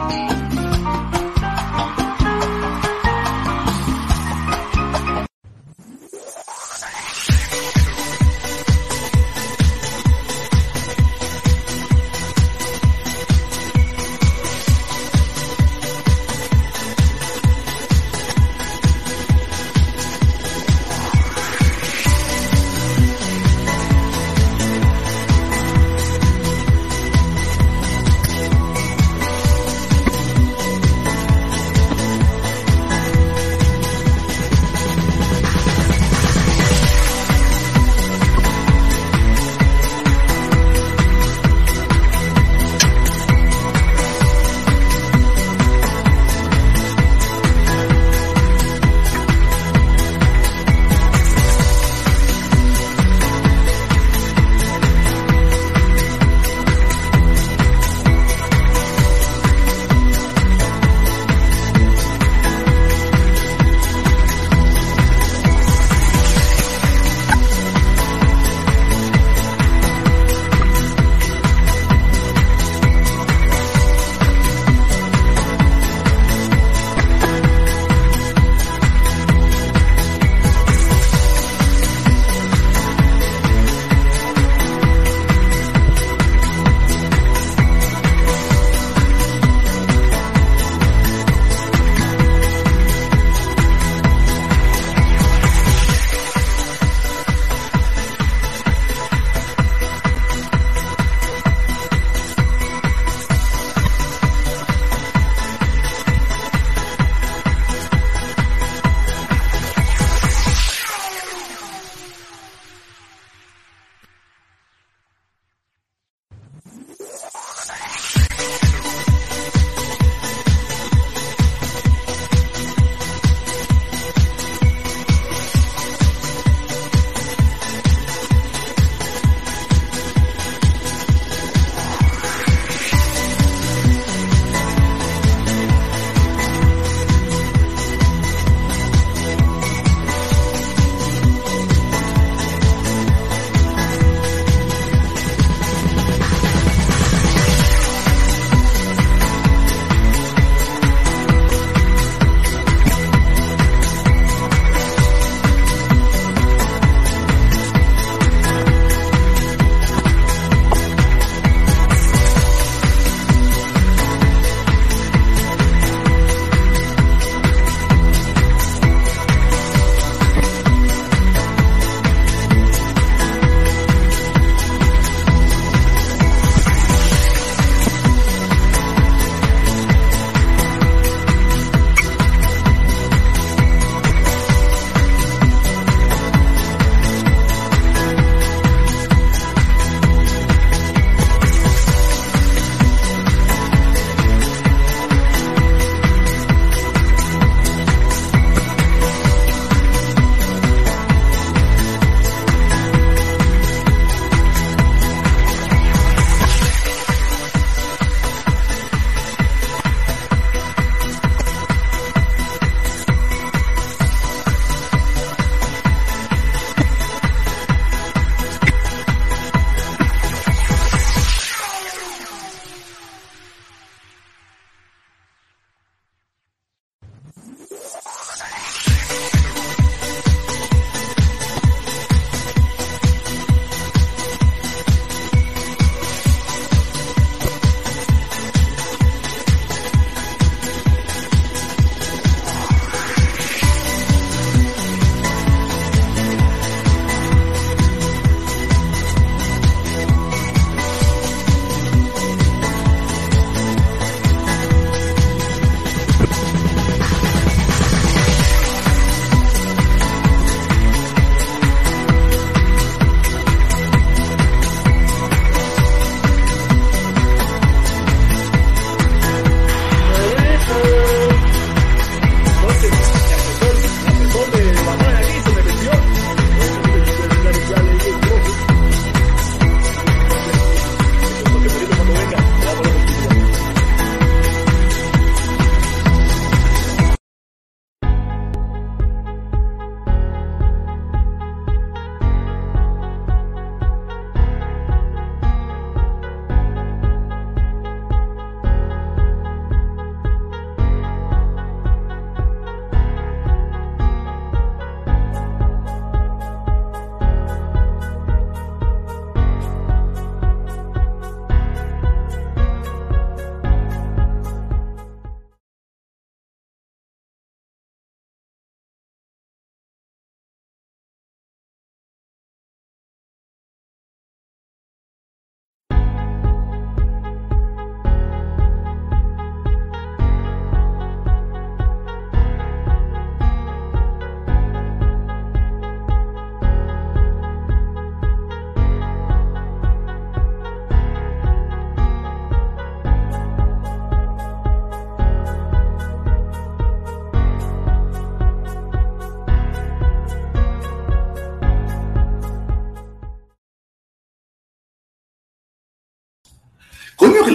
Bye.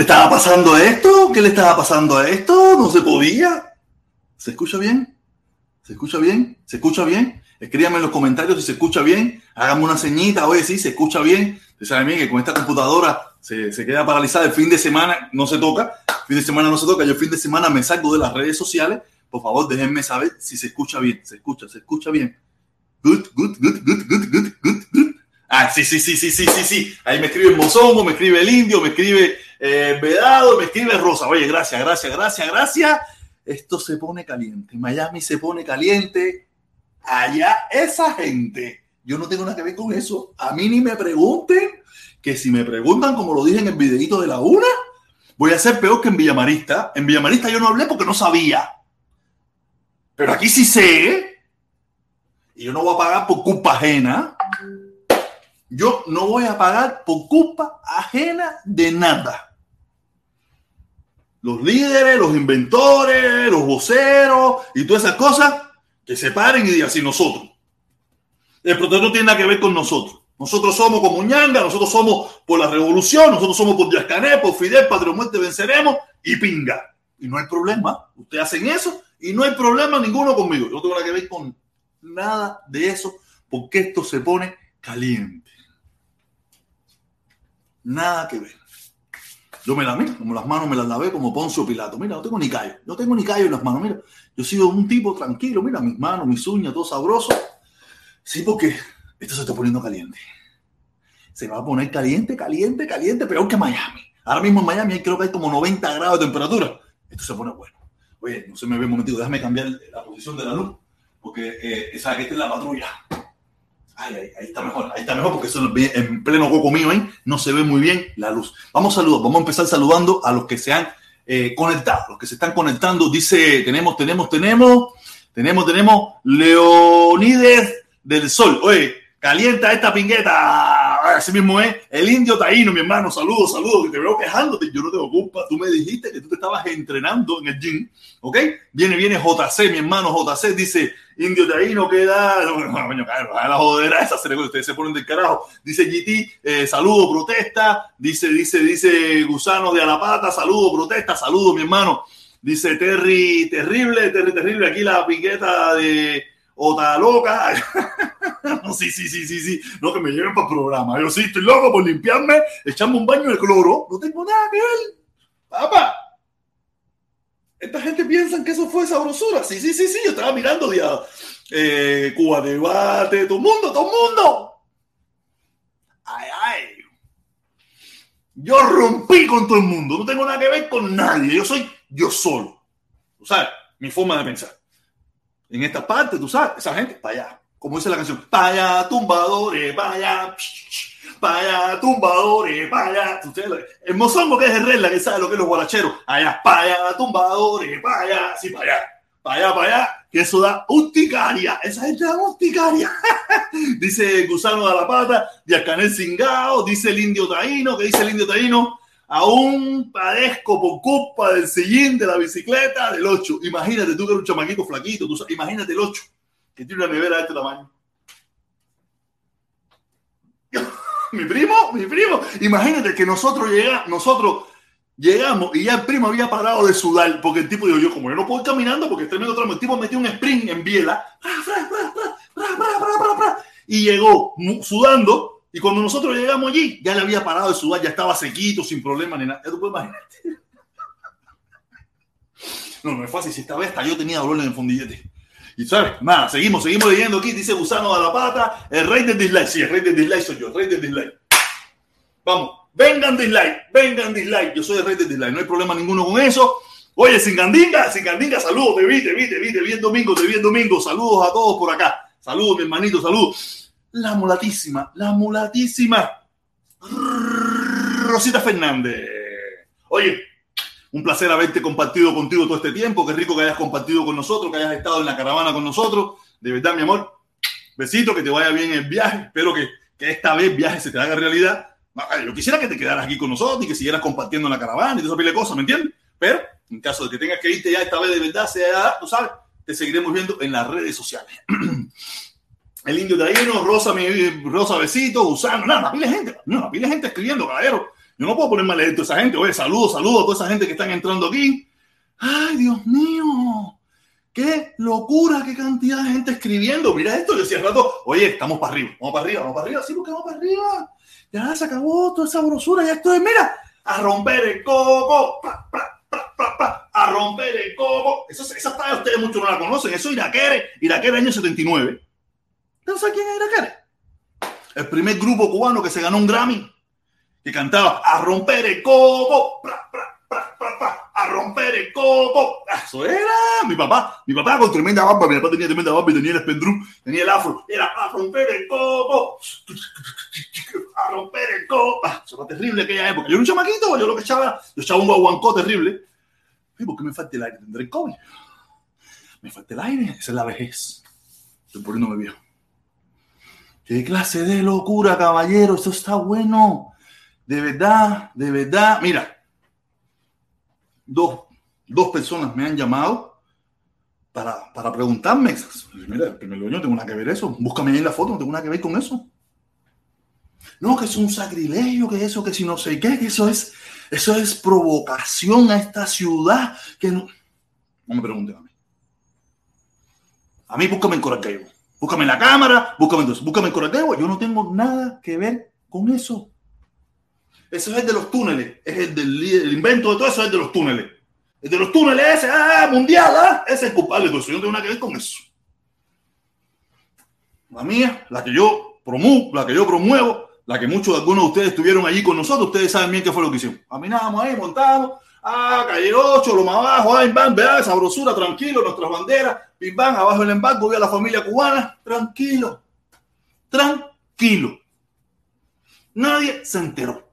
Estaba pasando a esto? ¿Qué le estaba pasando a esto? No se podía. ¿Se escucha bien? ¿Se escucha bien? ¿Se escucha bien? Escríbame en los comentarios si se escucha bien. Hágame una ceñita. Oye, sí, se escucha bien. Ustedes saben bien que con esta computadora se, se, queda paralizada. El fin de semana no se toca. Fin de semana no se toca. Yo el fin de semana me salgo de las redes sociales. Por favor, déjenme saber si se escucha bien. Se escucha, se escucha bien. Good, good, good, good, good, good, good, good. Ah, sí, sí, sí, sí, sí, sí, sí. Ahí me escribe el Mozongo, me escribe el Indio, me escribe eh, Vedado, me escribe Rosa. Oye, gracias, gracias, gracias, gracias. Esto se pone caliente. Miami se pone caliente. Allá esa gente. Yo no tengo nada que ver con eso. A mí ni me pregunten, que si me preguntan, como lo dije en el videito de la una, voy a ser peor que en Villamarista. En Villamarista yo no hablé porque no sabía. Pero aquí sí sé. Y yo no voy a pagar por culpa ajena. Yo no voy a pagar por culpa ajena de nada. Los líderes, los inventores, los voceros y todas esas cosas, que se paren y digan, si nosotros. El protector no tiene nada que ver con nosotros. Nosotros somos como Ñanga, nosotros somos por la revolución, nosotros somos por Díaz por Fidel, Patria Muerte venceremos y pinga. Y no hay problema. Ustedes hacen eso y no hay problema ninguno conmigo. Yo no tengo nada que ver con nada de eso porque esto se pone caliente. Nada que ver. Yo me lavé, como las manos me las lavé como Poncio Pilato. Mira, no tengo ni callo. No tengo ni callo en las manos. Mira, yo sigo un tipo tranquilo. Mira, mis manos, mis uñas, todo sabroso. Sí, porque esto se está poniendo caliente. Se va a poner caliente, caliente, caliente, peor que Miami. Ahora mismo en Miami creo que hay como 90 grados de temperatura. Esto se pone bueno. Oye, no se me ve un momentito. Déjame cambiar la posición de la luz. Porque eh, esa, esta es la patrulla. Ay, ay, ahí está mejor, ahí está mejor porque eso en pleno coco mío, ¿eh? no se ve muy bien la luz. Vamos a saludar, vamos a empezar saludando a los que se han eh, conectado, los que se están conectando. Dice, tenemos, tenemos, tenemos, tenemos, tenemos Leonides del Sol. Oye, calienta esta pingueta. Así mismo es el indio taíno, mi hermano. Saludos, saludos, que te veo quejándote. Yo no tengo culpa. Tú me dijiste que tú te estabas entrenando en el gym. ¿Ok? Viene, viene JC, mi hermano JC. Dice, indio taíno, queda. Coño, a la jodera esa. Ustedes se ponen del carajo. Dice GT, eh, saludo, protesta. Dice, dice, dice Gusano de Alapata, saludo, protesta, saludo, mi hermano. Dice Terry, terrible, Terry, terrible. Aquí la piqueta de Ota loca. no, sí, sí, sí, sí, sí. No, que me lleven para el programa. Yo sí estoy loco por limpiarme, echarme un baño de cloro. No tengo nada que ver. Papá. Esta gente piensa que eso fue sabrosura. Sí, sí, sí, sí. Yo estaba mirando ya. Eh, Cuba Debate, todo el mundo, todo el mundo. Ay, ay. Yo rompí con todo el mundo. No tengo nada que ver con nadie. Yo soy yo solo. O sea, mi forma de pensar en esta parte, tú sabes, esa gente, para allá. Como dice la canción, para allá, tumbadores, para allá, para allá, tumbadores, para allá. El mozongo que es el regla que sabe lo que es los guaracheros, allá, para allá, tumbadores, para allá, sí, para allá, para allá, para allá, que eso da urticaria. Esa gente da urticaria. dice Gusano de la Pata, Diacanel Cingao, dice el indio taíno, que dice el indio taíno Aún padezco por culpa del sillín de la bicicleta del 8. Imagínate tú que eres un chamaquito flaquito, tú, imagínate el 8, que tiene una nevera de este tamaño. mi primo, mi primo. Imagínate que nosotros, llega, nosotros llegamos y ya el primo había parado de sudar porque el tipo dijo, yo como yo no puedo ir caminando porque estoy medio tramo, el tipo metió un sprint en biela y llegó sudando y cuando nosotros llegamos allí, ya le había parado de sudar, ya estaba sequito, sin problema ni nada. Puedes imaginarte. No, no es fácil. Si esta vez hasta yo tenía dolor en el fondillete. Y sabes, nada, seguimos, seguimos leyendo aquí. Dice Gusano de la Pata, el rey del dislike. Sí, el rey del dislike soy yo, el rey del dislike. Vamos, vengan dislike, vengan dislike. Yo soy el rey del dislike, no hay problema ninguno con eso. Oye, sin Gandinga, sin Gandinga, saludos, te vi, te vi, te el domingo, te vi domingo. Saludos a todos por acá. Saludos, mi hermanito, saludos la mulatísima, la mulatísima Rosita Fernández. Oye, un placer haberte compartido contigo todo este tiempo. Qué rico que hayas compartido con nosotros, que hayas estado en la caravana con nosotros. De verdad, mi amor. Besito, que te vaya bien el viaje. Espero que, que esta vez viaje se te haga realidad. Yo quisiera que te quedaras aquí con nosotros y que siguieras compartiendo en la caravana y todo esa de cosas, ¿me entiendes? Pero en caso de que tengas que irte ya esta vez de verdad, sea, tú sabes, te seguiremos viendo en las redes sociales. el indio taíno, Rosa, mi, Rosa Besito, Gusano, nada, pile gente, no, pile gente escribiendo, caballero. Yo no puedo ponerme a leer a esa gente. Oye, saludos, saludos a toda esa gente que están entrando aquí. Ay, Dios mío. Qué locura, qué cantidad de gente escribiendo. Mira esto, yo decía rato, oye, estamos para arriba, vamos para arriba, vamos para arriba, sí, porque vamos para arriba. Ya se acabó toda esa brosura, ya estoy, mira, a romper el coco, a romper el coco. Esa, esa ustedes muchos no la conocen, eso es Iraquere, Iraquere año 79. ¿No saben quién es Iraquere? El primer grupo cubano que se ganó un Grammy, que cantaba a romper el coco, a romper el coco. Eso era mi papá. Mi papá con tremenda barba. Mi papá tenía tremenda barba y tenía el espendrú, tenía el afro. Era a romper el coco. A romper el coco. Ah, eso era terrible aquella época. Yo era un chamaquito, yo lo que echaba, yo echaba un guaguancó terrible. ¿Por qué me falta el aire? ¿Tendré COVID? Me falta el aire. Esa es la vejez. Estoy poniéndome viejo. ¿Qué clase de locura, caballero? Eso está bueno. De verdad, de verdad. Mira, dos, dos personas me han llamado para, para preguntarme. Mira, primer dueño, tengo nada que ver eso. Búscame ahí la foto, no tengo nada que ver con eso. No, que es un sacrilegio, que eso, que si no sé qué, que eso es, eso es provocación a esta ciudad. Que no, no me pregunten a mí. A mí búscame en Coraqueo. Búscame en la cámara, búscame entonces, búscame en Coraqueo. Yo no tengo nada que ver con eso. Eso es de los túneles. Es el del el invento de todo eso, es de los túneles. El de los túneles ese, ah, mundial, ah, ese es el culpable. Entonces yo no tengo nada que ver con eso. La mía, la que yo promuevo, la que yo promuevo, la que muchos de algunos de ustedes estuvieron allí con nosotros, ustedes saben bien qué fue lo que hicimos. Caminamos ahí, montamos, ah, calle 8, lo más abajo, ahí, van, vean, sabrosura, tranquilo, nuestras banderas, pim, van, abajo el embargo, vi a la familia cubana, tranquilo, tranquilo. Nadie se enteró.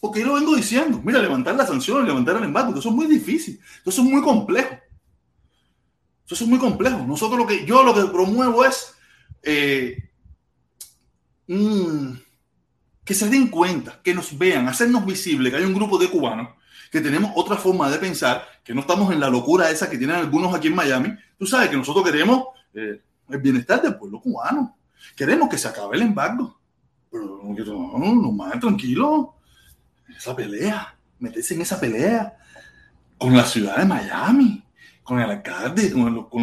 Porque yo lo vengo diciendo. Mira, levantar la sanción, levantar el embargo, eso es muy difícil. Eso es muy complejo. Eso es muy complejo. Nosotros lo que yo lo que promuevo es eh, mm, que se den cuenta, que nos vean, hacernos visible que hay un grupo de cubanos que tenemos otra forma de pensar, que no estamos en la locura esa que tienen algunos aquí en Miami. Tú sabes que nosotros queremos eh, el bienestar del pueblo cubano. Queremos que se acabe el embargo. Pero no, no, más tranquilo esa pelea, meterse en esa pelea con la ciudad de Miami, con el alcalde, con, los, con,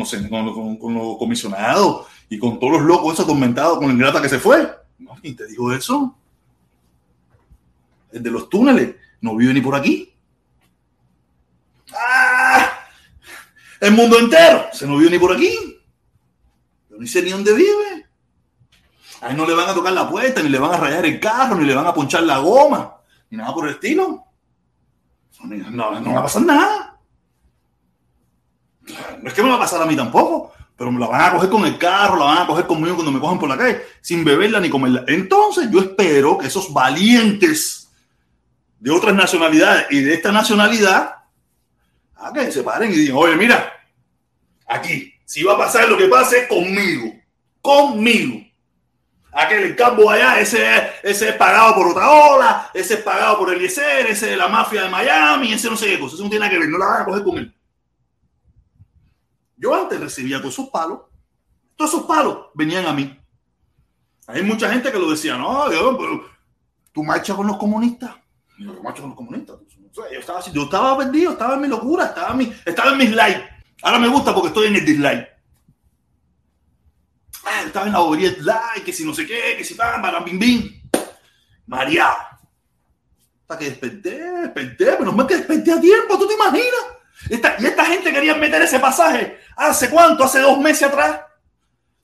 los, comisionados y con todos los locos esos atormentados con el grata que se fue. No, ¿Quién te dijo eso? El de los túneles no vive ni por aquí. ¡Ah! El mundo entero se no vive ni por aquí. Yo ni sé ni dónde vive. A él no le van a tocar la puerta, ni le van a rayar el carro, ni le van a ponchar la goma ni nada por el estilo. No, no, va a pasar nada. No es que me va a pasar a mí tampoco, pero me la van a coger con el carro, la van a coger conmigo cuando me cojan por la calle, sin beberla ni comerla. Entonces yo espero que esos valientes de otras nacionalidades y de esta nacionalidad, que se paren y digan, oye, mira, aquí, si va a pasar lo que pase, conmigo, conmigo. Aquel el campo allá, ese, ese es pagado por otra ola, ese es pagado por el IESER, ese de la mafia de Miami, ese no sé qué cosa, eso no tiene nada que ver, no la van a coger con él. Yo antes recibía todos esos palos, todos esos palos venían a mí. Hay mucha gente que lo decía, no, Dios, pero tú marchas con los comunistas. Yo marcho con los comunistas. Yo, estaba, yo estaba perdido, estaba en mi locura, estaba en, mis likes. Ahora me gusta porque estoy en el dislike estaba en la bobería like, que si no sé qué, que si van, para bim, bim. María. Hasta que desperté, desperté, pero no que desperté a tiempo, ¿tú te imaginas? Y esta gente quería meter ese pasaje. ¿Hace cuánto? ¿Hace dos meses atrás?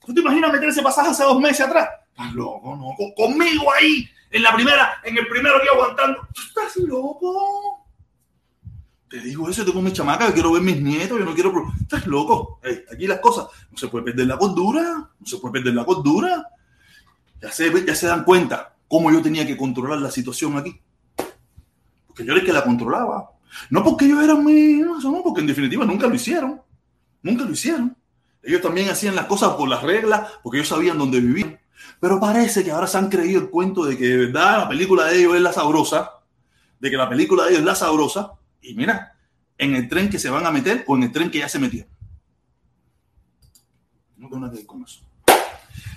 ¿Tú te imaginas meter ese pasaje hace dos meses atrás? Estás loco, no. Conmigo ahí, en la primera, en el primero día aguantando. ¿Tú estás loco? Te digo eso, tengo mi chamaca, yo quiero ver mis nietos, yo no quiero... Estás loco. aquí las cosas, no se puede perder la cordura, no se puede perder la cordura. Ya se, ya se dan cuenta cómo yo tenía que controlar la situación aquí. Porque yo era el que la controlaba. No porque yo era muy... No, porque en definitiva nunca lo hicieron. Nunca lo hicieron. Ellos también hacían las cosas por las reglas, porque ellos sabían dónde vivían. Pero parece que ahora se han creído el cuento de que de verdad la película de ellos es la sabrosa, de que la película de ellos es la sabrosa, y mira, en el tren que se van a meter o en el tren que ya se metieron. No tengo nada que ver con eso.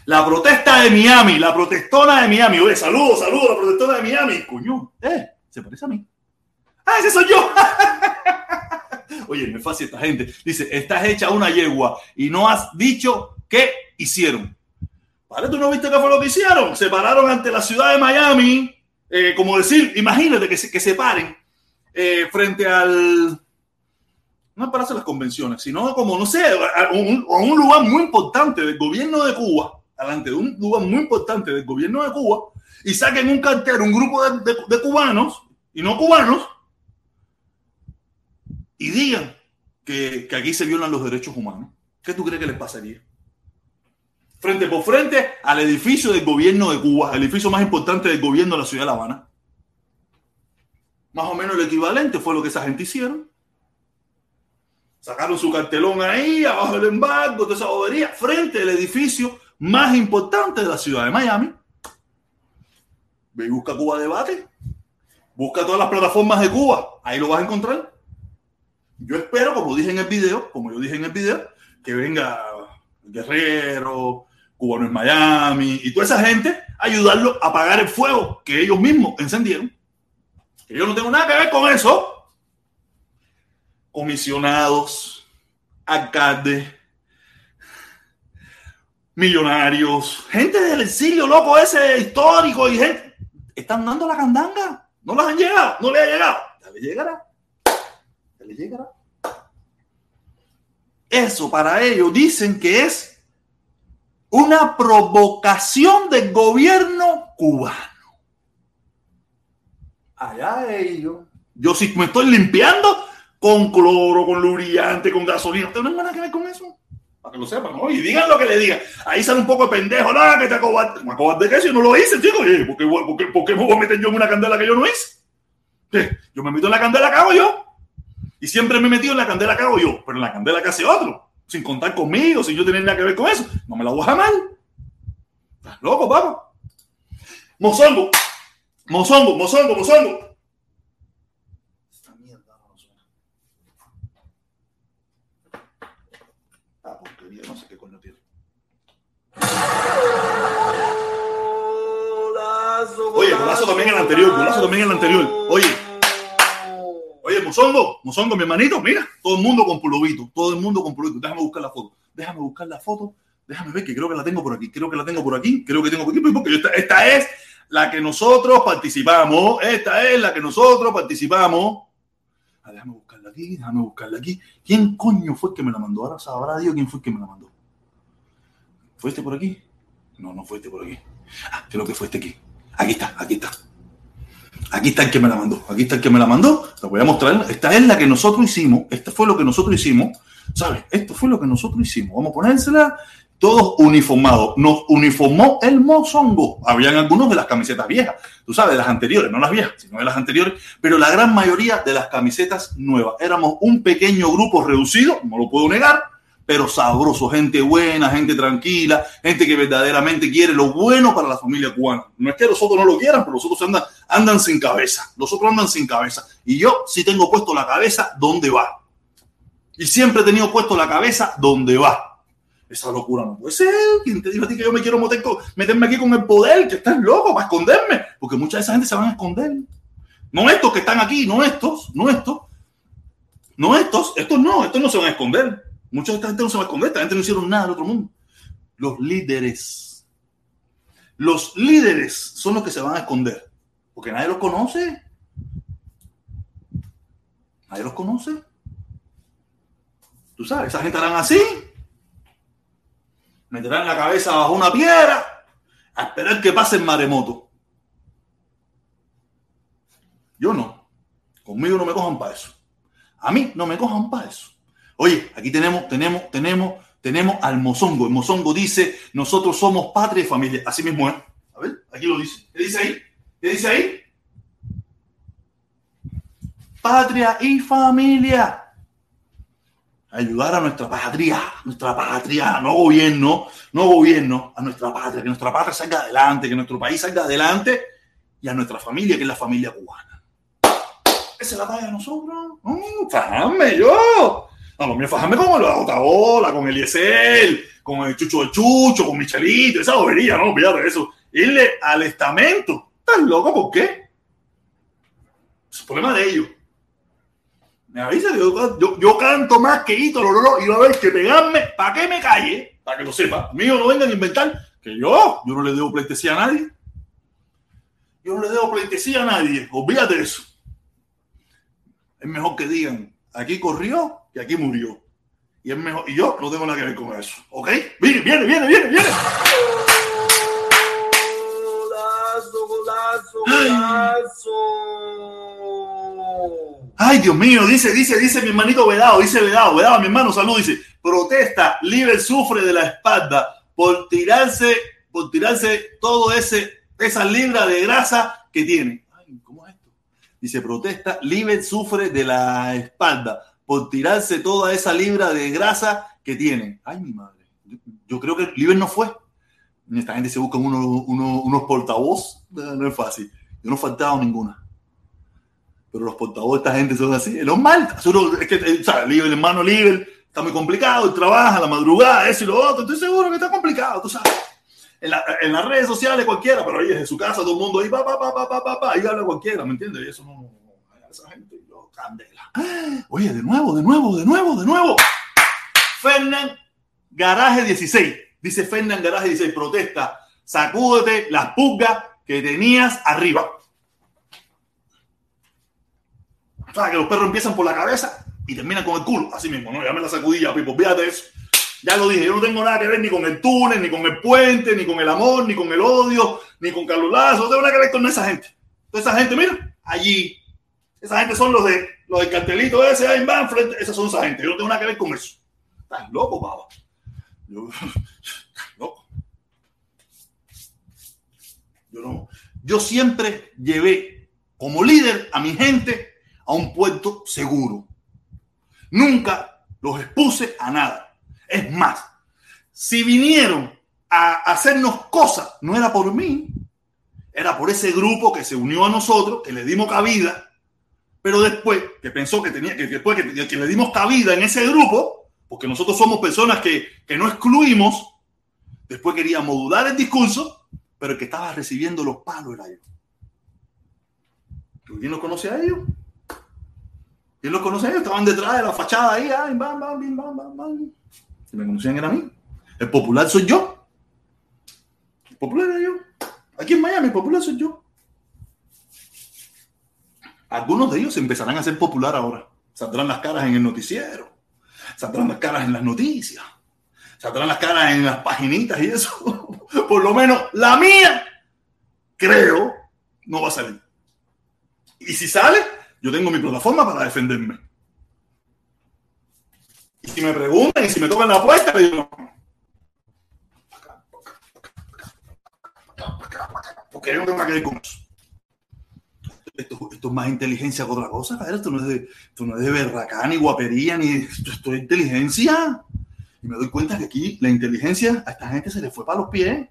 La protesta de Miami, la protestona de Miami. Oye, saludos, saludos, la protestona de Miami. Coño, eh, se parece a mí. Ah, ese soy yo. Oye, es fácil esta gente. Dice, estás hecha una yegua y no has dicho qué hicieron. ¿Vale? ¿Tú no viste qué fue lo que hicieron? Se pararon ante la ciudad de Miami, eh, como decir, imagínate que se, que se paren eh, frente al... No para hacer las convenciones, sino como, no sé, a un, a lugar muy importante del gobierno de Cuba, delante de un lugar muy importante del gobierno de Cuba, y saquen un cartel, un grupo de cubanos y no cubanos, y digan que, que, aquí se violan los derechos humanos, ¿qué tú crees que les pasaría? Frente por frente al edificio del gobierno de Cuba, el edificio más importante del gobierno de la ciudad de La Habana. Más o menos el equivalente fue lo que esa gente hicieron. Sacaron su cartelón ahí, abajo del embargo, de esa bobería, frente al edificio más importante de la ciudad de Miami. Ve y busca Cuba Debate. Busca todas las plataformas de Cuba. Ahí lo vas a encontrar. Yo espero, como dije en el video, como yo dije en el video, que venga Guerrero, Cubano en Miami y toda esa gente ayudarlo a apagar el fuego que ellos mismos encendieron. Yo no tengo nada que ver con eso. Comisionados, alcaldes, millonarios, gente del exilio loco ese histórico y gente. Están dando la candanga. No las han llegado, no le ha llegado. Ya le llegará. Ya le llegará. Eso para ellos dicen que es una provocación del gobierno cubano. Allá ellos. Yo si me estoy limpiando con cloro, con lubricante, con gasolina. ¿Ustedes no tienen nada que ver con eso? Para que lo sepan, ¿no? Y digan lo que le digan. Ahí sale un poco de pendejo. No, que te acobarde. ¿Me acobarde qué? Si no lo hice, chico. ¿Por qué, por, qué, ¿Por qué me voy a meter yo en una candela que yo no hice? Yo me meto en la candela que hago yo. Y siempre me he metido en la candela que hago yo. Pero en la candela que hace otro. Sin contar conmigo, sin yo tener nada que ver con eso. No me la voy a mal. ¿Estás loco, papá? Mozongo. Mozongo, mozongo, mozongo. Esta mierda no suena. Ah, porquería, no sé qué coño tiene. Oye, golazo también en el anterior, golazo también en el anterior. Oye, oye, Mozongo, Mozongo, mi hermanito, mira, todo el mundo con pulovito, todo el mundo con pulovito. Déjame buscar la foto, déjame buscar la foto, déjame ver que creo que la tengo por aquí, creo que la tengo por aquí, creo que tengo por aquí, porque esta, esta es la que nosotros participamos, esta es la que nosotros participamos. Ah, déjame buscarla aquí, déjame buscarla aquí. ¿Quién coño fue que me la mandó? Ahora sabrá Dios quién fue que me la mandó. ¿Fue este por aquí? No, no fue este por aquí. Ah, creo que fue este aquí. Aquí está, aquí está. Aquí está el que me la mandó. Aquí está el que me la mandó. La voy a mostrar. Esta es la que nosotros hicimos. Esta fue lo que nosotros hicimos. ¿Sabes? Esto fue lo que nosotros hicimos. Vamos a ponérsela. Todos uniformados. Nos uniformó el mozongo. Habían algunos de las camisetas viejas. Tú sabes, de las anteriores. No las viejas, sino de las anteriores. Pero la gran mayoría de las camisetas nuevas. Éramos un pequeño grupo reducido. No lo puedo negar pero sabroso, gente buena, gente tranquila, gente que verdaderamente quiere lo bueno para la familia cubana. No es que los otros no lo quieran, pero los otros andan, andan sin cabeza. Los otros andan sin cabeza. Y yo sí tengo puesto la cabeza donde va. Y siempre he tenido puesto la cabeza donde va. Esa locura no puede ser. ¿Quién te dijo a ti que yo me quiero meter con, meterme aquí con el poder? Que estás loco para esconderme. Porque mucha de esa gente se van a esconder. No estos que están aquí, no estos, no estos. No estos, estos no, estos no se van a esconder. Mucha de esta gente no se va a esconder, esta gente no hicieron nada del otro mundo. Los líderes. Los líderes son los que se van a esconder. Porque nadie los conoce. Nadie los conoce. Tú sabes, esa gente harán así. Meterán la cabeza bajo una piedra a esperar que pase el maremoto. Yo no. Conmigo no me cojan para eso. A mí no me cojan para eso. Oye, aquí tenemos, tenemos, tenemos, tenemos al mozongo. El mozongo dice, nosotros somos patria y familia. Así mismo es. A ver, aquí lo dice. ¿Qué dice ahí? ¿Qué dice ahí? Patria y familia. Ayudar a nuestra patria, nuestra patria, no gobierno, no gobierno, a nuestra patria, que nuestra patria salga adelante, que nuestro país salga adelante y a nuestra familia, que es la familia cubana. Esa es la talla de nosotros. Mm, ¡Fame yo! No, lo mío es fajarme con la Otaola, con el Eliezer, con el Chucho del Chucho, con Michelito, esa bobería, no, de eso. Irle al estamento. ¿Estás loco? ¿Por qué? Es un problema de ellos. Me avisa que yo, yo, canto más que Hito, no, no, y va a ver que pegarme, ¿para qué me calle? Para que lo sepa. Mío, no vengan a inventar que yo, yo no le debo pleitesía a nadie. Yo no le debo pleitesía a nadie. Olvídate de eso. Es mejor que digan, aquí corrió y aquí murió. Y es mejor, y yo no tengo nada que ver con eso. ¿Ok? Viene, viene, viene, viene, viene. Golazo, golazo, golazo. Ay, Dios mío, dice, dice, dice mi hermanito Vedado, dice Vedado, Vedado, mi hermano, salud, dice, protesta, libre sufre de la espalda por tirarse, por tirarse todo ese, esa libra de grasa que tiene. Ay, ¿cómo es esto? Dice, protesta, libre sufre de la espalda por tirarse toda esa libra de grasa que tiene. Ay, mi madre. Yo, creo que Liber no fue. Esta gente se busca unos, unos, unos portavoz. No es fácil. Yo no he faltado ninguna pero los portavoces de esta gente son así. Es normal. Es que, eh, ¿sabes? El hermano libre está muy complicado, él trabaja la madrugada, eso y lo otro. Estoy seguro que está complicado, tú sabes. En, las redes sociales cualquiera, pero ahí en su casa todo el mundo ahí, pa, pa, pa, pa, pa, pa, ahí habla cualquiera, ¿me entiendes? Y eso no, esa gente, candela. Oye, de nuevo, de nuevo, de nuevo, de nuevo. Fernán Garaje 16. Dice Fernán Garaje 16, protesta, sacúdete las pulgas que tenías arriba. ¿Sabes? Que los perros empiezan por la cabeza y terminan con el culo. Así mismo, ¿no? Ya me la sacudí ya, Pipo. Fíjate eso. Ya lo dije, yo no tengo nada que ver ni con el túnel, ni con el puente, ni con el amor, ni con el odio, ni con Carlos Lazo. No tengo nada que ver con esa gente. Toda esa gente, mira, allí. Esa gente son los de los del cartelito ese ahí van frente. Esas son esa gente. Yo no tengo nada que ver con eso. Estás loco, baba. Yo, loco. Yo no. Yo siempre llevé como líder a mi gente a un puerto seguro. Nunca los expuse a nada. Es más, si vinieron a hacernos cosas, no era por mí, era por ese grupo que se unió a nosotros, que le dimos cabida, pero después que pensó que tenía que después que, que le dimos cabida en ese grupo, porque nosotros somos personas que, que no excluimos, después quería modular el discurso, pero el que estaba recibiendo los palos era yo. ¿Quién los conoce a ellos? Y los conocían, estaban detrás de la fachada ahí, ay, bam, bam, bam, bam, bam. Si me conocían era a mí. El popular soy yo. El popular era yo. Aquí en Miami, el popular soy yo. Algunos de ellos empezarán a ser popular ahora. Saldrán las caras en el noticiero. Saldrán las caras en las noticias. Saldrán las caras en las paginitas y eso. Por lo menos la mía, creo, no va a salir. Y si sale, yo tengo mi plataforma para defenderme. Y si me preguntan y si me tocan la puerta, le digo, porque yo no tengo. Esto, esto, es más inteligencia que otra cosa, Esto no es de, esto no es de berracá, ni guapería, ni esto, esto es inteligencia. Y me doy cuenta que aquí la inteligencia a esta gente se le fue para los pies.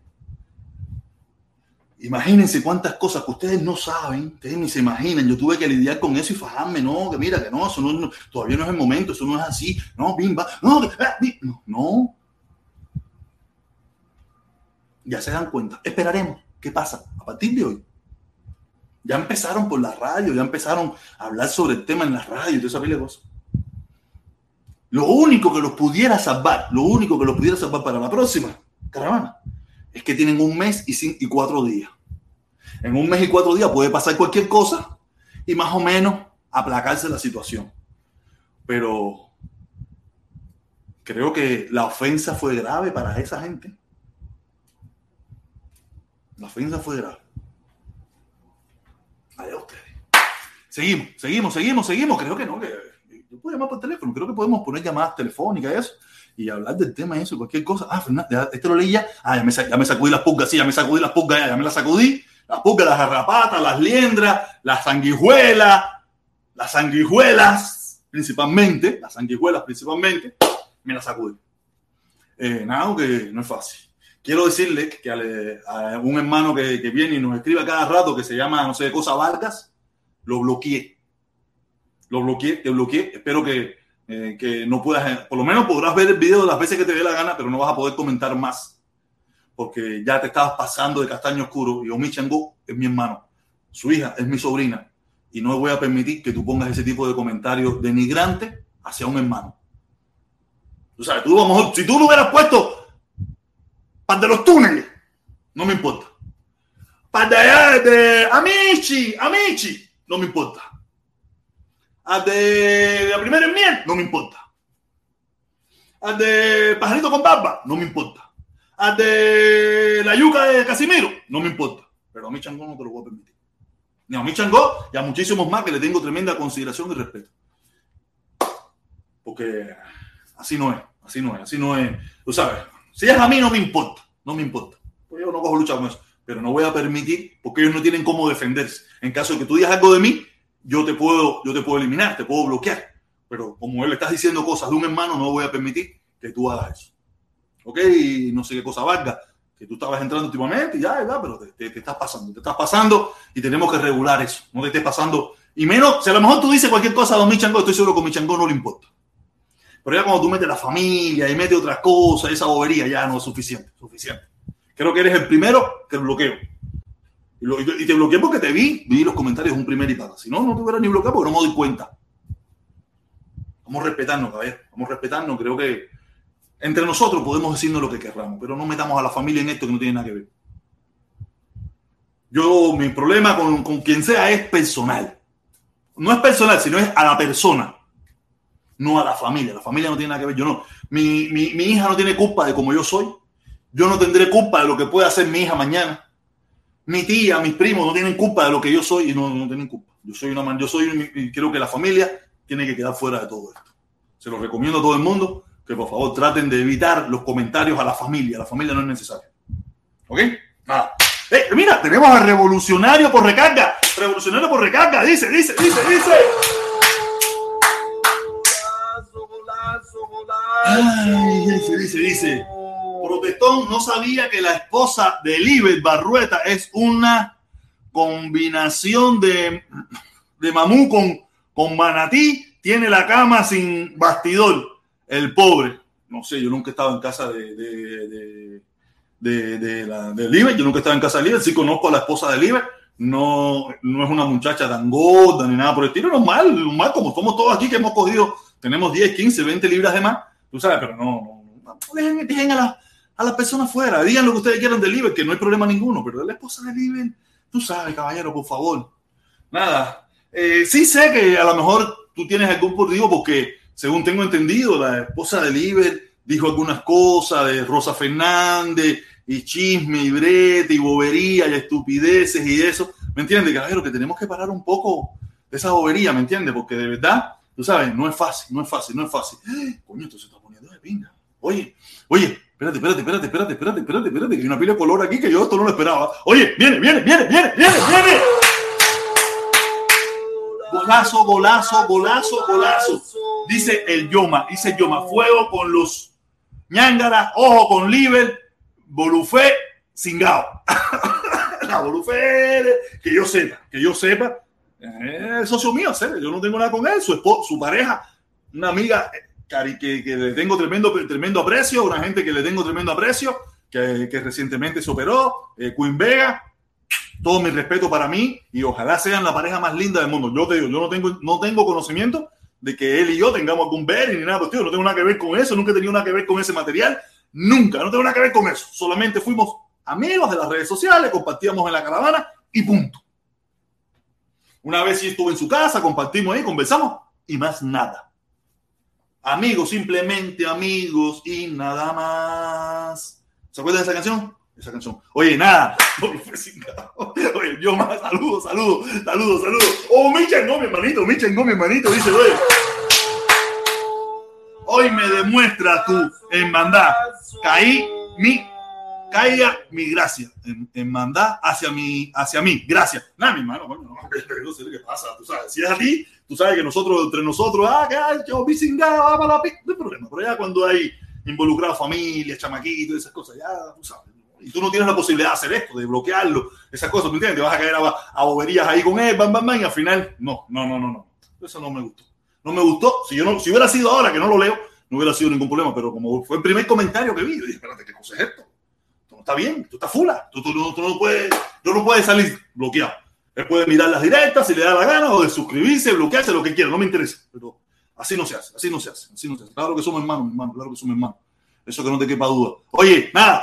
Imagínense cuántas cosas que ustedes no saben, ustedes ni se imaginan. Yo tuve que lidiar con eso y fajarme, no, que mira, que no, eso no, todavía no es el momento, eso no es así, no, bimba, no, ah, no. Ya se dan cuenta. Esperaremos. ¿Qué pasa? A partir de hoy. Ya empezaron por la radio, ya empezaron a hablar sobre el tema en la radio y todo esa cosas. Lo único que los pudiera salvar, lo único que los pudiera salvar para la próxima caravana es que tienen un mes y, cuatro días. En un mes y cuatro días puede pasar cualquier cosa y más o menos aplacarse la situación. Pero creo que la ofensa fue grave para esa gente. La ofensa fue grave. Allá ustedes. Seguimos, seguimos, seguimos, seguimos. Creo que no, que yo puedo llamar por teléfono. Creo que podemos poner llamadas telefónicas y eso y hablar del tema y eso, cualquier cosa. Ah, Fernando, este lo leí ya. Ah, ya me, ya me sacudí las pulgas, sí, ya me sacudí las pulgas, ya, ya me las sacudí. Las pulgas, las garrapatas, las liendras, las sanguijuelas, las sanguijuelas, principalmente, las sanguijuelas principalmente, me las sacudí. Eh, nada, que no es fácil. Quiero decirle que a, un hermano que, que, viene y nos escribe cada rato que se llama, no sé, Cosa Vargas, lo bloqueé. Lo bloqueé, te bloqueé. Espero que eh, que no puedas, por lo menos podrás ver el video las veces que te dé la gana, pero no vas a poder comentar más, porque ya te estabas pasando de castaño oscuro. Y Omi es mi hermano, su hija es mi sobrina, y no voy a permitir que tú pongas ese tipo de comentarios denigrante hacia un hermano. Tú sabes, tú a si tú lo hubieras puesto para de los túneles, no me importa. Para de allá de Amici, Amici, no me importa. A de la primera enmienda, no me importa. A de Pajarito con Barba, no me importa. A de la yuca de Casimiro, no me importa. Pero a mi chango no te lo voy a permitir. Ni a mi chango y a muchísimos más que le tengo tremenda consideración y respeto. Porque así no es, así no es, así no es. Tú sabes, si es a mí no me importa, no me importa. Pues yo no cojo lucha con eso pero no voy a permitir porque ellos no tienen cómo defenderse. En caso de que tú digas algo de mí, yo te puedo, yo te puedo eliminar, te puedo bloquear. Pero como él estás diciendo cosas de un hermano, no voy a permitir que tú hagas eso. ¿Ok? No sé qué cosa valga, que tú estabas entrando últimamente y ya, ya, pero te, te, estás pasando, te estás pasando y tenemos que regular eso. No te estés pasando. Y menos, si a lo mejor tú dices cualquier cosa a Don Michango, estoy seguro que a Michango no le importa. Pero ya cuando tú metes la familia y metes otras cosas, esa bobería ya no es suficiente, suficiente. Creo que eres el primero que bloqueo. Y, te bloqueé porque te vi, vi los comentarios un primer y para. Si no, no te hubieras ni bloqueado porque no me doy cuenta. Vamos a respetarnos, caballero. Vamos a respetarnos. Creo que entre nosotros podemos decirnos lo que querramos, pero no metamos a la familia en esto que no tiene nada que ver. Yo, mi problema con, con quien sea es personal. No es personal, sino es a la persona, no a la familia. La familia no tiene nada que ver. Yo no. Mi, mi, mi hija no tiene culpa de cómo yo soy. Yo no tendré culpa de lo que pueda hacer mi hija mañana. Mi tía, mis primos no tienen culpa de lo que yo soy y no, no tienen culpa. Yo soy una man, yo soy y creo que la familia tiene que quedar fuera de todo esto. Se lo recomiendo a todo el mundo que por favor traten de evitar los comentarios a la familia. La familia no es necesaria. ¿Ok? Nada. Eh, mira, tenemos a Revolucionario por recarga. Revolucionario por recarga. Dice, dice, dice, dice. Ay, dice, dice, dice. Protestón no sabía que la esposa de Libet Barrueta es una combinación de, de mamú con, con manatí. Tiene la cama sin bastidor. El pobre. No sé, yo nunca he estado en casa de, de, de, de. Yo nunca he estado en casa de Libet. Sí conozco a la esposa de Libet. No, no es una muchacha tan gorda ni nada por el estilo. Normal, normal, como somos todos aquí que hemos cogido. Tenemos 10, 15, 20 libras de más. Tú sabes, pero no, no, dejen, dejen a la a las personas fuera. Digan lo que ustedes quieran de Liber, que no hay problema ninguno, pero la esposa de Liber, tú sabes, caballero, por favor. Nada. Eh, sí sé que a lo mejor tú tienes algún motivo porque, según tengo entendido, la esposa de Liber dijo algunas cosas de Rosa Fernández y chisme y brete y bobería y estupideces y eso. ¿Me entiendes, caballero? Que tenemos que parar un poco esa bobería, ¿me entiendes? Porque de verdad, tú sabes, no es fácil, no es fácil, no es fácil. Coño, esto se está poniendo de pinga. Oye, oye, espérate, espérate, espérate, espérate, espérate, espérate, espérate, hay una pila de color aquí que yo esto no lo esperaba. Oye, viene, viene, viene, viene, viene, viene. Golazo, golazo, golazo, golazo. Dice el Yoma, dice el Yoma, fuego con los ñángaras, ojo con Liver, Bolufé, cingao. La Bolufé, que yo sepa, que yo sepa, es socio mío, yo no tengo nada con él, su, esposo, su pareja, una amiga que, que, le tengo tremendo, tremendo aprecio, una gente que le tengo tremendo aprecio, que, que recientemente se operó, eh, Queen Vega, todo mi respeto para mí y ojalá sean la pareja más linda del mundo. Yo te digo, yo no tengo, no tengo conocimiento de que él y yo tengamos algún ver ni nada, pues tío, no tengo nada que ver con eso, nunca he tenido nada que ver con ese material, nunca, no tengo nada que ver con eso. Solamente fuimos amigos de las redes sociales, compartíamos en la caravana y punto. Una vez sí estuve en su casa, compartimos ahí, conversamos y más nada. Amigos, simplemente amigos y nada más. ¿Se acuerdan de esa canción? Esa canción. Oye, nada. Oye, yo más. Saludos, saludos, saludos, saludos. Oh, mi chengó, mi hermanito, mi chengó, mi hermanito. Dice, oye. Hoy me demuestra tu hermandad. Caí mi caiga mi gracia en, en, mandar hacia mí, hacia mí. Gracias. Nada, mi hermano, bueno, no, no sé qué pasa, tú sabes. Si es a ti, tú sabes que nosotros, entre nosotros, ah, que yo, va para la no hay problema. Pero ya cuando hay involucrado familia, chamaquitos, esas cosas, ya, tú sabes. Y tú no tienes la posibilidad de hacer esto, de bloquearlo, esas cosas, ¿me entiendes? Te vas a caer a, a boberías ahí con él, bam, bam, bam, y al final, no, no, no, no, no. Eso no me gustó. no me gustó. Si yo no, si hubiera sido ahora que no lo leo, no hubiera sido ningún problema. Pero como fue el primer comentario que vi, yo dije, espérate, ¿qué cosa es esto? No está bien, tú estás fula. Tú, tú, tú, no puedes, tú no puedes salir bloqueado. Él puede mirar las directas si le da la gana o de suscribirse, bloquearse, lo que quiera, no me interesa. Pero así no se hace, así no se hace, así no se hace. Claro que somos hermanos, hermano, claro que somos hermanos. Eso que no te quepa duda. Oye, nada.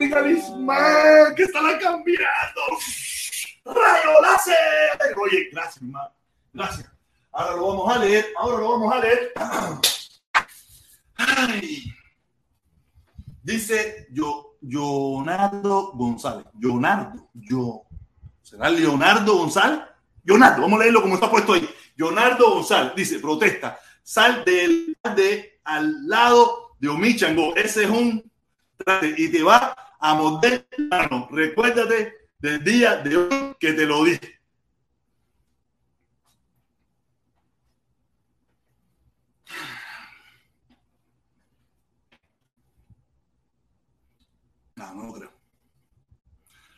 Mi carisma, que está cambiando. Rayo láser. Oye, gracias, hermano. Gracias. Ahora lo vamos a leer. Ahora lo vamos a leer. Dice yo, Leonardo González. Leonardo. Yo. ¿Será Leonardo González? Leonardo, vamos a leerlo como está puesto ahí. Leonardo González dice, protesta, sal del de al lado de Omichango. Ese es un y te va a morder. Recuérdate del día de hoy que te lo dije. No, no lo creo.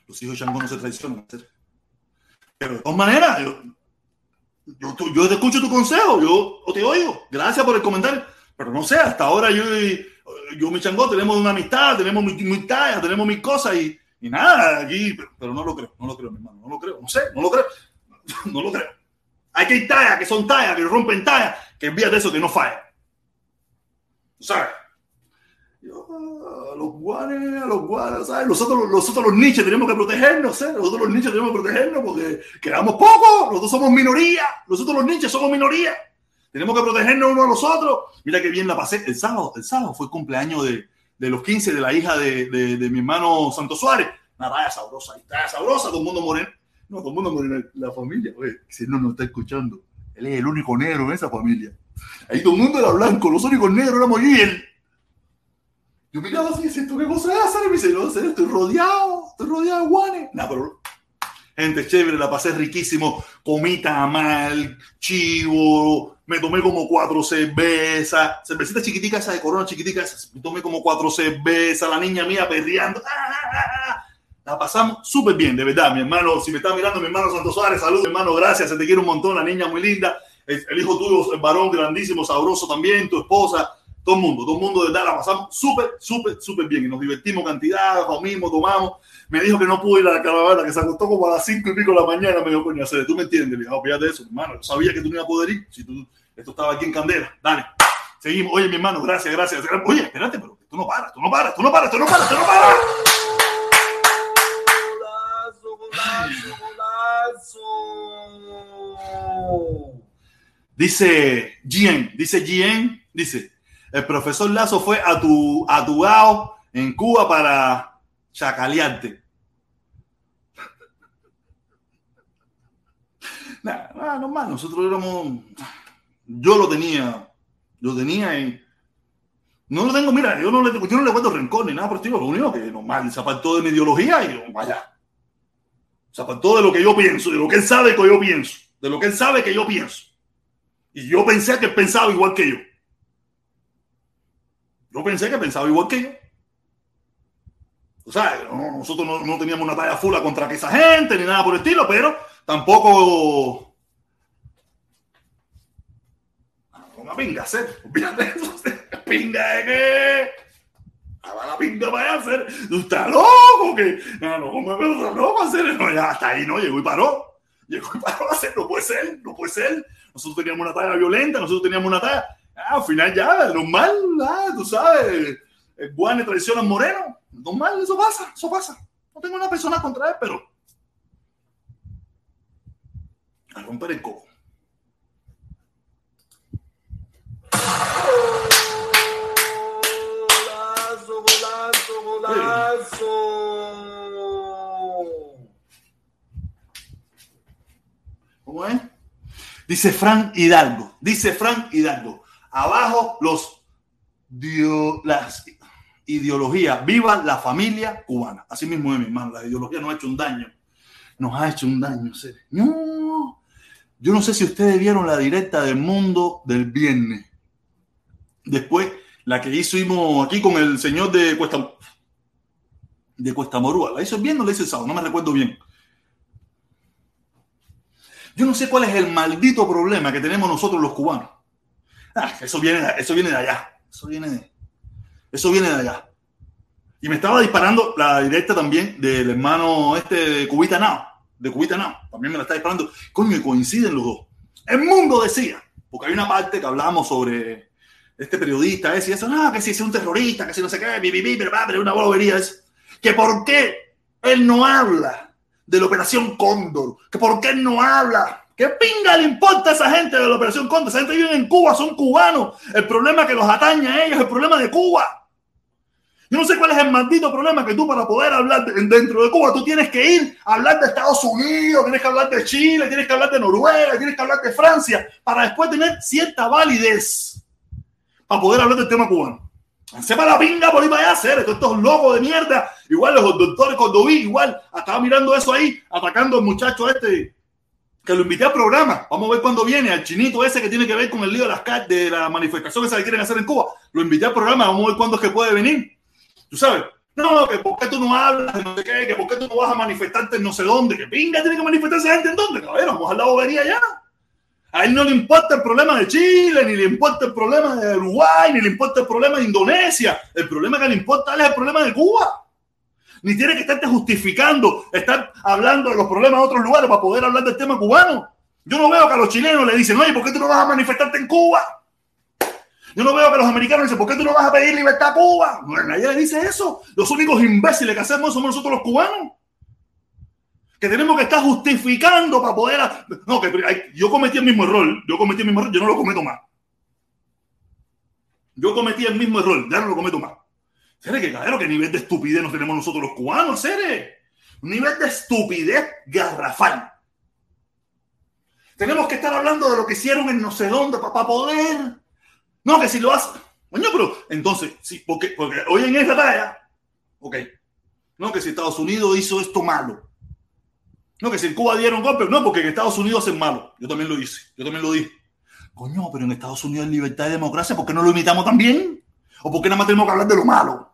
Los hijos de Chango no se traicionan. Pero de todas maneras, yo, yo, te escucho tu consejo, yo te oigo. Gracias por el comentario. Pero no sé, hasta ahora yo y, yo mi Chango tenemos una amistad, tenemos mi, talla, tenemos mis cosas y, y nada, aquí, pero, no lo creo, no lo creo, mi hermano, no lo creo, no sé, no lo creo, no lo creo. Hay que ir tallas que son tallas, que rompen tallas, que envías de eso que no falla. ¿Sabes? Los guanes, los guanes, ¿sabes? Nosotros, nosotros los niches tenemos que protegernos, ¿eh? Nosotros los niches tenemos que protegernos porque quedamos pocos, nosotros somos minoría, nosotros los niches somos minoría. Tenemos que protegernos unos a los otros. Mira qué bien la pasé el sábado. El sábado fue el cumpleaños de, de los 15 de la hija de, de, de mi hermano Santo Suárez. Talla sabrosa, talla sabrosa, todo el mundo moreno. No, todo el mundo moreno, la familia. Oye, si no nos está escuchando, él es el único negro en esa familia. Ahí todo el mundo era blanco, los únicos negros éramos yo y él. Yo miraba así, ¿tú qué cosa es hacer? Y me dice, no sé, estoy rodeado, estoy rodeado de guanes. No, pero gente chévere, la pasé riquísimo, comí tamal, chivo, me tomé como cuatro cervezas, cervecita chiquitica esa de corona chiquitica me tomé como cuatro cervezas, la niña mía perreando, ¡ah, ah, ah, la pasamos súper bien, de verdad, mi hermano, si me está mirando mi hermano Santos Suárez, salud, hermano, gracias, se te quiere un montón, la niña muy linda, el hijo tuyo, el varón grandísimo, sabroso también, tu esposa, todo el mundo, todo el mundo de verdad la pasamos súper, súper, súper bien y nos divertimos cantidad, comimos, tomamos. Me dijo que no pudo ir a la caravana, que se acostó como a las cinco y pico de la mañana. Me dijo, coño, tú me entiendes. Le dije, olvídate de eso, hermano. Yo sabía que tú no ibas a poder ir. Si tú, esto estaba aquí en Candela. Dale, seguimos. Oye, mi hermano, gracias, gracias. Oye, espérate, pero tú no paras, tú no paras, tú no paras, tú no paras, tú no paras. Golazo, golazo, Dice Gien, dice Gien, dice, el profesor Lazo fue a tu, a tu gao en Cuba para chacalearte. Nada, nada, normal, nosotros éramos, yo lo tenía, lo tenía y no lo tengo, mira, yo no le, yo no le cuento rencor ni nada por estilo, lo único que normal, se apartó de mi ideología y vaya, se apartó de lo que yo pienso, de lo que él sabe que yo pienso, de lo que él sabe que yo pienso. Y yo pensé que él pensaba igual que yo. Yo pensé que pensaba igual que yo. O sea, nosotros no, teníamos una talla fula contra esa gente ni nada por el estilo, pero tampoco. Una pinga hacer. Olvídate eso. Pinga de qué. A la pinga vaya a hacer. Tú estás loco, que. No, no, ¿cómo me loco hacer? No, ya hasta ahí no llegó y paró. Llegó y paró a hacer. No puede ser, no puede ser. Nosotros teníamos una talla violenta, nosotros teníamos una talla Ah, al final ya, normal, ah, tú sabes, el guane traiciona al moreno, normal, eso pasa, eso pasa. No tengo una persona contra él, pero a romper el coco. Golazo, golazo, golazo. ¿Cómo es? Dice Frank Hidalgo, dice Frank Hidalgo, abajo los las ideologías, viva la familia cubana. Así mismo es mi hermano, la ideología nos ha hecho un daño, nos ha hecho un daño. No, yo no sé si ustedes vieron la directa del mundo del viernes. Después, la que hicimos aquí con el señor de Cuesta, de Cuesta Morúa. ¿La hizo bien o la hizo el sábado? No me recuerdo bien. Yo no sé cuál es el maldito problema que tenemos nosotros los cubanos. Eso, viene, eso viene de allá. Eso viene de, eso viene de allá. Y me estaba disparando la directa también del hermano este de Cubita Now. De Cubita Now. También me la está disparando. Coño, coinciden los dos. El mundo decía, porque hay una parte que hablábamos sobre este periodista ese y eso, no, que si es un terrorista, que si no sé qué, pero pero una bobería es que por qué él no habla de la Operación Cóndor, que por qué él no habla, qué pinga le importa a esa gente de la Operación Cóndor, esa gente vive en Cuba, son cubanos, el problema que los atañe a ellos es el problema de Cuba. Yo no sé cuál es el maldito problema que tú para poder hablar dentro de Cuba, tú tienes que ir a hablar de Estados Unidos, tienes que hablar de Chile, tienes que hablar de Noruega, tienes que hablar de Francia, para después tener cierta validez para poder hablar del tema cubano. Sepa la pinga por ahí para allá, hacer estos locos de mierda. Igual los doctores Cordoví, igual estaba mirando eso ahí, atacando al muchacho este que lo invité al programa. Vamos a ver cuándo viene, al chinito ese que tiene que ver con el lío de las de la manifestación esa que quieren hacer en Cuba. Lo invité al programa, vamos a ver cuándo es que puede venir. Tú sabes, no, que por qué tú no hablas no sé qué, que por qué tú no vas a manifestarte en no sé dónde, que pinga tiene que manifestarse gente en dónde, cabrón, vamos a la bobería ya. A él no le importa el problema de Chile, ni le importa el problema de Uruguay, ni le importa el problema de Indonesia. El problema que le importa a él es el problema de Cuba. Ni tiene que estarte justificando, estar hablando de los problemas de otros lugares para poder hablar del tema cubano. Yo no veo que a los chilenos le dicen, oye, ¿por qué tú no vas a manifestarte en Cuba? Yo no veo que los americanos dicen, ¿por qué tú no vas a pedir libertad a Cuba? nadie le dice eso. Los únicos imbéciles que hacemos somos nosotros los cubanos que tenemos que estar justificando para poder. No, que yo cometí el mismo error, yo cometí el mismo error, yo no lo cometo más. Yo cometí el mismo error, ya no lo cometo más. ¿Seré que claro qué nivel de estupidez nos tenemos nosotros los cubanos, Sere? Un nivel de estupidez garrafal. Tenemos que estar hablando de lo que hicieron en no sé dónde para poder. No, que si lo hace. Coño, pero entonces, sí, porque, porque hoy en esta talla, ok. No, que si Estados Unidos hizo esto malo. No, que si Cuba dieron golpe, no, porque en Estados Unidos hacen malo. Yo también lo hice, yo también lo dije. Coño, pero en Estados Unidos hay libertad y democracia, ¿por qué no lo imitamos también? ¿O por qué nada más tenemos que hablar de lo malo?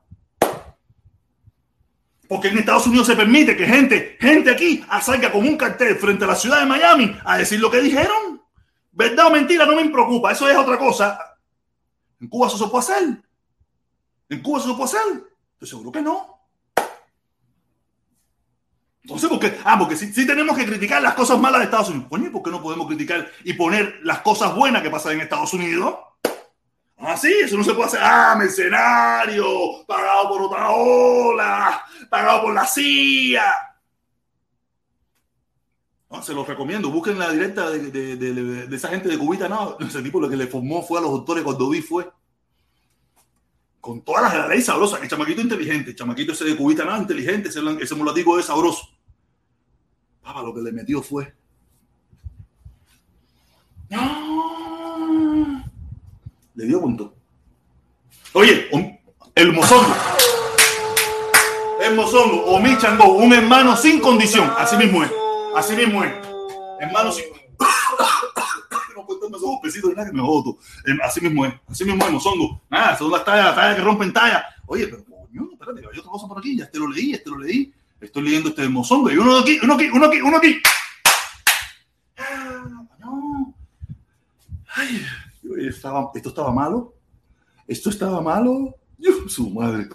Porque en Estados Unidos se permite que gente, gente aquí salga con un cartel frente a la ciudad de Miami a decir lo que dijeron. ¿Verdad o mentira? No me preocupa, eso es otra cosa. ¿En Cuba eso se puede hacer? ¿En Cuba eso se puede hacer? Estoy seguro que no. Entonces, ¿por qué? Ah, porque sí, tenemos que criticar las cosas malas de Estados Unidos. Coño, ¿por qué no podemos criticar y poner las cosas buenas que pasan en Estados Unidos? Ah, sí, eso no se puede hacer. Ah, mercenario, pagado por otra ola, pagado por la CIA. se los recomiendo. Busquen la directa de, esa gente de Cubita. No, ese tipo lo que le formó fue a los doctores Cordoví, fue. Con todas las de la ley sabrosa. El chamaquito inteligente. El chamaquito ese de Cubita, no, inteligente. Ese, ese digo es sabroso lo que le metió fue. Le dio punto. Oye, el mozongo. El mozongo, o mi chango, un hermano sin condición. Así mismo es. Así mismo es. Hermano sin. me jodo. Em, así mismo es. Así mismo es, mozongo. Nada, son las tallas, tallas que rompen tallas. Oye, pero coño, espérate, hay otra cosa por aquí. Ya este lo leí, este lo leí. Estoy leyendo este mozongo y uno aquí, uno aquí, uno aquí, uno aquí. no. Ay, estaba, esto estaba malo. Esto estaba malo. su madre.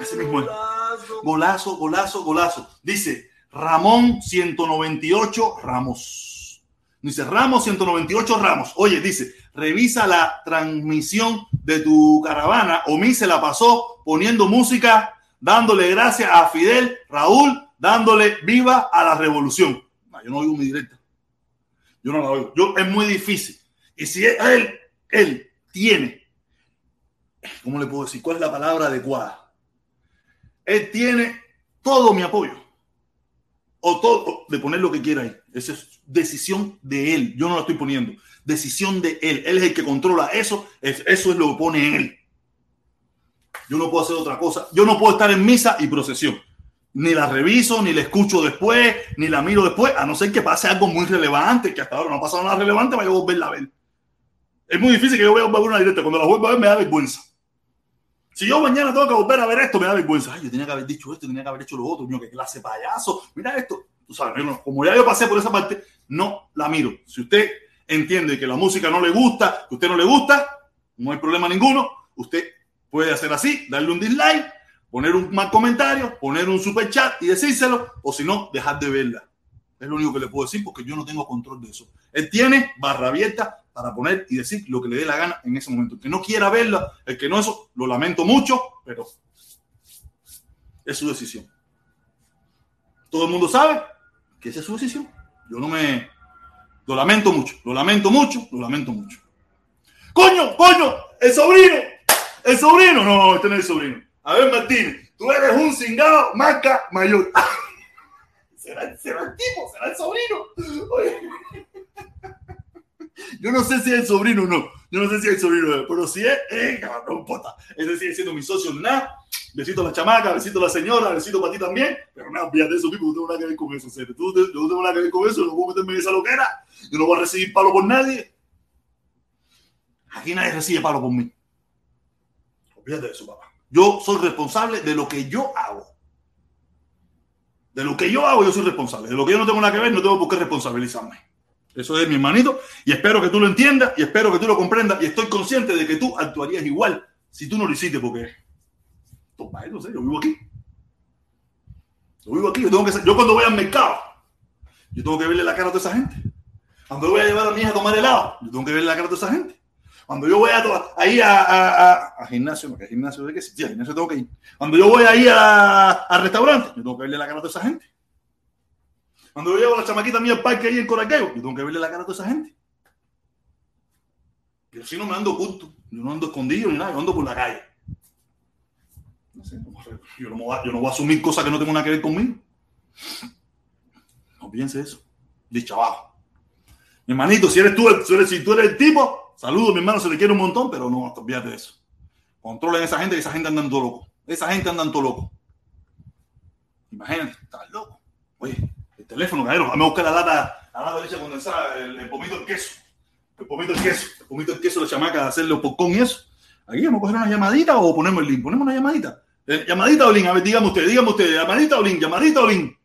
Así mismo. Golazo, golazo, golazo. Dice Ramón 198 Ramos. Dice Ramos 198 Ramos. Oye, dice, revisa la transmisión de tu caravana. O mí se la pasó poniendo música dándole gracias a Fidel, Raúl, dándole viva a la revolución. yo no oigo mi directa. Yo no la oigo. Yo, es muy difícil. Y si él, él tiene, ¿cómo le puedo decir? ¿Cuál es la palabra adecuada? Él tiene todo mi apoyo. O todo, de poner lo que quiera ahí. Esa es decisión de él. Yo no la estoy poniendo. Decisión de él. Él es el que controla eso. Eso es lo que pone él. Yo no puedo hacer otra cosa. Yo no puedo estar en misa y procesión. Ni la reviso, ni la escucho después, ni la miro después, a no ser que pase algo muy relevante, que hasta ahora no ha pasado nada relevante para yo volverla a ver. Es muy difícil que yo vea una directa. Cuando la vuelva a ver me da vergüenza. Si yo mañana tengo que volver a ver esto, me da vergüenza. Ay, yo tenía que haber dicho esto, tenía que haber hecho lo otro. Mío, qué clase payaso. Mira esto. Tú sabes, como ya yo pasé por esa parte, no la miro. Si usted entiende que la música no le gusta, que usted no le gusta, no hay problema ninguno. Usted puede hacer así, darle un dislike, poner un mal comentario, poner un super chat y decírselo, o si no, dejar de verla. Es lo único que le puedo decir porque yo no tengo control de eso. Él tiene barra abierta para poner y decir lo que le dé la gana en ese momento. El que no quiera verla, el que no eso, lo lamento mucho, pero es su decisión. Todo el mundo sabe que esa es su decisión. Yo no me... Lo lamento mucho, lo lamento mucho, lo lamento mucho. Coño, coño, el sobrino, el sobrino. No, este no es el sobrino. A ver, Martín, tú eres un cingado marca mayor. ¿Será, el tipo, será el sobrino. Oye. Yo no sé si es el sobrino o no. Yo no sé si es el sobrino, pero si es, eh, no importa. Ese sigue siendo mi socio nada. Besito a la chamaca, besito a la señora, besito para ti también. Pero nada, fíjate eso, tipo, no tengo nada que ver con eso. ¿sí? Tú, yo no tengo nada que ver con eso, no puedo meterme en esa loquera. Yo no voy a recibir palo por nadie. Aquí nadie recibe palo por mí. Olvídate de eso, papá. Yo soy responsable de lo que yo hago. De lo que yo hago, yo soy responsable. De lo que yo no tengo nada que ver, no tengo por qué responsabilizarme. Eso es mi hermanito. Y espero que tú lo entiendas y espero que tú lo comprendas. Y estoy consciente de que tú actuarías igual si tú no lo hiciste, porque. Toma, no sé, yo vivo aquí. Yo vivo aquí. Yo, tengo que, yo cuando voy al mercado, yo tengo que verle la cara a toda esa gente. Cuando voy a llevar a mi hija a tomar helado, yo tengo que verle la cara a toda esa gente. Cuando yo voy a, ahí a, a, a, gimnasio, porque gimnasio de qué sí, a gimnasio tengo que ir. Cuando yo voy ahí a, restaurante, yo tengo que verle la cara a toda esa gente. Cuando yo llevo a la chamaquita mía al parque ahí en Coraqueo, yo tengo que verle la cara a toda esa gente. Yo si no me ando oculto, yo no ando escondido ni nada, yo ando por la calle. Yo, no voy a, yo no voy a asumir cosas que no tengan nada que ver conmigo. No piense eso. Dicho abajo. Mi hermanito, si eres tú, si tú eres el tipo, Saludos, mi hermano, se le quiere un montón, pero no, olvídate de eso. Controlen a esa gente, esa gente anda todo loco. Esa gente anda todo loco. Imagínate, estás loco. Oye, el teléfono, cabrón, vamos a buscar la lata, la lata de leche condensada, el, pomito de queso. El pomito de queso, el pomito de queso, la chamaca, hacerlo con y eso. Aquí vamos a coger una llamadita o ponemos el link. Ponemos una llamadita. Eh, llamadita o link, a ver, dígame usted, dígame usted, llamadita o link, llamadita o link.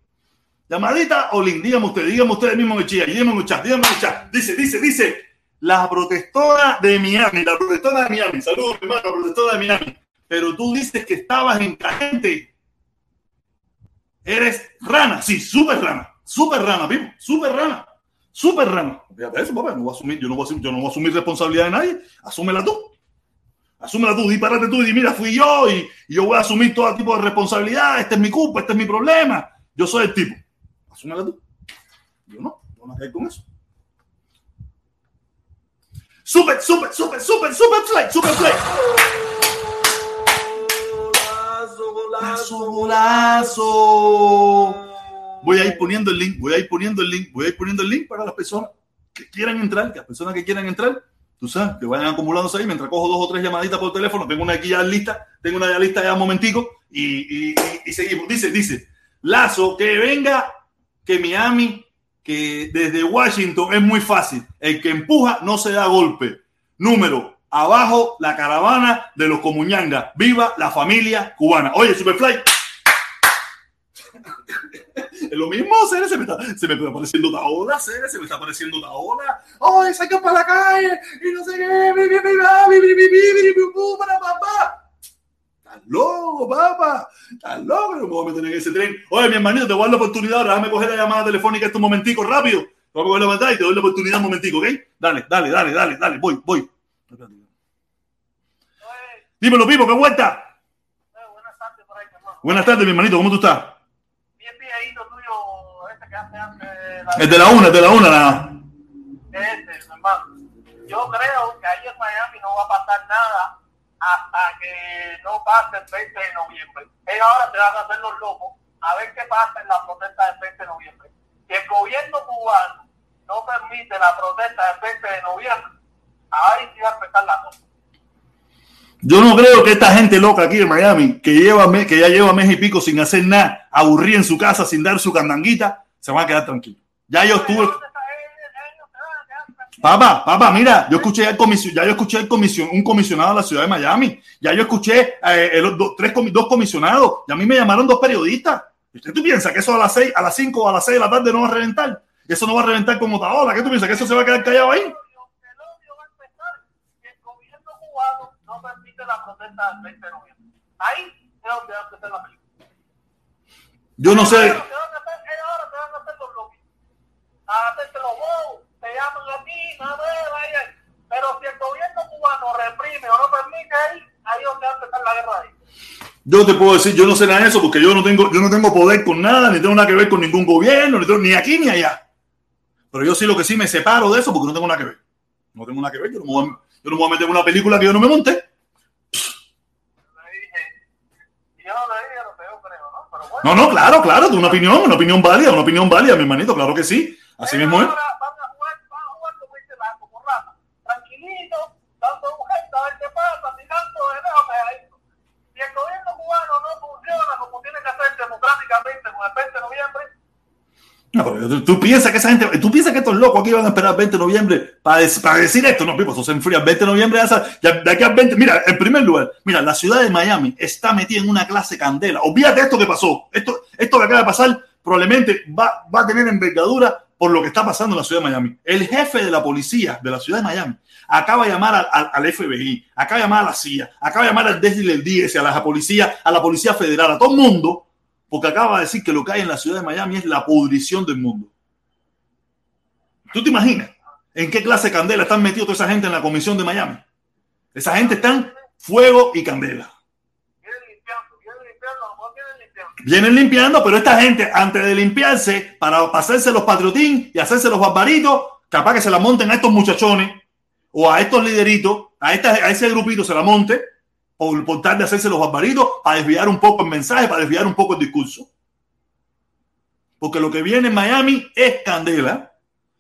Llamadita o link, dígame usted, dígame usted mismo en el chat, dígame en el chat, dígame en el chat. Dice, dice, dice, la protestora de Miami, la protestora de Miami, saludos hermano, la protestora de Miami, pero tú dices que estabas en caliente. Eres rana, sí, súper rana, súper rana, vivo, súper rana, súper rana. Fíjate eso, papá, no voy a asumir, yo no voy a asumir, yo no voy a asumir responsabilidad de nadie, asúmela tú. Asúmela tú, disparate tú y di, mira, fui yo y, yo voy a asumir todo tipo de responsabilidad, este es mi culpa, este es mi problema, yo soy el tipo. Asúmela tú. Yo no, no voy a caer con eso. Super, super, super, super, super play, super play. Golazo, golazo. Voy a ir poniendo el link, voy a ir poniendo el link, voy a ir poniendo el link para las personas que quieran entrar, que las personas que quieran entrar, tú sabes, que vayan acumulándose ahí mientras cojo dos o tres llamaditas por teléfono. Tengo una aquí ya lista, tengo una ya lista ya un momentico y, y, y seguimos. Dice, dice, Lazo, que venga, que Miami que desde Washington es muy fácil. El que empuja no se da golpe. Número, abajo la caravana de los Comuñangas. Viva la familia cubana. Oye, Superfly. Es lo mismo, se me está, se me está apareciendo Taola, se me está apareciendo Taola. ¡Ay, saca para la calle! Y no sé qué. para papá. Estás loco, papá. Estás loco. No me voy a meter en ese tren. Oye, mi hermanito, te voy a dar la oportunidad. Déjame coger la llamada telefónica este momentico, rápido. Voy a coger la pantalla y te doy la oportunidad un momentico, ¿ok? Dale, dale, dale, dale, dale. Voy, voy. Dímelo, Pipo, ¿qué vuelta? buenas tardes por ahí, hermano. Buenas tardes, mi hermanito. ¿Cómo tú estás? Bien, viejito tuyo, este que hace antes. El de la una, el de la una, nada. Este, hermano. Yo creo que ahí en Miami no va a pasar nada hasta que no pase el 20 de noviembre. Ellos ahora se van a hacer los locos a ver qué pasa en la protesta del 20 de noviembre. Si el gobierno cubano no permite la protesta del 20 de noviembre, ahí sí va a empezar la cosa. Yo no creo que esta gente loca aquí en Miami, que, lleva, que ya lleva mes y pico sin hacer nada, aburrida en su casa, sin dar su candanguita, se van a quedar tranquilos. Ya yo estuve. Papá, papá, mira, yo escuché el comisión, ya yo escuché el comisión, un comisionado de la ciudad de Miami, ya yo escuché eh, el, dos, tres, dos comisionados, y a mí me llamaron dos periodistas. ¿Usted tú piensas que eso a las seis, a las cinco o a las seis de la tarde no va a reventar? Eso no va a reventar como Taola. ¿Qué tú piensas? ¿Que eso se va a quedar callado ahí? No permite la protesta del 20 de noviembre. Ahí es donde va a empezar la película. Yo no sé. Ahora te van a hacer, los lobbies. A hacerte los bobos, te llaman a ti, no vaya. Pero si el gobierno cubano reprime o no permite ahí, ahí donde va a empezar la guerra ahí. Yo te puedo decir, yo no sé nada de eso porque yo no tengo, yo no tengo poder con nada, ni tengo nada que ver con ningún gobierno, ni, tengo, ni aquí ni allá. Pero yo sí lo que sí me separo de eso porque no tengo nada que ver. No tengo nada que ver. Yo no me voy a, yo no me voy a meter en una película que yo no me creo, ¿no? No, claro, claro, una opinión, una opinión válida, una opinión válida, mi hermanito, claro que sí. Así mismo es. ahora Van a jugar, van a jugar como dice la, como rata. Tranquilito, dando gesto a ver qué pasa, mirando de lejos pegadito. Si el gobierno cubano no funciona como tiene que hacer democráticamente con el 20 de noviembre, No, pero tú, tú piensas que esa gente, tú piensas que estos locos aquí van a esperar el 20 de noviembre para, des- para decir esto, no, Pipo, eso se enfría el 20 de noviembre, ya, de aquí al 20, mira, en primer lugar, mira, la ciudad de Miami está metida en una clase candela, olvídate esto que pasó, esto, esto que acaba de pasar probablemente va, va a tener envergadura por lo que está pasando en la ciudad de Miami. El jefe de la policía de la ciudad de Miami acaba de llamar al, al- FBI, acaba de llamar a la CIA, acaba de llamar al DSS, a la policía, a la policía federal, a todo el mundo, porque acaba de decir que lo que hay en la ciudad de Miami es la pudrición del mundo. ¿Tú te imaginas en qué clase de candela están metidos toda esa gente en la comisión de Miami? Esa gente está en fuego y candela. Vienen limpiando, pero esta gente, antes de limpiarse, para pasarse los patriotín y hacerse los barbaritos, capaz que se la monten a estos muchachones o a estos lideritos, a, esta, a ese grupito se la monte, por, por tal de hacerse los barbaritos, para desviar un poco el mensaje, para desviar un poco el discurso. Porque lo que viene en Miami es candela.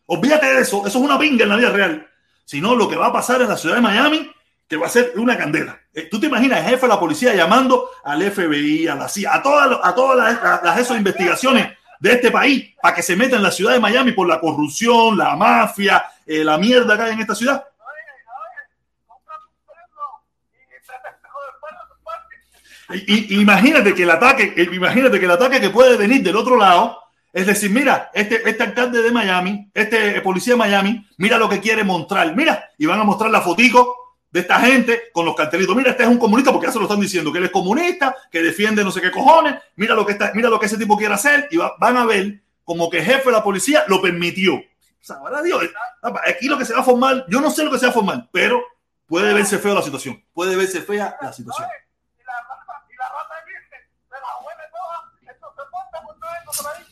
Olvídate de eso, eso es una pinga en la vida real. Sino lo que va a pasar en la ciudad de Miami, que va a ser una candela. Eh, ¿Tú te imaginas el jefe de la policía llamando al FBI, a la CIA, a todas, a todas las, investigaciones de este país para que se metan en la ciudad de Miami por la corrupción, la mafia, eh, la mierda que hay en esta ciudad? Oye, oye, cómprate un perro y te espejo del perro de tu parte. Y, imagínate que el ataque, eh, imagínate que el ataque que puede venir del otro lado, es decir, mira, este, este alcalde de Miami, este eh, policía de Miami, mira lo que quiere mostrar, mira, y van a mostrar la fotico de esta gente con los cartelitos. Mira, este es un comunista porque ya se lo están diciendo, que él es comunista, que defiende no sé qué cojones, mira lo que está, mira lo que ese tipo quiere hacer, y va- van a ver como que el jefe de la policía lo permitió. Sabrá Dios, eh, aquí lo que se va a formar, yo no sé lo que se va a formar, pero puede verse feo la situación, puede verse fea la situación. Oye, y la rata, y la rata dice, se la huele toda, esto se porta por todo eso por ahí.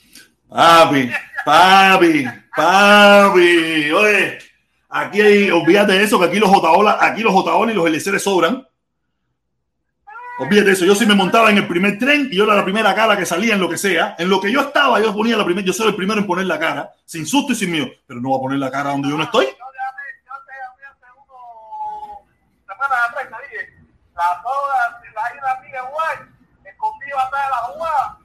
Papi, papi, papi. Oye, aquí hay, olvídate de eso, que aquí los Jotaola, aquí los Jotaola y los LCR sobran. Olvídate de eso. Yo sí me montaba en el primer tren y yo era la primera cara que salía en lo que sea. En lo que yo estaba, yo ponía la primera, yo soy el primero en poner la cara, sin susto y sin miedo. Pero no voy a poner la cara donde yo no estoy. La hay una amiga guay, escondido atrás de la jugada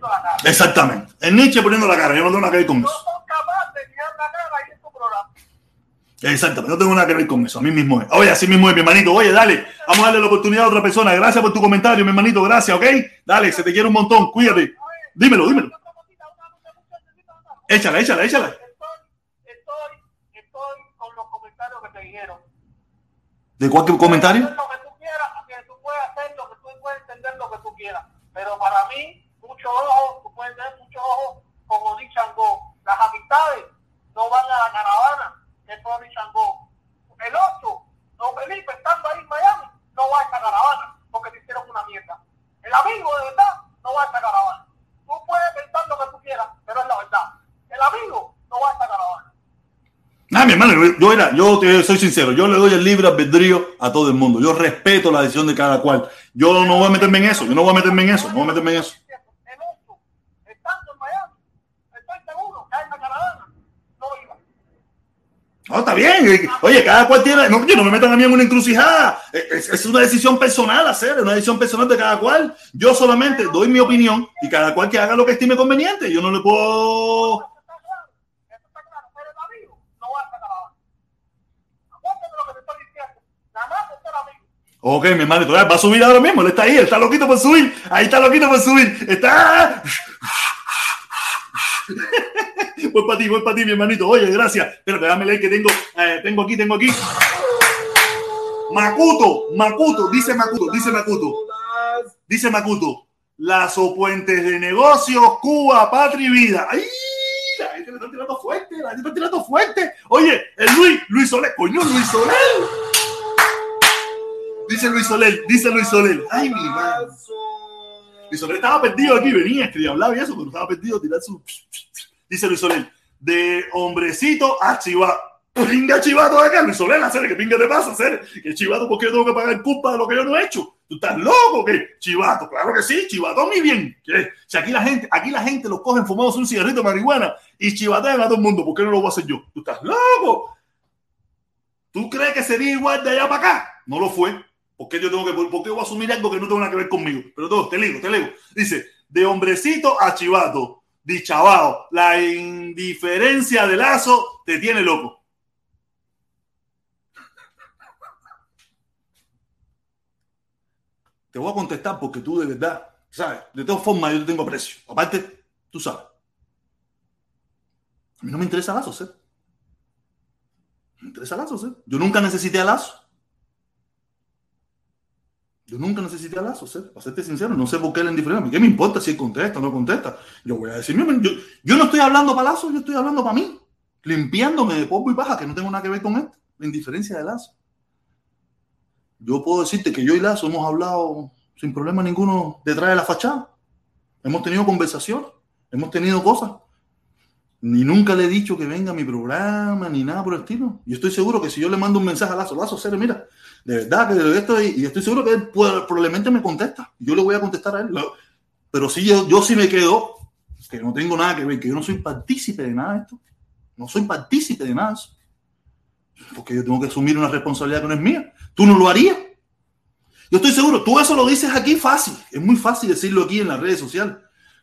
poniendo la cara. Exactamente. El Nietzsche poniendo la cara. Yo no tengo nada que ver con No eso. son capaces de la cara ahí en tu programa. Exactamente. No tengo nada que ver con eso. A mí mismo es. Oye, así mismo es, mi hermanito. Oye, dale. Vamos a darle la oportunidad a otra persona. Gracias por tu comentario, mi hermanito. Gracias, ¿ok? Dale, se te quiere un montón. Cuídate. Dímelo, dímelo. Échala, échala, échala. Estoy, estoy, estoy con los comentarios que te dijeron. ¿De cualquier comentario? Lo que tú quieras, que tú puedes hacer lo que tú puedes entender lo que tú quieras. Pero para mí, mucho ojo, tú puedes tener mucho ojo, como dice Changó. Las amistades no van a la caravana, que es Changó. El otro, don Felipe, estando ahí en Miami, no va a esa caravana, porque te hicieron una mierda. El amigo de verdad no va a esa caravana. Tú puedes pensar lo que tú quieras, pero es la verdad. El amigo no va a esa caravana. Ah, mi hermano, yo- era, yo soy sincero, yo le doy el libre albedrío a todo el mundo. Yo respeto la decisión de cada cual. Yo no voy a meterme en eso, yo no voy a meterme en eso, no voy a meterme en eso. No, está bien. Oye, cada cual tiene. No, no me metan a mí en una encrucijada. Eh, es, una decisión personal hacer, es una decisión personal de cada cual. Yo solamente doy mi opinión y cada cual que haga lo que estime conveniente. Yo no le puedo. Ok, mi hermano, va a subir ahora mismo. Él está ahí, él está loquito por subir. Ahí está loquito por subir. Está voy para ti, voy para ti, mi hermanito. Oye, gracias. Espérate, déjame leer que tengo, eh, tengo aquí, tengo aquí. Macuto, Macuto, dice Macuto, dice Macuto. Dice Macuto, Lazo Puentes de Negocios, Cuba, Patria y Vida. ¡Ay! La gente le está tirando fuerte, la gente está tirando fuerte. Oye, el Luis, Luis Soler, coño, Luis Soler. Dice Luis Soler, dice Luis Soler. Ay, mi madre. Luis Soler estaba perdido aquí, venía, escribía, hablaba y eso, pero estaba perdido, tirar su. Dice Luis Soler, de hombrecito a chivato. Pinga chivato acá, Luis Soler, hacer que pinga te pasa, hacer que chivato, porque yo tengo que pagar culpa de lo que yo no he hecho. ¿Tú estás loco? ¿Qué? Chivato, claro que sí, chivato muy bien. ¿Qué? Si aquí la gente, aquí la gente lo cogen fumados un cigarrito de marihuana y chivatean a todo el mundo, ¿por qué no lo voy a hacer yo? ¿Tú estás loco? ¿Tú crees que sería igual de allá para acá? No lo fue. ¿Por qué yo tengo que, por qué voy a asumir algo que no tenga nada que ver conmigo? Pero todo, te leo, te leo. Dice, de hombrecito a chivato, dichabao, la indiferencia de lazo te tiene loco. Te voy a contestar porque tú de verdad, ¿sabes? De todas formas, yo te tengo aprecio. Aparte, tú sabes. A mí no me interesa Lazo, ¿sí? Me interesa Lazo, ¿sí? Yo nunca necesité a Lazo. Yo nunca necesité a Lazo. Para serte sincero, no sé por qué él indiferente. ¿Qué me importa si él contesta o no contesta? Yo voy a decir, yo, yo no estoy hablando para Lazo, yo estoy hablando para mí. Limpiándome de polvo y paja, que no tengo nada que ver con esto. La indiferencia de Lazo yo puedo decirte que yo y Lazo hemos hablado sin problema ninguno detrás de la fachada. Hemos tenido conversaciones, hemos tenido cosas. Ni nunca le he dicho que venga a mi programa, ni nada por el estilo. Y estoy seguro que si yo le mando un mensaje a Lazo, Lazo, Cere, mira, de verdad que de esto, y estoy seguro que él probablemente me contesta. Yo le voy a contestar a él. Pero sí, yo, yo sí me quedo, que no tengo nada que ver, que yo no soy partícipe de nada de esto. No soy partícipe de nada de eso. Porque yo tengo que asumir una responsabilidad que no es mía. ¿Tú no lo harías? Yo estoy seguro, tú eso lo dices aquí fácil. Es muy fácil decirlo aquí en las redes sociales.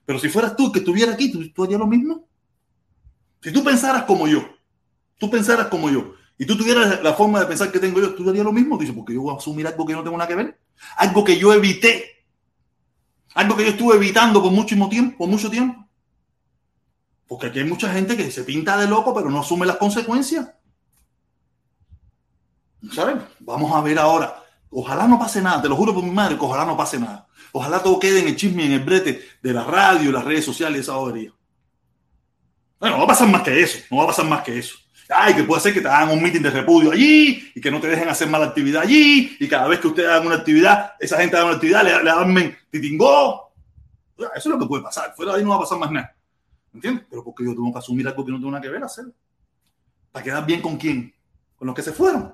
Pero si fueras tú que estuviera aquí, ¿tú, harías lo mismo? Si tú pensaras como yo, tú pensaras como yo, y tú tuvieras la forma de pensar que tengo yo, ¿tú harías lo mismo? Dice, porque yo voy a asumir algo que no tengo nada que ver. Algo que yo evité. Algo que yo estuve evitando por mucho tiempo, por mucho tiempo. Porque aquí hay mucha gente que se pinta de loco, pero no asume las consecuencias. ¿Sabes? Vamos a ver ahora. Ojalá no pase nada, te lo juro por mi madre que ojalá no pase nada. Ojalá todo quede en el chisme, en el brete de la radio, las redes sociales, esa bobería. Bueno, no va a pasar más que eso, no va a pasar más que eso. Ay, que puede ser que te hagan un meeting de repudio allí y que no te dejen hacer mala actividad allí y cada vez que ustedes hagan una actividad, esa gente haga una actividad, le, le armen titingó. Eso es lo que puede pasar. Fuera de ahí no va a pasar más nada. ¿Entiendes? Pero porque yo tengo que asumir algo que no tengo nada que ver hacerlo. ¿Para quedar bien con quién? Con los que se fueron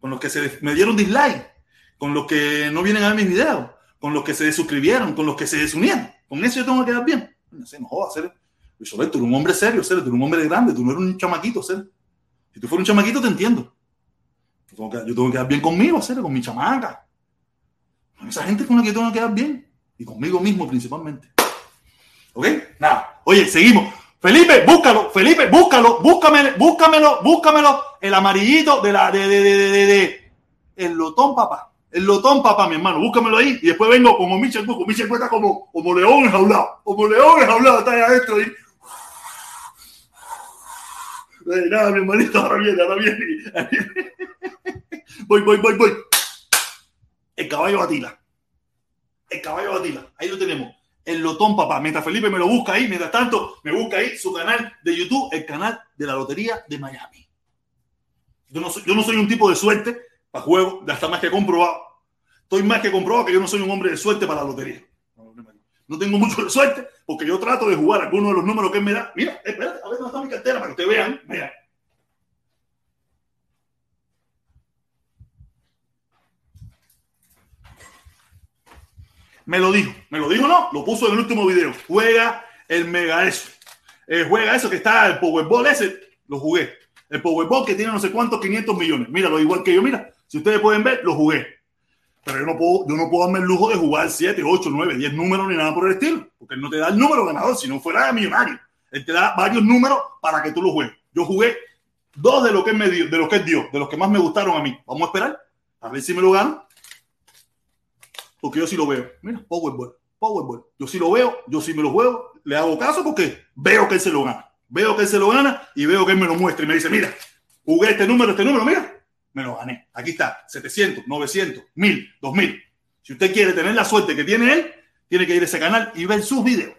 con los que se me dieron dislike, con los que no vienen a ver mis videos, con los que se suscribieron, con los que se desunieron. Con eso yo tengo que quedar bien. No sé, no jodas, Luis tú eres un hombre serio, ser. tú eres un hombre grande, tú no eres un chamaquito, ser. Si tú fueras un chamaquito, te entiendo. Yo tengo que, yo quedar bien conmigo, ser, con mi chamaca. Con esa gente con la que tengo que quedar bien. Y conmigo mismo principalmente. ¿Ok? Nada. Oye, seguimos. Felipe, búscalo, Felipe, búscalo, búscamelo, búscamelo, búscamelo, el amarillito de la, de, de, de, de, el lotón, papá, el lotón, papá, mi hermano, búscamelo ahí, y después vengo como Michel Buco, Michel está como, como león enjaulado, como león enjaulado, está ahí adentro ahí. Eh, nada, mi hermanito, ahora viene, ahora viene. voy, voy, voy, voy. El caballo batila. El caballo batila. Ahí lo tenemos el Lotón Papá. Mientras Felipe me lo busca ahí, mientras tanto, me busca ahí su canal de YouTube, el canal de la Lotería de Miami. Yo no soy, yo no soy un tipo de suerte para juego, ya está más que comprobado. Estoy más que comprobado que yo no soy un hombre de suerte para la lotería. No tengo mucho de suerte porque yo trato de jugar algunos de los números que él me da. Mira, espérate, a ver dónde está mi cartera para que ustedes vean. Mira. Me lo dijo, me lo dijo, no, lo puso en el último video. Juega el Mega eso. Eh, juega eso que está el Powerball ese, lo jugué. El Powerball que tiene no sé cuántos 500 millones. Míralo igual que yo, mira. Si ustedes pueden ver, lo jugué. Pero yo no puedo, yo no puedo darme el lujo de jugar 7, 8, 9, 10 números ni nada por el estilo. Porque él no te da el número ganador, si no fuera millonario. Él te da varios números para que tú lo juegues. Yo jugué dos de lo que él me de lo que él dio, de los que más me gustaron a mí. Vamos a esperar a ver si me lo gano. porque yo sí lo veo. Mira, Powerball, Powerball. Yo sí lo veo, yo sí me lo juego, le hago caso porque veo que él se lo gana. Veo que él se lo gana y veo que él me lo muestra y me dice, mira, jugué este número, este número, mira, Aquí está, 700, 900, 1000, 2000. Si usted quiere tener la suerte que tiene él, tiene que ir a ese canal y ver sus videos.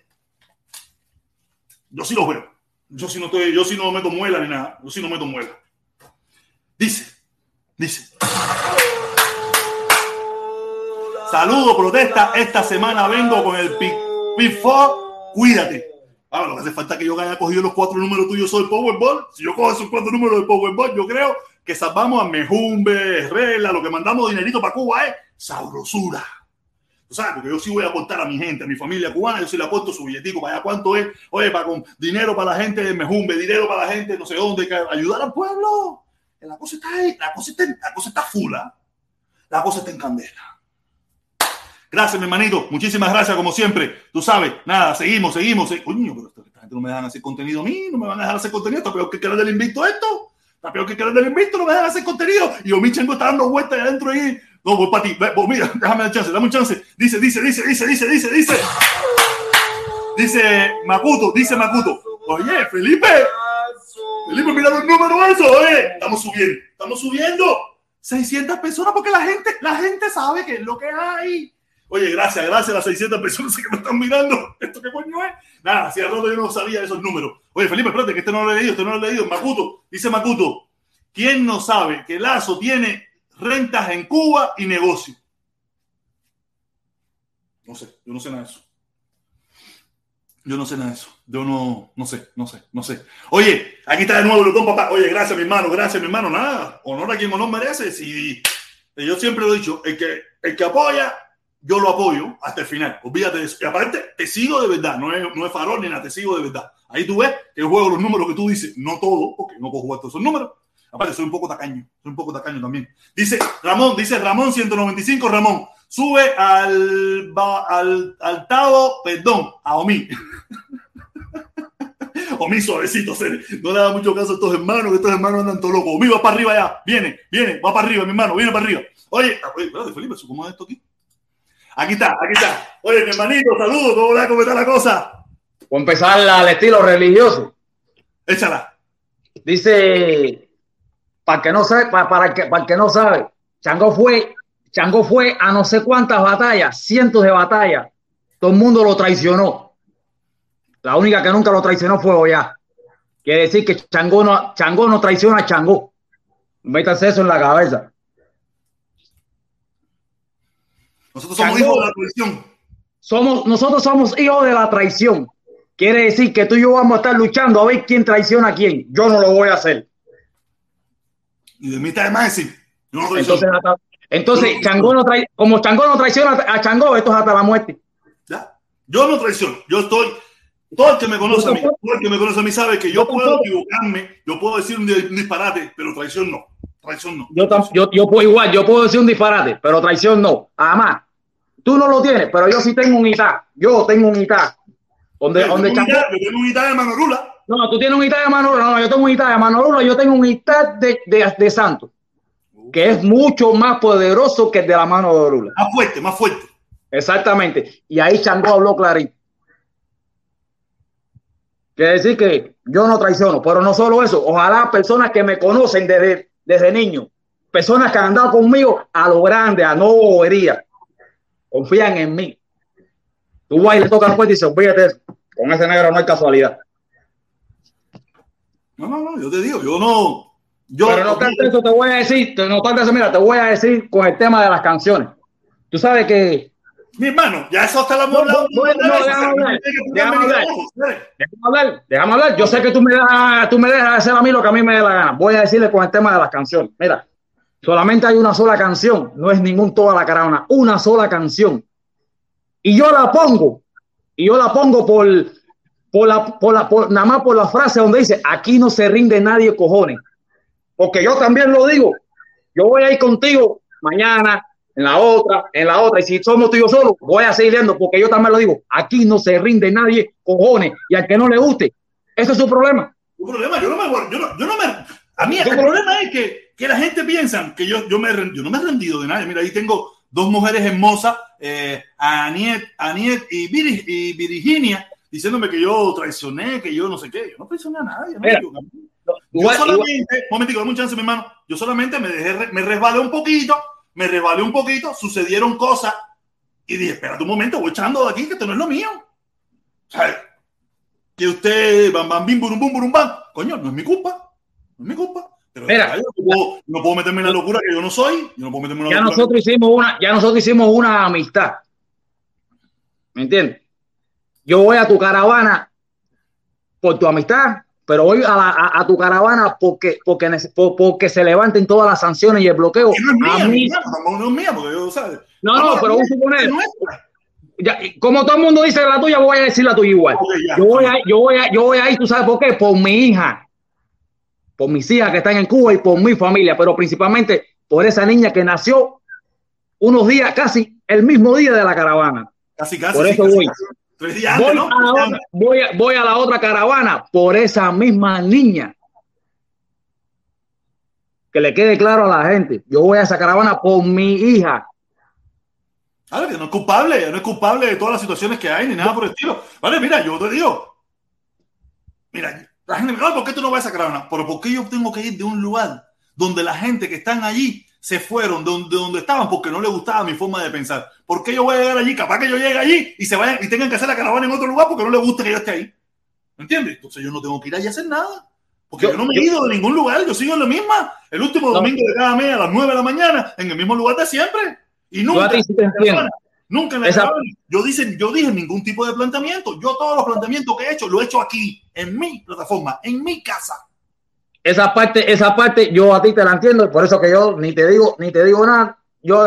Yo sí los veo. Yo sí no estoy, yo sí no meto muela ni nada. Yo sí no meto muela. Dice, dice. Saludo, protesta. Esta semana vengo con el Pick 4. Cuídate. Ahora, lo que hace falta que yo haya cogido los cuatro números tuyos sobre Powerball. Si yo cojo esos cuatro números de Powerball, yo creo que salvamos a Mejumbe, Regla, lo que mandamos dinerito para Cuba es sabrosura. ¿Tú sabes? Porque yo sí voy a aportar a mi gente, a mi familia cubana, yo sí le aporto su billetico para. ¿Cuánto es? Oye, para con dinero para la gente de Mejumbe, dinero para la gente no sé dónde, ayudar al pueblo. La cosa está ahí, la cosa está, la cosa está fula. ¿ah? La cosa está en candela. Gracias, mi hermanito. Muchísimas gracias, como siempre. Tú sabes, nada, seguimos, seguimos. Coño, pero esta gente no me dejan hacer contenido a mí, no me van a dejar hacer contenido. Peor que quedar del invicto esto. Está peor que quedar del invicto, no me dejan hacer contenido. Y yo, mi chengo está dando vueltas adentro ahí. No, voy para ti. Voy, mira, déjame dar chance, dame un chance. Dice, dice, dice, dice, dice, dice, dice. Dice Makuto, dice Makuto. Oye, Felipe. Felipe, mira los números eso, oye. Estamos subiendo, estamos subiendo. 600 personas porque la gente, la gente sabe que es lo que hay. Oye, gracias, gracias a las 600 personas que me están mirando. ¿Esto qué coño es? Nada, al rato yo no sabía esos números. Oye, Felipe, espérate, que este no lo he leído, este no lo he leído. Macuto, dice Macuto, ¿quién no sabe que Lazo tiene rentas en Cuba y negocio? No sé, yo no sé nada de eso. Yo no sé nada de eso. Yo no, no sé, no sé, no sé. Oye, aquí está de nuevo el papá. Oye, gracias, mi hermano, gracias, mi hermano. Nada, honor a quien honor merece. Si, yo siempre lo he dicho, el que, el que apoya yo lo apoyo hasta el final. Olvídate de eso. Y aparte, te sigo de verdad. No es, no es farol ni nada, te sigo de verdad. Ahí tú ves que juego los números que tú dices, no todo, porque no puedo jugar todos esos números. Aparte, soy un poco tacaño, soy un poco tacaño también. Dice Ramón, dice Ramón 195, Ramón, sube al, al, al Tavo, perdón, a Omi. Omi suavecito, no le da mucho caso a estos hermanos, que estos hermanos andan todos locos. Omi va para arriba ya, viene, viene, va para arriba, mi hermano, viene para arriba. Oye, oye espérate, Felipe, ¿cómo es esto aquí? Aquí está, aquí está. Oye, mi hermanito, saludos, ¿cómo a comentar la cosa? A empezar al estilo religioso. Échala. Dice, para que no sabe, para, para, que, para que no sabe, Chango fue, Chango fue a no sé cuántas batallas, cientos de batallas. Todo el mundo lo traicionó. La única que nunca lo traicionó fue Oya. Quiere decir que Chango no, Chango no traiciona a Chango. Métanse eso en la cabeza. Nosotros somos hijos de la traición. Somos, nosotros somos hijos de la traición. Quiere decir que tú y yo vamos a estar luchando a ver quién traiciona a quién. Yo no lo voy a hacer. Y de mitad de más sí. no entonces, entonces Changó no trae, como Changó no traiciona a Changó, esto es hasta la muerte. ¿Ya? Yo no traiciono. Yo estoy. Todo el que me conoce a mí, todo el que me conoce a mí sabe que yo puedo equivocarme, yo puedo decir un disparate, pero traición no. Traición no. Yo, yo, yo puedo igual, yo puedo decir un disparate, pero traición no. Además, Tú no lo tienes, pero yo sí tengo un ITA. Yo tengo un ITA. Donde, donde yo, tengo un ITA de Manorula. No, tú tienes un ITA de Manorula. No, yo tengo un ITA de Manorula. Yo tengo un ITA de, de, de Santos, que es mucho más poderoso que el de la mano de Orula. Más fuerte, más fuerte. Exactamente. Y ahí Chango habló clarito. Quiere decir que yo no traiciono, pero no solo eso. Ojalá personas que me conocen desde, desde niño, personas que han andado conmigo a lo grande, a no bobería, confían en mí. Tú vas y le tocas la puerta y dices, fíjate, con ese negro no hay casualidad. No, no, no, yo te digo, yo no. Yo, Pero no tanto eso, te voy a decir, no tanto eso, mira, te voy a decir con el tema de las canciones. Tú sabes que. Mi hermano, ya eso está la no, no, no, déjame hablar. Déjame hablar. Déjame hablar. Déjame hablar. Yo sé que tú me, dejas, tú me dejas hacer a mí lo que a mí me dé la gana. Voy a decirle con el tema de las canciones. Mira, Solamente hay una sola canción, no es ningún toda la carona, una sola canción. Y yo la pongo, y yo la pongo por, por la, por la, nada más por la frase donde dice, aquí no se rinde nadie, cojones. Porque yo también lo digo, yo voy a ir contigo mañana, en la otra, en la otra, y si somos tú y yo solo, voy a seguir viendo, porque yo también lo digo, aquí no se rinde nadie, cojones, y al que no le guste, ese es su problema. Su problema, yo no me, yo no, yo no me, a mí el problema es que que la gente piensa que yo, yo, me, yo no me he rendido de nadie. Mira, ahí tengo dos mujeres hermosas, eh, Aniet, Aniet y, y, Virginia, diciéndome que yo traicioné, que yo no sé qué. Yo no traicioné a nadie. yo solamente, un momentico, dame un chance, mi hermano. Yo solamente me dejé, me resbalé un poquito, me resbalé un poquito, sucedieron cosas y dije, espérate un momento, voy echando de aquí que esto no es lo mío. Sea, que usted, bam, bam, bim, burum, bum, burum, bam. Coño, no es mi culpa. No es mi culpa. Pero Mira, yo no, puedo, meterme en la locura que yo no soy. Yo no puedo meterme en la ya nosotros hicimos una, ya nosotros hicimos una amistad. ¿Me entiendes? Yo voy a tu caravana por tu amistad, pero voy a, a, tu caravana porque, porque, porque se levanten todas las sanciones y el bloqueo. No es mía, no es mía, porque yo, ¿sabes? No, no, pero vamos a suponer. Ya, como todo el mundo dice la tuya, voy a decir la tuya igual. yo, voy a, yo, voy a, yo voy ahí, ¿tú sabes por qué? Por mi hija, por mis hijas que están en Cuba y por mi familia, pero principalmente por esa niña que nació unos días, casi el mismo día de la caravana. Casi, casi. Por eso voy. voy, a la voy, voy a la otra caravana por esa misma niña. Que le quede claro a la gente. Yo voy a esa caravana por mi hija Claro, que no es culpable, no es culpable de todas las situaciones que hay ni nada por el estilo. Vale, mira, yo te digo, mira, la gente me ¿por qué tú no vas a sacar una? Pero ¿por qué yo tengo que ir de un lugar donde la gente que están allí se fueron de donde, donde estaban porque no les gustaba mi forma de pensar? ¿Por qué yo voy a llegar allí? Capaz que yo llegue allí y se vayan y tengan que hacer la caravana en otro lugar porque no les gusta que yo esté ahí. ¿Me entiendes? Entonces yo no tengo que ir allí a hacer nada. Porque yo, no me he ido de ningún lugar, yo sigo en la misma. El último domingo de cada mes a las 9 de la mañana, en el mismo lugar de siempre. Y nunca, nunca me yo, dije, yo dije ningún tipo de planteamiento. Yo todos los planteamientos que he hecho, lo he hecho aquí, en mi plataforma, en mi casa. Esa parte, esa parte, yo a ti te la entiendo, por eso que yo ni te digo, ni te digo nada. Yo,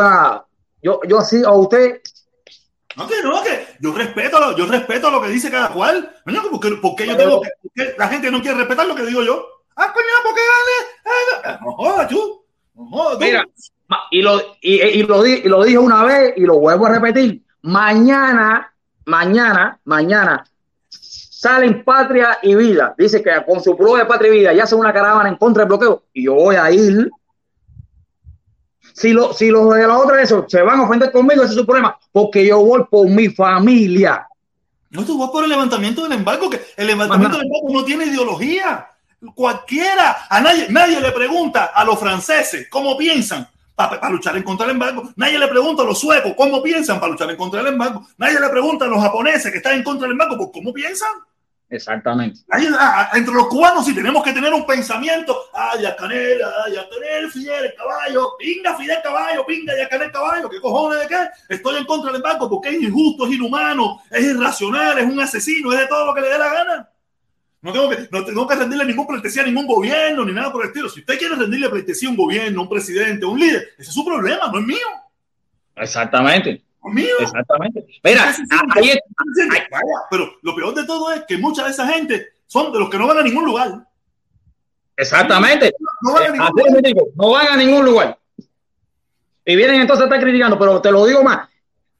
yo, yo así a usted. No, que no, que yo respeto, lo, yo respeto lo que dice cada cual. porque, porque yo tengo que, la gente no quiere respetar lo que digo yo. Ah, coño, porque dale. No jodas, tú. No jodas, tú. Mira, y lo, y, y, lo, y lo dije una vez y lo vuelvo a repetir. Mañana, mañana, mañana salen Patria y Vida. Dice que con su prueba de Patria y Vida ya hacen una caravana en contra del bloqueo. Y yo voy a ir. Si, lo, si los de la otra eso se van a ofender conmigo, ese es su problema. Porque yo voy por mi familia. No, tú vas por el levantamiento del embargo, que el levantamiento del embargo no tiene ideología. Cualquiera, a nadie, nadie le pregunta a los franceses cómo piensan para, luchar en contra del embargo. Nadie le pregunta a los suecos cómo piensan para luchar en contra del embargo. Nadie le pregunta a los japoneses que están en contra del embargo por cómo piensan. Exactamente. Ah, entre los cubanos sí tenemos que tener un pensamiento. Ah, Yacanel, ah, Yacanel, Fidel, el caballo. Pinga, Fidel, caballo. Pinga, Yacanel, caballo. ¿Qué cojones de qué? Estoy en contra del embargo porque es injusto, es inhumano, es irracional, es un asesino, es de todo lo que le dé la gana. No tengo que, no tengo que rendirle ningún pleitesía a ningún gobierno ni nada por el estilo. Si usted quiere rendirle pleitesía a un gobierno, a un presidente, a un líder, ese es su problema, no es mío. Exactamente. No es mío. Exactamente. Mira, ahí pero lo peor de todo es que mucha de esa gente son de los que no van a ningún lugar. Exactamente. No van a ningún, lugar. no van a ningún lugar. Y vienen entonces a estar criticando, pero te lo digo más.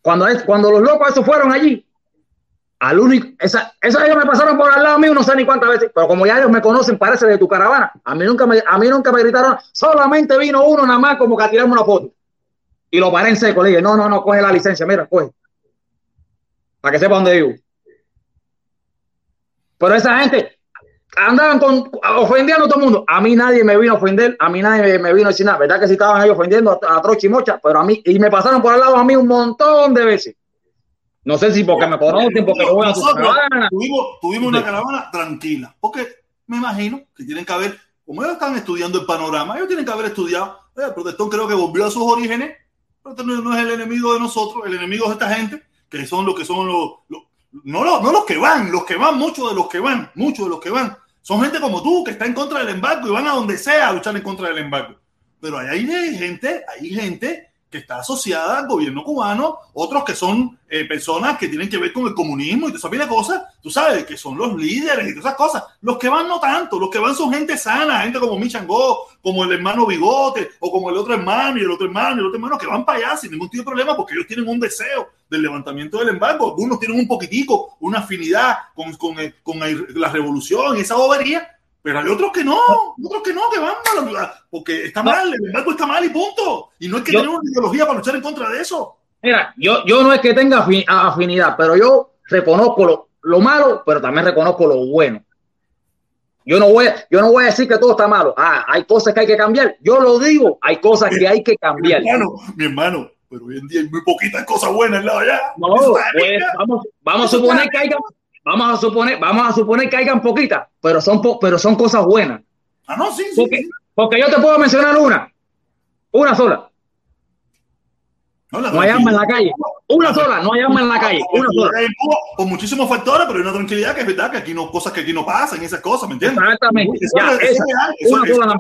Cuando, es, cuando los locos esos fueron allí, al único, esa, esa ellos me pasaron por al lado mío no sé ni cuántas veces, pero como ya ellos me conocen, parece de tu caravana. A mí nunca me, a mí nunca me gritaron, solamente vino uno nada más como que a tirarme una foto. Y lo paré en seco, le dije, no, no, no, coge la licencia, mira, coge. Para que sepa dónde vivo. Pero esa gente andaban con, ofendiendo a todo el mundo. A mí nadie me vino a ofender, a mí nadie me, vino a decir nada. ¿Verdad que si estaban ellos ofendiendo a, a Trochi Mocha? Pero a mí, y me pasaron por al lado a mí un montón de veces. No sé si porque me conocen, porque no a Tuvimos, tuvimos una caravana tranquila, porque me imagino que tienen que haber, como ellos están estudiando el panorama, ellos tienen que haber estudiado. El protestón creo que volvió a sus orígenes, pero este no es el enemigo de nosotros, el enemigo de esta gente, que son los que son los, no, los, no los que van, los que van, muchos de los que van, muchos de los que van, son gente como tú que está en contra del embargo y van a donde sea a luchar en contra del embargo. Pero hay gente, hay gente que está asociada al gobierno cubano, otros que son eh, personas que tienen que ver con el comunismo y toda esa cosas, tú sabes, que son los líderes y todas esas cosas. Los que van no tanto, los que van son gente sana, gente como Michangó, como el hermano Bigote, o como el otro hermano y el otro hermano y el otro hermano, que van para allá sin ningún tipo de problema porque ellos tienen un deseo del levantamiento del embargo. Algunos tienen un poquitico, una afinidad con, con, con la revolución y esa bobería, Pero hay otros que no, otros que no, que van mal, porque está mal, el embargo está mal y punto. Y no hay que tener una ideología para luchar en contra de eso. Mira, yo, yo no es que tenga afinidad, pero yo reconozco lo, lo malo, pero también reconozco lo bueno. Yo no voy, yo no voy a decir que todo está malo. Ah, hay cosas que hay que cambiar. Yo lo digo, hay cosas que hay que cambiar. Mi hermano, mi hermano, pero hoy en día hay muy poquitas cosas buenas en la allá. No, pues, vamos, vamos a suponer que haya, vamos a suponer, vamos a suponer que hayan poquitas, pero son, pero son cosas buenas. Ah, no, sí, porque, sí. Porque yo te puedo mencionar una, una sola. No, no hay arma en la calle. Una sola, no hay arma en la calle. Una sola. Con muchísimos factores, pero hay una tranquilidad que es verdad que aquí no, cosas que aquí no pasan, esas cosas, ¿me entiendes? Exactamente. Eso, ya, es, esa, una eso, sola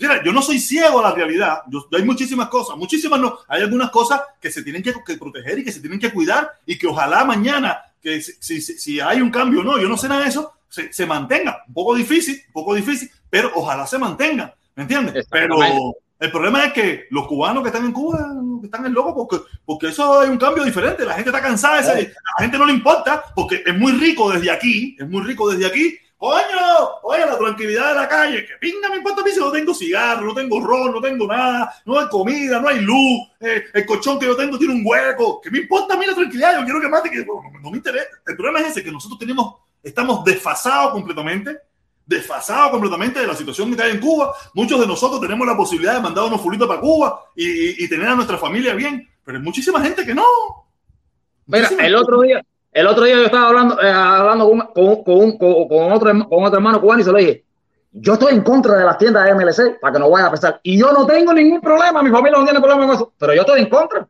Mira, yo no soy ciego a la realidad. Yo, hay muchísimas cosas, muchísimas no. Hay algunas cosas que se tienen que, que proteger y que se tienen que cuidar y que ojalá mañana, que si, si, si hay un cambio o no, yo no sé nada de eso, se, se, mantenga. Un poco difícil, un poco difícil, pero ojalá se mantenga, ¿me entiendes? Pero el problema es que los cubanos que están en Cuba están en loco porque, porque eso es un cambio diferente. La gente está cansada, ese, a la gente no le importa porque es muy rico desde aquí, es muy rico desde aquí. Coño, oye, la tranquilidad de la calle, que pinga me importa a mí si no tengo cigarro, no tengo ron, no tengo nada, no hay comida, no hay luz, eh, el colchón que yo tengo tiene un hueco, que me importa a mí la tranquilidad, yo quiero que mate, que no me interesa. El problema es ese, que nosotros tenemos, estamos desfasados completamente desfasado completamente de la situación que hay en Cuba. Muchos de nosotros tenemos la posibilidad de mandar unos fulitos para Cuba y, y, y, tener a nuestra familia bien, pero hay muchísima gente que no. Mira, el otro día, el otro día yo estaba hablando, eh, hablando con, con, con, con, otro, con otro hermano cubano y se lo dije, yo estoy en contra de las tiendas de MLC para que no vaya a pesar. Y yo no tengo ningún problema, mi familia no tiene problema con eso, pero yo estoy en contra,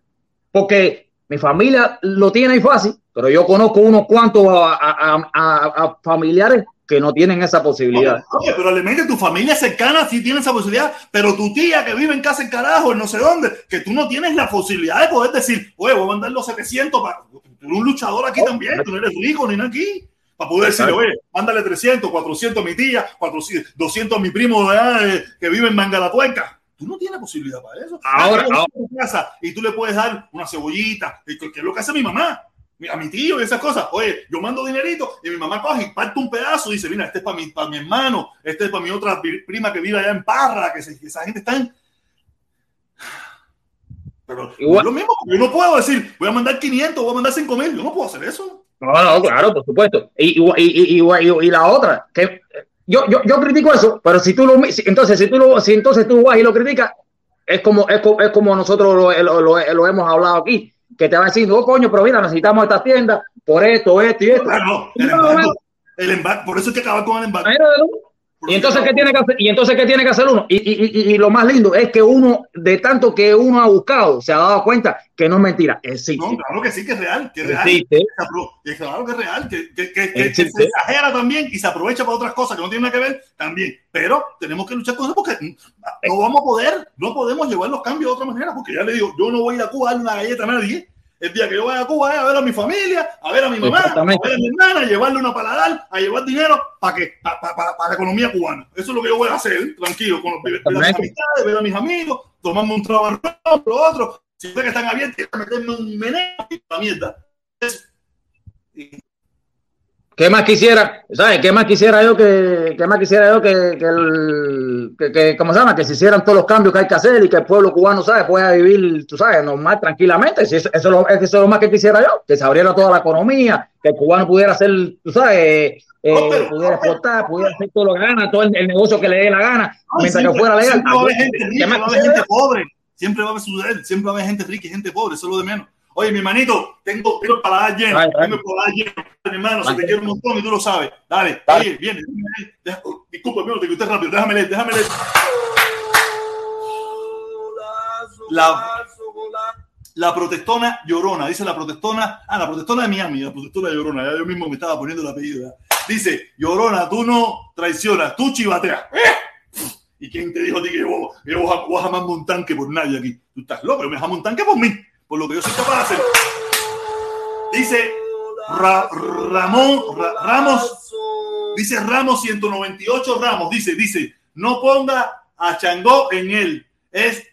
porque mi familia lo tiene ahí fácil, pero yo conozco unos cuantos a, a, a familiares que no tienen esa posibilidad. Oye, pero realmente tu familia cercana sí tiene esa posibilidad, pero tu tía que vive en casa en carajo, en no sé dónde, que tú no tienes la posibilidad de poder decir, oye, voy a mandar los 700 para... Tú eres un luchador aquí oh, también, tú no eres rico ni nada aquí. Para poder decirle, oye, mándale 300, 400 a mi tía, 400, 200 a mi primo de, que vive en Mangalatuenca. Tú no tienes posibilidad para eso. Ahora, ahora. Casa y tú le puedes dar una cebollita, que es lo que hace mi mamá a mi tío y esas cosas. Oye, yo mando dinerito y mi mamá coge y parte un pedazo y dice, mira, este es para mi, para mi hermano, este es para mi otra prima que vive allá en Parra, que, se, que esa gente está en... Pero Igual. lo mismo, yo no puedo decir, voy a mandar 500, voy a mandar 5 mil, yo no puedo hacer eso. No, no, claro, por supuesto. Y, y, y, y la otra, que yo, yo, yo critico eso, pero si tú lo, entonces, si tú lo, si entonces tú vas y lo criticas, es como, es, es como nosotros lo, lo, lo, lo hemos hablado aquí que te va a decir, no, coño, pero mira, necesitamos esta tienda por esto, esto y esto. Claro, el embargo, el embargo, por eso hay que acabar con el embargo. Y entonces, ¿qué tiene que hacer? y entonces, ¿qué tiene que hacer uno? Y, y, y, lo más lindo es que uno, de tanto que uno ha buscado, se ha dado cuenta que no es mentira, existe. No, claro que sí, que es real, que es real. Existe. Claro que es real, que, que, que, se exagera también y se aprovecha para otras cosas que no tienen nada que ver también. Pero tenemos que luchar con eso porque no vamos a poder, no podemos llevar los cambios de otra manera, porque ya le digo, yo no voy a Cuba a darle una galleta a nadie el día que yo vaya a Cuba es a ver a mi familia, a ver a mi mamá, a ver a mi hermana, a llevarle una paladar, a llevar dinero para que para, para, para, la economía cubana. Eso es lo que yo voy a hacer, tranquilo, con los, ver a mis amistades, ver a mis amigos, tomarme un trabajo, lo otro. Si ustedes que están abiertos, meterme un meneo y la mierda. Eso. ¿Qué más quisiera? ¿Sabes? ¿Qué más quisiera yo que, qué más quisiera yo que, que el, que, que, ¿cómo se llama? Que se hicieran todos los cambios que hay que hacer y que el pueblo cubano, ¿sabes? Pueda vivir, tú sabes, normal, tranquilamente. Eso, eso, es lo, eso es lo más que quisiera yo, que se abriera toda la economía, que el cubano pudiera hacer, tú sabes, eh, No, pero- pudiera exportar, pudiera hacer todo lo que gana, todo el, el negocio que le dé la gana, No, mientras siempre- que fuera legal. Siempre va a haber gente ¿Qué rica, va a haber gente pobre. Siempre va a suceder. Siempre va a haber gente rica y gente pobre. Eso es lo de menos. Oye, mi hermanito, tengo, tengo el paladar lleno. Ay. Tengo el paladar lleno. Mi hermano, si te quiero un montón y tú lo sabes. Dale, Dale. oye, viene. déjame oh, Disculpa, te quité rápido. Déjame leer, déjame leer. La, la protestona llorona, dice la protestona, ah, la protestona de Miami, la protestona llorona, ya yo mismo me estaba poniendo el apellido. Dice, llorona, tú no traicionas, tú chivateas. ¡Eh! ¿Y quién te dijo a ti que yo, que yo voy a- voy a jamarme un tanque por nadie aquí? Tú estás loco, yo me jamo un tanque por mí, por lo que yo soy capaz de hacer. Dice Ra- Ramón, Ra- Ramos, dice Ramos 198 Ramos, dice, dice, no ponga a Changó en él. Es,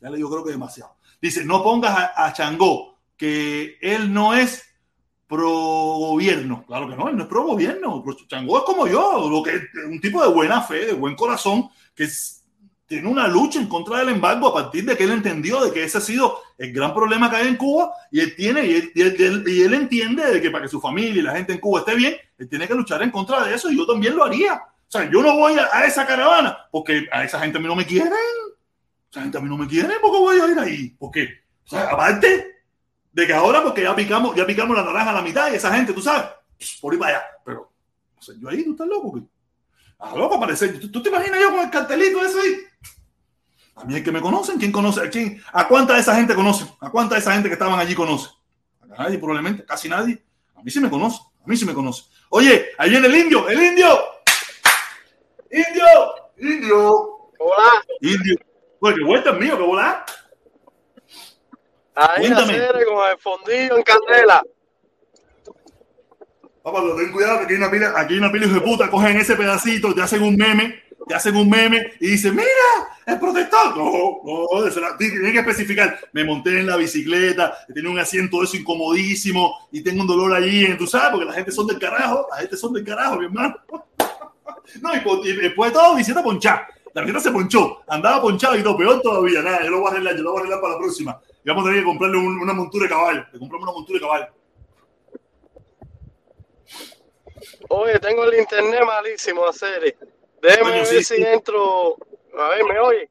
ya le digo, creo que demasiado. Dice, no pongas a, a Changó, que él no es pro gobierno. Claro que no, él no es pro gobierno. Changó es como yo, lo que un tipo de buena fe, de buen corazón, que tiene una lucha en contra del embargo a partir de que él entendió de que ese ha sido el gran problema que hay en Cuba y él tiene y él, y él, entiende de que para que su familia y la gente en Cuba esté bien, él tiene que luchar en contra de eso y yo también lo haría. O sea, yo no voy a, esa caravana porque a esa gente a mí no me quieren. Esa gente a mí no me quiere, ¿por qué voy a ir ahí? ¿Por qué? O sea, aparte, de que ahora porque ya picamos, ya picamos la naranja a la mitad y esa gente, tú sabes, por ahí para allá. Pero, o sea, yo ahí, tú estás loco. Ah, loco parece. ¿Tú, te imaginas yo con el cartelito ese ahí? A mí es que me conocen, ¿quién conoce? ¿A, quién? ¿A cuánta de esa gente conoce? ¿A cuánta de esa gente que estaban allí conoce? A nadie, probablemente, casi nadie. A mí sí me conoce, a mí sí me conoce. Oye, ahí viene el indio, el indio. Indio, indio. Hola. Indio. Oye, qué vuelta es mío, que volar. Ahí hacer con el fondillo en candela. Papá, lo ten cuidado que aquí hay una pila, aquí hay una pila de puta, cogen ese pedacito, te hacen un meme, te hacen un meme y dicen, mira, el protector. No, no, tienen que especificar. Me monté en la bicicleta, tenía un asiento eso incomodísimo y tengo un dolor allí, tú sabes, porque la gente son del carajo, la gente son del carajo, mi hermano. No, y, después de todo, visita ponchar. La gente se ponchó, andaba ponchado y todo, peor todavía, nada, yo lo voy a arreglar, yo lo voy a arreglar para la próxima. Y vamos a tener que comprarle una montura de caballo. Le compramos una montura de caballo. Oye, tengo el internet malísimo, a serie. Déjame ver si entro. A ver, ¿me oye?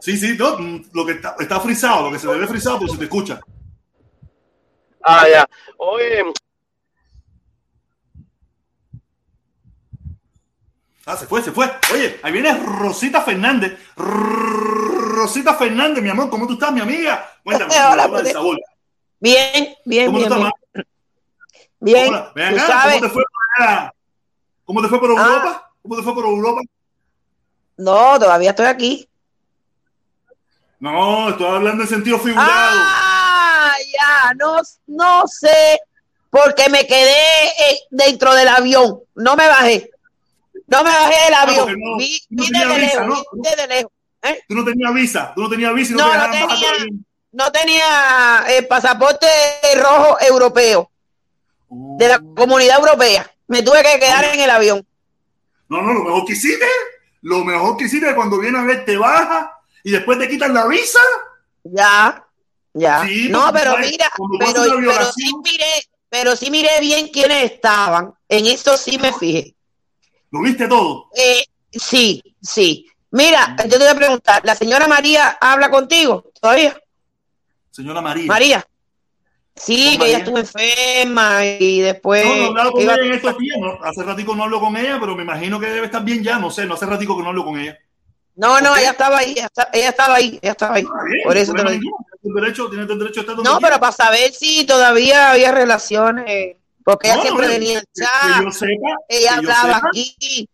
Sí, sí, no, lo que está, está frisado, lo que se debe frisado, pues se te escucha. Ah, ya. Oye. Ah, se fue, se fue. Oye, ahí viene Rosita Fernández. Rosita Fernández, mi amor, ¿cómo tú estás, mi amiga? Cuéntame, Hola, pues, Bien, bien, ¿Cómo bien. Tú estás, bien. bien. ¿Cómo, ¿Cómo te fue por allá? ¿Cómo te fue por Europa? Ah. ¿Cómo te fue por Europa? No, todavía estoy aquí. No, estoy hablando en sentido figurado. Ah, ya, no, no sé, porque me quedé eh, dentro del avión, no me bajé. No me bajé del avión. No, vi, no vi desde visa, lejos, ¿no? vi desde lejos. ¿eh? Tú no tenías visa, tú no tenías visa y no, No, te tenía, no tenía el pasaporte rojo europeo de la comunidad europea. Me tuve que quedar en el avión. No, no, lo mejor que hiciste, lo mejor que hiciste cuando vienes a ver te baja y después te quitan la visa. Ya, ya. Sí, no, pero sabes, mira, pero, pero sí miré, pero sí miré bien quiénes estaban. En eso sí me fijé. Lo viste todo. Eh, sí, sí. Mira, yo te voy a preguntar, ¿la señora María habla contigo todavía? Señora María. María. Sí, que ella estuvo enferma y después. No, no he hablado con ella en estos días. no, hace ratico no hablo con ella, pero me imagino que debe estar bien ya. No sé, no hace ratico que no hablo con ella. No, no, ella estaba ahí, ella, esta- ella estaba ahí, ella estaba ahí. Está bien, Por eso te lo digo. Tienes el derecho, tienes el derecho a estar donde No, pero para saber si todavía había relaciones, porque ella No, siempre no, venía al que- que chat, yo sepa, ella que yo hablaba sepa, aquí.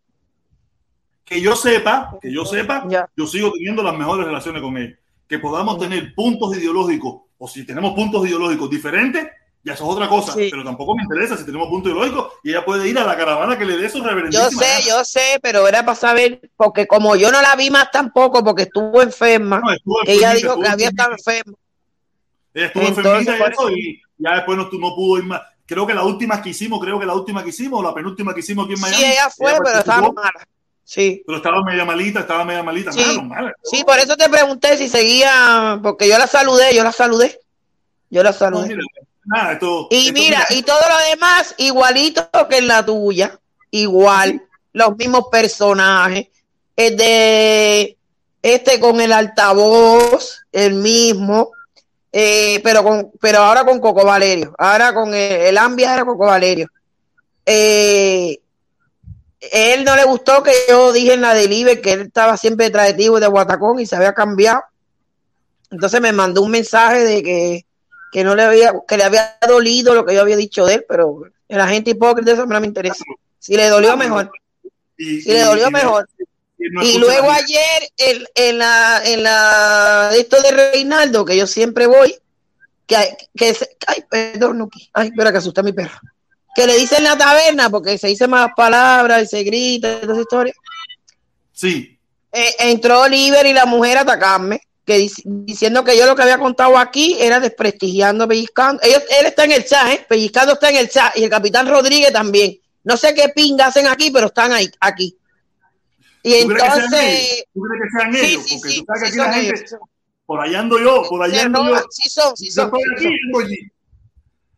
que yo sepa, que yo sepa, Ya. yo sigo teniendo las mejores relaciones con ella. Que podamos tener puntos ideológicos, o si tenemos puntos ideológicos diferentes, ya eso es otra cosa. Sí. Pero tampoco me interesa si tenemos puntos ideológicos y ella puede ir a la caravana que le dé su Yo reverendísima sé, gana. yo sé, pero era para saber, porque como yo no la vi más tampoco, porque estuvo enferma, No, estuvo ella dijo que había estado enferma. Ella estuvo Entonces, enfermita eso, y ya después no, no pudo ir más. Creo que la última que hicimos, creo que la última que hicimos, o la penúltima que hicimos aquí en Miami. Sí, ella fue, pero estaba mala. Sí, Pero estaba media malita, estaba media malita. Sí. Mano, sí, por eso te pregunté si seguía, porque yo la saludé, yo la saludé. Yo la No, saludé. mira, nada, esto, Y esto, mira, y todo lo demás igualito que en la tuya, igual, los mismos personajes, el de este con el altavoz, el mismo, eh, pero con, pero ahora con Coco Valerio, ahora con el, el Ambia era Coco Valerio. Eh, él no le gustó que yo dije en la delivery que él estaba siempre detrás de Guatacón y se había cambiado. Entonces me mandó un mensaje de que que no le había, que le había dolido lo que yo había dicho de él, pero la gente hipócrita eso no me interesa. Si le dolió mejor, y, si le dolió mejor. y no Y escucha luego ayer en, en la en la esto de Reinaldo, que yo siempre voy, que, que se- ay, perdón, Nuki, ay, espera que asusté a mi perro. Que le dicen la taberna porque se dice más palabras y se grita y toda esa historia. Sí, Eh, entró Oliver y la mujer a atacarme que diciendo que yo lo que había contado aquí era desprestigiando, pellizcando. Ellos, él está en el chat, ¿eh? Pellizcando está en el chat y el capitán Rodríguez también. No sé qué pinga hacen aquí, pero están ahí, aquí. Y entonces. ¿Tú crees que sean ellos? Sí, Porque tú sabes que aquí la gente. Por allá ando yo, por allá ando yo. Sí son, sí son. Yo estoy aquí, allí.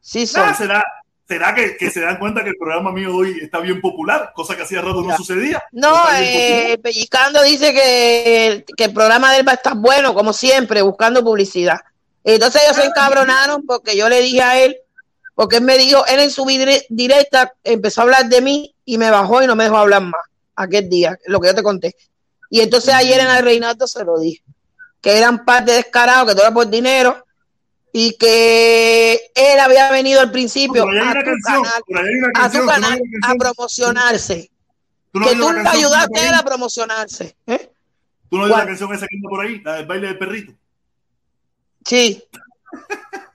Sí son. será, será que, que, se dan cuenta que el programa mío hoy está bien popular, cosa que hacía rato no sucedía. No, eh, Pellizcando dice que, que, el programa de él va a estar bueno, como siempre, buscando publicidad. Entonces ellos se ah, encabronaron porque yo le dije a él, porque él me dijo, él en su directa empezó a hablar de mí y me bajó y no me dejó hablar más aquel día, lo que yo te conté. Y entonces ayer en el Reinaldo se lo dije, que eran parte descarados, que todo era por dinero y que él había venido al principio a, tu canal, a, promocionarse. que tú le ayudaste a él a promocionarse. ¿eh? ¿Tú no oyes la canción esa que anda por ahí, la del baile del perrito? Sí.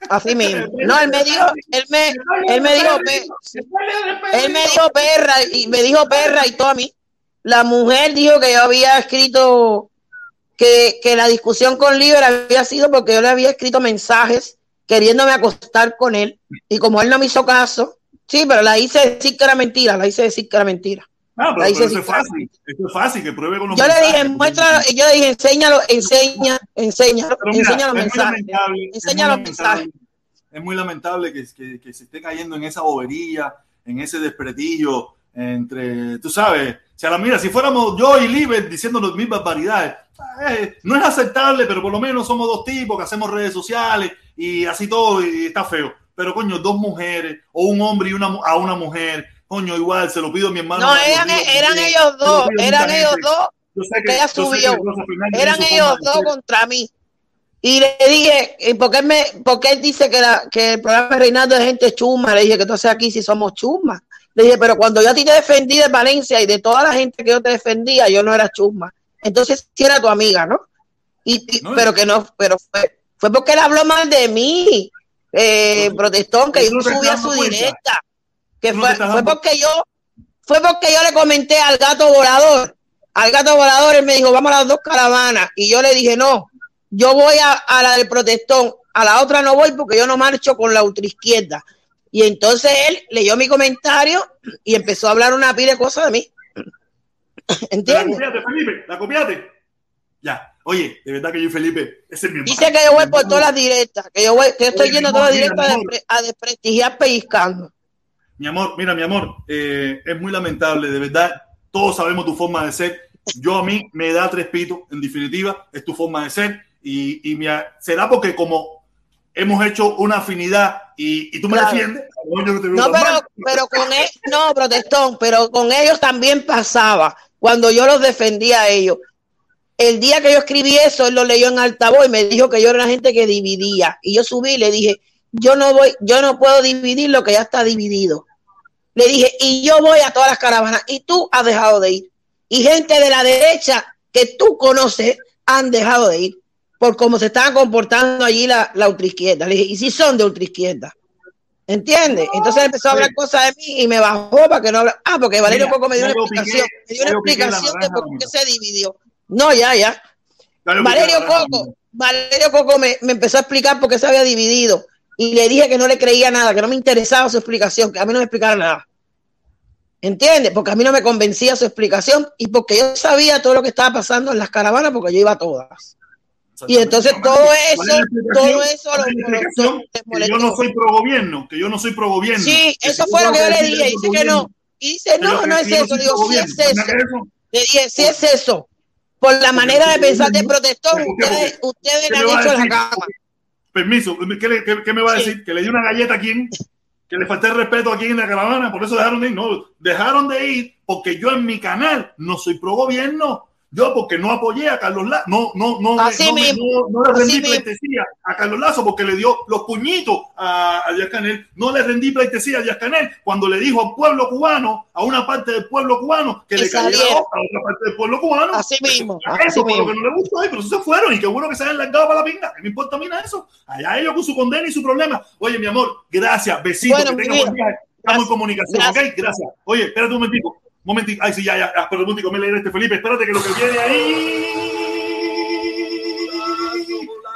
Así mismo. No, él me dijo, él me, él me dijo, él me dijo perra y me dijo perra y todo a mí. La mujer dijo que yo había escrito que, que la discusión con Liber había sido porque yo le había escrito mensajes queriéndome acostar con él y como él no me hizo caso, sí, pero la hice decir que era mentira, la hice decir que era mentira. Ah, pero, eso es fácil, eso es fácil, que pruebe con los Yo le dije, muestra, yo le dije, enséñalo, enseña, enséñalo, enseña los mensajes. Enseña los mensajes. Es muy lamentable que, que, que, se esté cayendo en esa bobería, en ese desprestigio entre, tú sabes, la mira, si fuéramos yo y Liber diciendo las mismas variedades, eh, no es aceptable, pero por lo menos somos dos tipos que hacemos redes sociales y así todo, y está feo. Pero coño, dos mujeres, o un hombre y una, a una mujer, coño, igual, se lo pido a mi hermano. No, eran, eran ellos dos, eran ellos dos que, ella subió. Eran ellos dos contra mí. Y le dije, ¿por qué, me, porque él dice que, la, que el programa de Reinaldo es gente chuma? Le dije que entonces aquí sí somos chumas. Le dije, pero cuando yo a ti te defendí de Valencia y de toda la gente que yo te defendía, yo no era chuma. Entonces sí era tu amiga, ¿no? Y, pero que no, pero fue, fue porque él habló mal de mí, eh, protestón, que yo subí a su directa que fue, fue porque yo, fue porque yo le comenté al gato volador, al gato volador, él me dijo, vamos a las dos caravanas, y yo le dije, no, yo voy a, la del protestón, a la otra no voy porque yo no marcho con la ultraizquierda. Y entonces él leyó mi comentario y empezó a hablar una pila de cosas de mí. ¿Entiendes? La copiate, Felipe, la copiate. Ya. Oye, de verdad que yo, Felipe, ese es mi Dice que yo voy por todas las directas, que yo voy, que estoy yendo todas las directas a desprestigiar pellizcando. Mi amor, mira, mi amor, eh, es muy lamentable, de verdad. Todos sabemos tu forma de ser. Yo a mí me da tres pitos, en definitiva, es tu forma de ser. Y, y será porque como hemos hecho una afinidad y, y tú me defiendes. No, pero, pero con él, e, no, protestón, pero con ellos también pasaba cuando yo los defendía a ellos. El día que yo escribí eso, él lo leyó en altavoz y me dijo que yo era gente que dividía. Y yo subí y le dije, yo no voy, yo no puedo dividir lo que ya está dividido. Le dije, y yo voy a todas las caravanas y tú has dejado de ir. Y gente de la derecha que tú conoces han dejado de ir por cómo se estaban comportando allí la, la ultraizquierda. Le dije, y si son de ultraizquierda. ¿Entiendes? Entonces empezó a hablar cosas de mí y me bajó para que no hablara. Ah, porque Valerio Coco me dio una explicación. me dio una explicación de por qué se dividió. No, ya, ya. Valerio Coco, Valerio Coco me, me empezó a explicar por qué se había dividido. Y le dije que no le creía nada, que no me interesaba su explicación, que a mí no me explicara nada. ¿Entiendes? Porque a mí no me convencía su explicación y porque yo sabía todo lo que estaba pasando en las caravanas porque yo iba a todas. Y entonces todo eso, todo eso lo, que yo no soy pro gobierno, que yo no soy pro gobierno. Sí, eso fue lo que yo le dije, dice que no. Y dice, no, no es eso, digo, sí es eso. Le dije, sí es eso. Por la manera de pensar de protestón, ustedes, ustedes han hecho la cama. Permiso, ¿qué, qué, me va a decir? ¿Que le di una galleta a quién? que le falté el respeto aquí en la caravana, por eso dejaron de ir. No, dejaron de ir porque yo en mi canal no soy pro gobierno. Yo porque no apoyé a Carlos Lazo, no, no, no, Así no, le rendí pleitesía a Carlos Lazo porque le dio los puñitos a, a Díaz Canel. No le rendí pleitesía a Díaz Canel cuando le dijo al pueblo cubano, a una parte del pueblo cubano, que, le cayera a otra parte del pueblo cubano. Así mismo. Eso así mismo. lo que no le gustó, pero eso se fueron y qué bueno que se hayan largado para la pinga. ¿Qué me importa a mí nada eso? Allá ellos con su condena y su problema. Oye, mi amor, gracias, besitos, que tenga buen viaje. Estamos en comunicación, gracias. ¿ok? Gracias. Oye, espérate un momentito. Momentito, ay, sí, ya, ya, pero el músico me leer este Felipe, espérate que lo que viene ahí.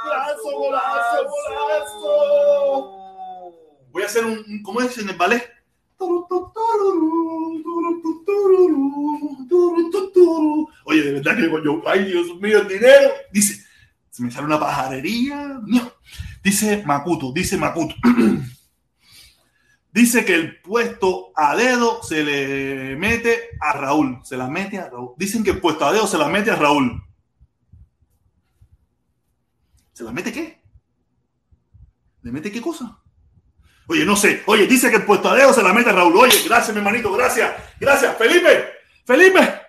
Golazo, golazo, golazo. Voy a hacer un, ¿cómo es en el ballet? Oye, de verdad que yo, ay Dios mío, el dinero. Dice, se me sale una pajarería. Dice Makuto, dice Makuto. dice que el puesto a dedo se le mete a Raúl. Se la mete a Raúl. Dicen que el puesto a dedo se la mete a Raúl. ¿Se la mete qué? ¿Le mete qué cosa? Oye, no sé. Oye, dice que el puesto a dedo se la mete a Raúl. Oye, gracias, mi hermanito, gracias. Gracias. Felipe, Felipe.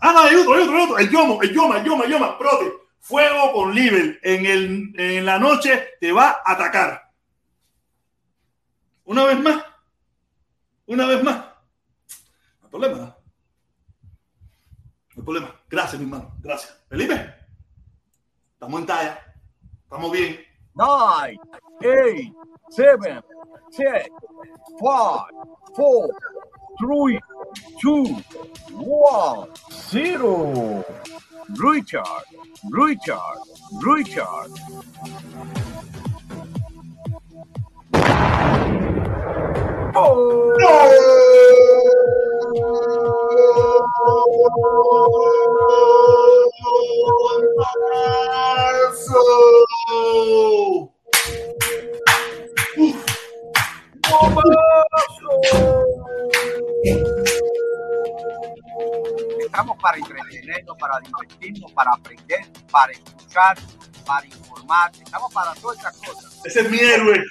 Ah, no, hay otro, hay otro, hay otro. El Yomo, el Yoma, el Yoma, Yoma. Prote. Fuego con Libel. En, el, en la noche te va a atacar. Una vez más. Una vez más. No hay problema, ¿no? No hay problema. Gracias, mi hermano. Gracias. Felipe. Estamos en talla. Estamos bien. Nine, eight, seven, six, five, four, three, two, one, zero. Richard, Richard, Richard. Estamos para entretenernos, para divertirnos, para aprender, para escuchar, para informar. Estamos para todas estas cosas. Ese es mi héroe.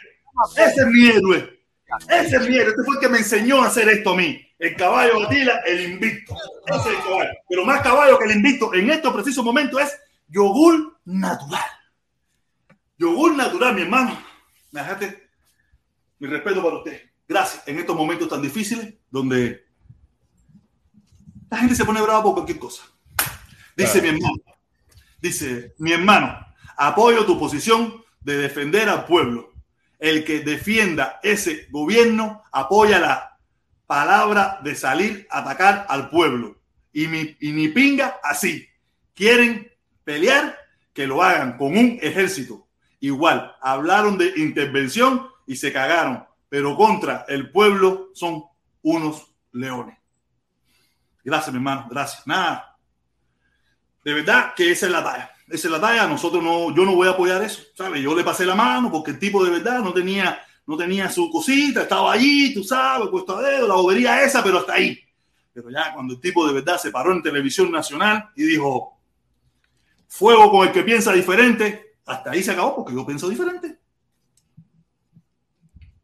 Ese es mi héroe. Ese es héroe. Este fue el que me enseñó a hacer esto a mí. El caballo Batila, el invicto. Ese es el caballo. Pero más caballo que el invicto en estos precisos momentos es yogur natural. Yogur natural, mi hermano. Me dejaste mi respeto para usted. Gracias. En estos momentos tan difíciles, donde la gente se pone brava por cualquier cosa. Dice mi hermano. Dice, mi hermano, apoyo tu posición de defender al pueblo. El que defienda ese gobierno apoya la palabra de salir a atacar al pueblo. Y, mi, y ni pinga así. Quieren pelear, que lo hagan con un ejército. Igual, hablaron de intervención y se cagaron, pero contra el pueblo son unos leones. Gracias, mi hermano, gracias. Nada. De verdad que esa es la talla. Es la talla. Nosotros no, yo no voy a apoyar eso. ¿sabes? Yo le pasé la mano porque el tipo de verdad no tenía, no tenía su cosita, estaba allí, tú sabes, puesto a dedo, la bobería esa, pero hasta ahí. Pero ya cuando el tipo de verdad se paró en televisión nacional y dijo, fuego con el que piensa diferente, hasta ahí se acabó porque yo pienso diferente.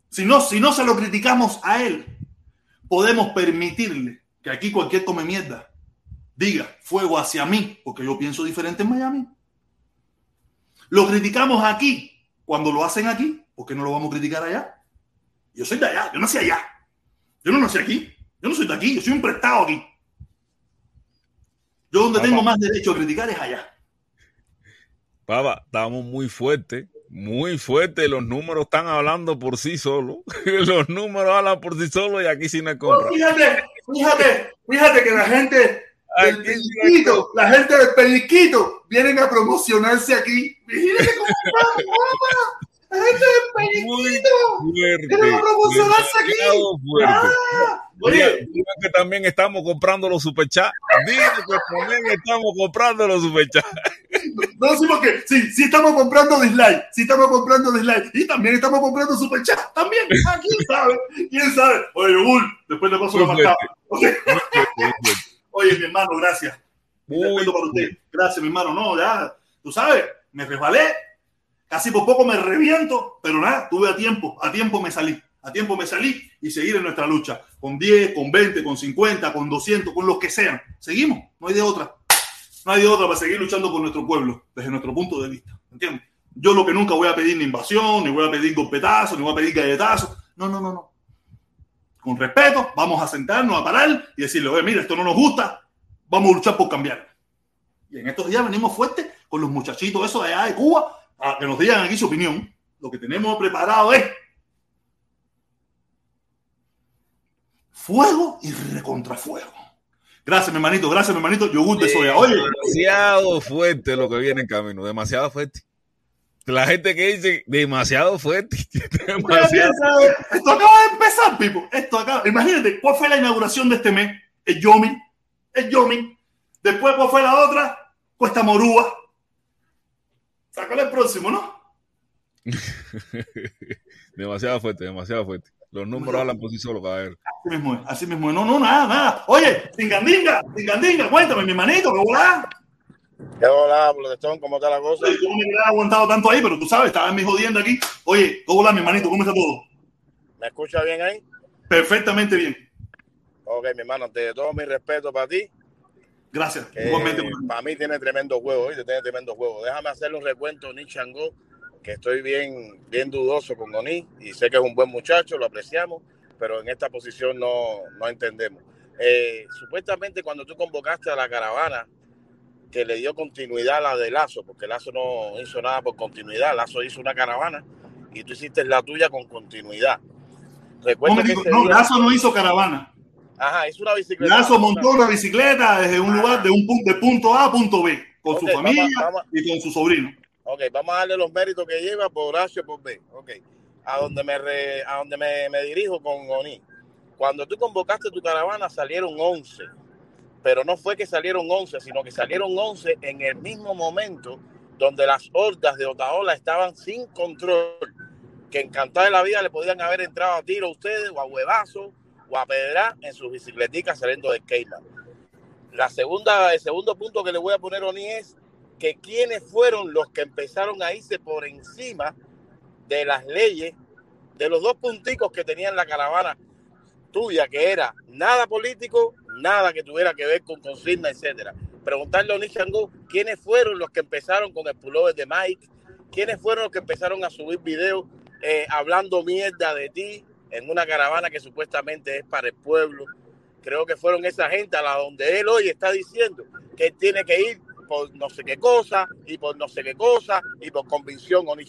Si no, si no se lo criticamos a él, podemos permitirle que aquí cualquier come mierda diga fuego hacia mí porque yo pienso diferente en Miami. Lo criticamos aquí cuando lo hacen aquí, ¿por qué no lo vamos a criticar allá? Yo soy de allá, yo nací allá. Yo no nací aquí, yo no soy de aquí, yo soy un prestado aquí. Yo donde tengo más derecho a criticar es allá. Papa, estamos muy fuertes, muy fuertes. Los números están hablando por sí solos. Los números hablan por sí solos y aquí sí no hay compra. Fíjate, fíjate, fíjate que la gente del Aquí pellizquito, la gente del pellizquito vienen a promocionarse aquí. Fíjate cómo estamos. La gente del fuerte. vienen a promocionarse aquí. Ah, Oye, que también estamos comprando los superchats. Dime que también estamos comprando los superchats. no decimos que sí, sí estamos comprando dislike, sí estamos comprando dislike y también estamos comprando superchat, también. Ah, ¿Quién sabe? ¿Quién sabe? Oye, Bull, después le paso la marcada. Oye, mi hermano, gracias. Muy respeto para usted. Gracias, mi hermano. No, ya, tú sabes, me resbalé. Casi por poco me reviento, pero nada, tuve a tiempo, a tiempo me salí. A tiempo me salí y seguir en nuestra lucha. Con 10, con 20, con 50, con 200, con los que sean. Seguimos, no hay de otra. No hay de otra para seguir luchando por nuestro pueblo, desde nuestro punto de vista. ¿Entiendes? Yo lo que nunca voy a pedir ni invasión, ni voy a pedir golpetazos, ni voy a pedir galletazos. No, no, no, no. Con respeto, vamos a sentarnos, a parar y decirle, oye, mira, esto no nos gusta, vamos a luchar por cambiar. Y en estos días venimos fuertes con los muchachitos esos de allá de Cuba a que nos digan aquí su opinión. Lo que tenemos preparado es fuego y recontrafuego. Gracias, mi hermanito, gracias, mi hermanito. Yogur de soya. Oye, Demasiado fuerte lo que viene en camino. Demasiado fuerte. La gente que dice demasiado fuerte. demasiado. Esto acaba de empezar, Pipo. Esto acaba. Imagínate, ¿cuál fue la inauguración de este mes? El Yomi. El Yomi. Después, ¿cuál fue la otra? Cuesta Morúa. Sácale el próximo, ¿no? demasiado fuerte, demasiado fuerte. Los números hablan por sí solos, ver. Así mismo es, así mismo es. No, no, nada, nada. Oye, Singandinga, Singandinga, cuéntame, mi manito, ¿qué volá? ¿Qué volá, Protestón? ¿Cómo está la cosa? Yo no me hubiera aguantado tanto ahí, pero tú sabes, estaba mi jodiendo aquí. Oye, ¿cómo volá, mi manito? ¿Cómo está todo? ¿Me escucha bien ahí? Perfectamente bien. Ok, mi hermano, ante todo mi respeto para ti. Gracias. Igualmente. Para mí tiene tremendo juego, ¿oíste? Tiene tremendo juego. Déjame hacerle un recuento, Nick Changó, que estoy bien, bien dudoso con Oni y sé que es un buen muchacho, lo apreciamos, pero en esta posición no, no entendemos. Eh, supuestamente cuando tú convocaste a la caravana que le dio continuidad a la de Lazo, porque Lazo no hizo nada por continuidad, Lazo hizo una caravana y tú hiciste la tuya con continuidad. Recuerda que no, Lazo no hizo caravana. Ajá, hizo una bicicleta. Lazo montó una bicicleta desde un lugar de un punto, de punto A a punto B, con su familia y con su sobrino. Ok, vamos a darle los méritos que lleva por y por B. Ok, a donde me, a donde me, me dirijo con Oni. Cuando tú convocaste tu caravana salieron 11 pero no fue que salieron 11, sino que salieron 11 en el mismo momento donde las hordas de Otaola estaban sin control, que encantada de la vida le podían haber entrado a tiro a ustedes, o a huevazo, o a pedra en sus bicicleticas saliendo de Cayman. La segunda, el segundo punto que le voy a poner Oni es que quienes fueron los que empezaron a irse por encima de las leyes, de los dos punticos que tenían la caravana tuya, que era nada político nada que tuviera que ver con consigna, etcétera. Preguntarle a Oni quiénes fueron los que empezaron con el pullover de Mike, quiénes fueron los que empezaron a subir videos eh, hablando mierda de ti en una caravana que supuestamente es para el pueblo. Creo que fueron esa gente a la donde él hoy está diciendo que él tiene que ir por no sé qué cosa y por no sé qué cosa y por convicción. Oni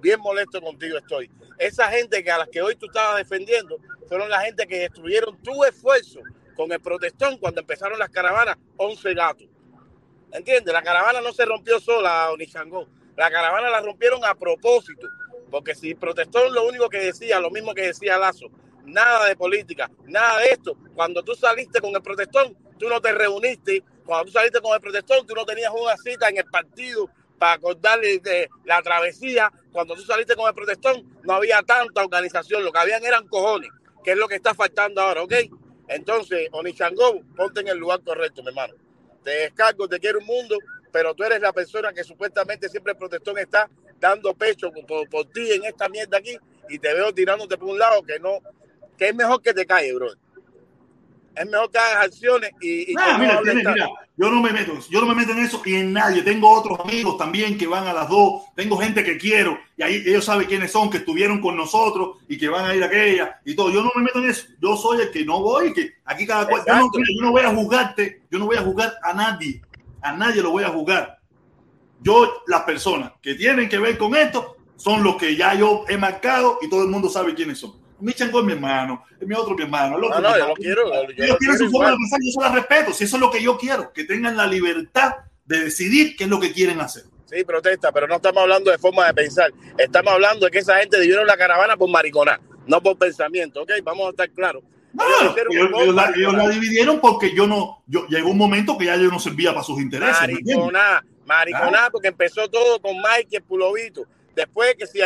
bien molesto contigo estoy. Esa gente que a las que hoy tú estabas defendiendo fueron la gente que destruyeron tu esfuerzo con el protestón cuando empezaron las caravanas, 11 gatos. ¿Entiendes? La caravana no se rompió sola, Onishangó. La caravana la rompieron a propósito. Porque si protestón lo único que decía, lo mismo que decía Lazo, nada de política, nada de esto. Cuando tú saliste con el protestón, tú no te reuniste. Cuando tú saliste con el protestón, tú no tenías una cita en el partido para acordarle de la travesía. Cuando tú saliste con el protestón, no había tanta organización. Lo que habían eran cojones, que es lo que está faltando ahora, ¿ok? Entonces, Onichango, ponte en el lugar correcto, mi hermano. Te descargo, te quiero un mundo, pero tú eres la persona que supuestamente siempre el protestón está dando pecho por, ti en esta mierda aquí y te veo tirándote por un lado que no, que es mejor que te calle, bro es mejor que acciones y, mira, yo no me meto, yo no me meto en eso y en nadie. Tengo otros amigos también que van a las dos, tengo gente que quiero y ahí ellos saben quiénes son, que estuvieron con nosotros y que van a ir a aquella y todo. Yo no me meto en eso. Yo soy el que no voy, que aquí cada cual. Yo no, yo no voy a juzgarte, yo no voy a juzgar a nadie, a nadie lo voy a juzgar. Yo, las personas que tienen que ver con esto son los que ya yo he marcado y todo el mundo sabe quiénes son mi chango es mi hermano, es mi otro mi hermano. no, no, yo lo quiero. Yo ellos tienen su forma de pensar, yo se la respeto. Si eso es lo que yo quiero, que tengan la libertad de decidir qué es lo que quieren hacer. Sí, protesta, pero no estamos hablando de forma de pensar. Estamos hablando de que esa gente dividieron la caravana por mariconar, no por pensamiento, ¿ok? Vamos a estar claros. No, ellos, la, dividieron porque yo no, yo llegó un momento que ya yo no servía para sus intereses. Mariconá, mariconá, porque empezó todo con Mike y el pulovito. Después que si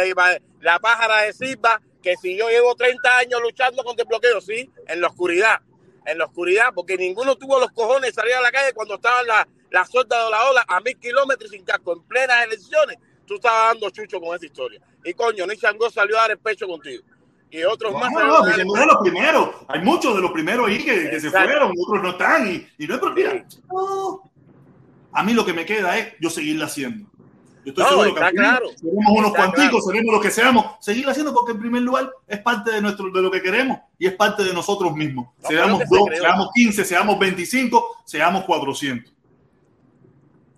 la pájara de Silva que si yo llevo 30 años luchando contra el bloqueo, sí, en la oscuridad, en la oscuridad, porque ninguno tuvo los cojones de salir a la calle cuando estaban las la sordas de la ola a mil kilómetros sin casco, en plenas elecciones, tú estabas dando chucho con esa historia. Y coño, Ni Changó salió a dar el pecho contigo. Y otros más. No, no, de los primeros. Hay muchos de los primeros ahí que, que se fueron, otros no están. Y, y no es porque. A mí lo que me queda es yo seguirla haciendo. Yo estoy seguro que claro, seremos unos cuanticos, seremos lo que seamos, seguir haciendo porque en primer lugar es parte de nuestro de lo que queremos y es parte de nosotros mismos. seamos dos, seamos 15, seamos 25, seamos 400.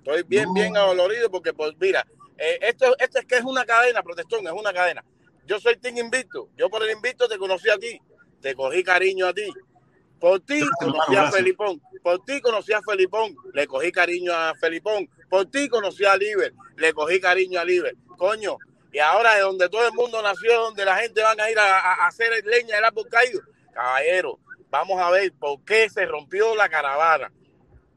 Estoy bien, bien adolorido porque, pues, mira, eh, esto, esto es que es una cadena, protestón, es una cadena. Yo soy Team Invicto. Yo por el Invicto te conocí a ti, te cogí cariño a ti. Por ti conocí a Felipón. Por ti conocí a Felipón. Le cogí cariño a Felipón Por ti conocí a Liber, le cogí cariño a Liber. Coño, y ahora de donde todo el mundo nació, donde la gente van a ir a, hacer leña del árbol caído. Caballero, vamos a ver por qué se rompió la caravana.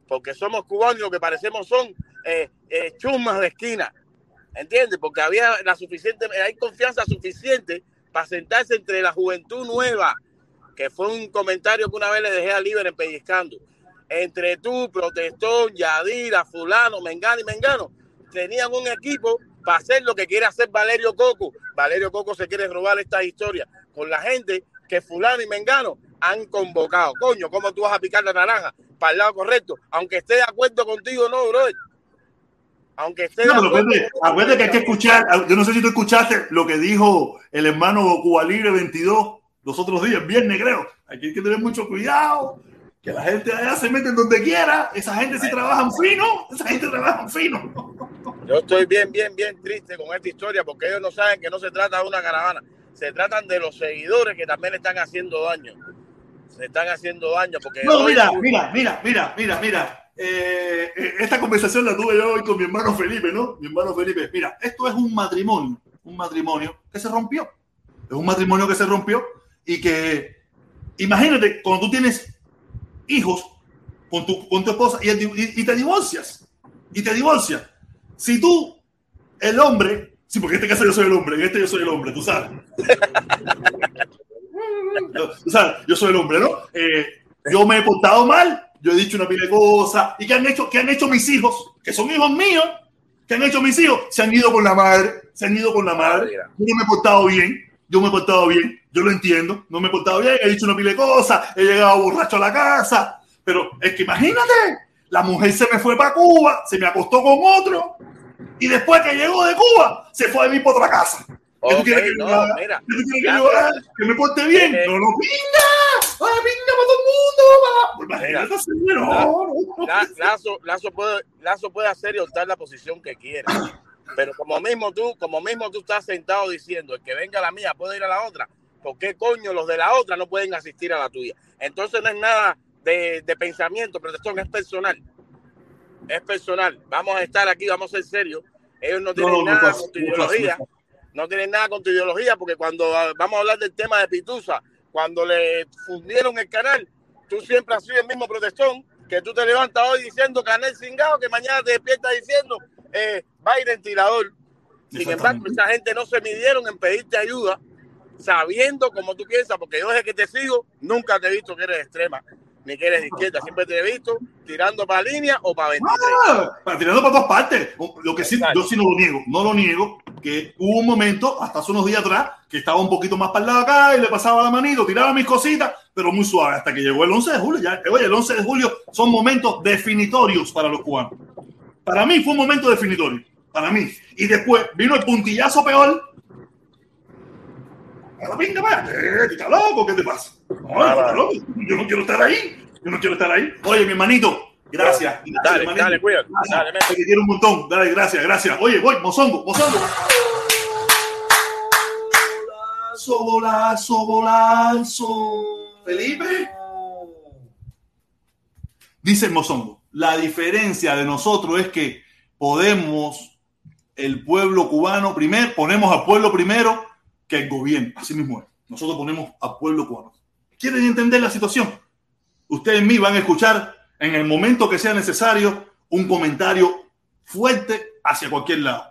Porque somos cubanos y lo que parecemos son eh, eh, chumas de esquina. ¿Entiendes? Porque había la suficiente, hay confianza suficiente para sentarse entre la juventud nueva, que fue un comentario que una vez le dejé a Liber en Pellizcando. Entre tú, Protestón, Yadira, Fulano, Mengano y Mengano, tenían un equipo para hacer lo que quiere hacer Valerio Coco. Valerio Coco se quiere robar esta historia con la gente que Fulano y Mengano han convocado. Coño, ¿cómo tú vas a picar la naranja para el lado correcto? Aunque esté de acuerdo contigo, no, brother. Aunque esté No, de pero acuerdo. acuérdate, acuérdate que hay que escuchar, yo no sé si tú escuchaste lo que dijo el hermano Cuba Libre 22 los otros días, viernes creo. Aquí hay que tener mucho cuidado, que la gente allá se mete en donde quiera. Esa gente sí trabaja fino, esa gente trabaja fino. Yo estoy bien, bien, bien triste con esta historia porque ellos no saben que no se trata de una caravana. Se tratan de los seguidores que también están haciendo daño. Se están haciendo daño porque No, mira, mira, mira, mira, mira, mira. Eh, eh, esta conversación la tuve yo hoy con mi hermano Felipe, ¿no? Mi hermano Felipe. Mira, esto es un matrimonio, un matrimonio que se rompió. Es un matrimonio que se rompió y que, imagínate, cuando tú tienes hijos con tu, con tu esposa y, el di- y- y te divorcias, y te divorcias. Si tú, el hombre, sí, porque en este caso yo soy el hombre, en este yo soy el hombre, tú sabes. Tú sabes, yo soy el hombre, ¿no? Eh, yo me he portado mal, yo he dicho una pila de cosas, y que han hecho, que han hecho mis hijos, que son hijos míos, que han hecho mis hijos, se han ido con la madre, se han ido con la madre. Yo no me he portado bien, yo me he portado bien, yo lo entiendo, no me he portado bien, he dicho una pila de cosas, he llegado borracho a la casa, pero es que imagínate, la mujer se me fue para Cuba, se me acostó con otro, y después que llegó de Cuba, se fue a vivir para otra casa. ¿Qué tú quieres que no, haga? mira, ¿Qué tú quieres que yo haga? Que me porte bien. Eh, No, no, pinga. ¡Ay, pinga para todo el mundo! No, Lazo, Lazo, puede, Lazo puede hacer y optar la posición que quiera. Pero como mismo tú, como mismo tú estás sentado diciendo, el que venga a la mía puede ir a la otra, ¿por qué coño los de la otra no pueden asistir a la tuya? Entonces no es nada de, de pensamiento, protestón, es personal. Es personal. Vamos a estar aquí, vamos a ser serios. Ellos no tienen no, nada pasa, con tu pasa, ideología. no tienen nada con tu ideología, porque cuando vamos a hablar del tema de Pitusa, cuando le fundieron el canal, tú siempre has sido el mismo protestón, que tú te levantas hoy diciendo canal cingado, que mañana te despiertas diciendo eh, Biden tirador. Sin embargo, esa gente no se midieron en pedirte ayuda, sabiendo como tú piensas, porque yo desde que te sigo, nunca te he visto que eres extrema, ni que eres de izquierda, siempre te he visto tirando para línea o para 23. Ah, para tirando para todas partes. Lo que sí, Exacto. yo sí no lo niego, no lo niego, que hubo un momento, hasta hace unos días atrás, que estaba un poquito más para el lado acá y le pasaba la manito, tiraba mis cositas, pero muy suave, hasta que llegó el 11 de julio. Ya, oye, el 11 de julio son momentos definitorios para los cubanos. Para mí fue un momento definitorio, para mí. Y después vino el puntillazo peor. Eh, ¿estás loco? ¿Qué te pasa? No, loco. Yo no quiero estar ahí. Yo no quiero estar ahí. Oye, mi hermanito, gracias. gracias Dale, hermanito. dale, cuídate. Dale, Te quiero un montón. Dale, gracias, gracias. Oye, voy, mozongo, mozongo. Golazo, golazo, golazo. Felipe. Dice el mozongo, la diferencia de nosotros es que podemos, el pueblo cubano primero, ponemos al pueblo primero que el gobierno. Así mismo es. Nosotros ponemos al pueblo cubano. ¿Quieren entender la situación? Ustedes mí van a escuchar en el momento que sea necesario un comentario fuerte hacia cualquier lado.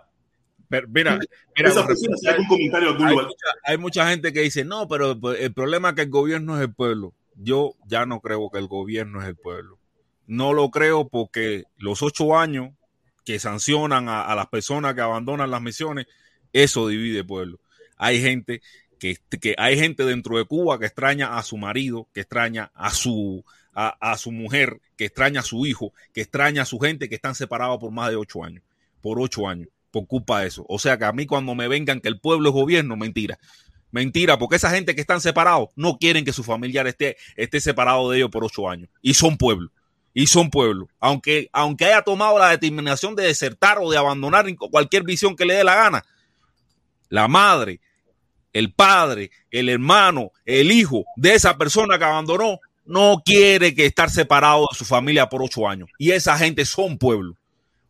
Pero mira, mira, Esa persona hay a- algún comentario de algún hay, lugar. mucha, hay mucha gente que dice, no, pero pues, el problema es que el gobierno es el pueblo. Yo ya no creo que el gobierno es el pueblo. No lo creo porque los ocho años que sancionan a, a las personas que abandonan las misiones, eso divide el pueblo. Hay gente que, que hay gente dentro de Cuba que extraña a su marido, que extraña a su, a, a su mujer, que extraña a su hijo, que extraña a su gente que están separados por más de ocho años, por ocho años, por culpa de eso. O sea que a mí cuando me vengan que el pueblo es gobierno, mentira. Mentira, porque esa gente que están separados no quieren que su familiar esté, esté separado de ellos por ocho años. Y son pueblo. Y son pueblo. Aunque, aunque haya tomado la determinación de desertar o de abandonar cualquier visión que le dé la gana, la madre, el padre, el hermano, el hijo de esa persona que abandonó, no quiere que estar separado de su familia por ocho años. Y esa gente son pueblo.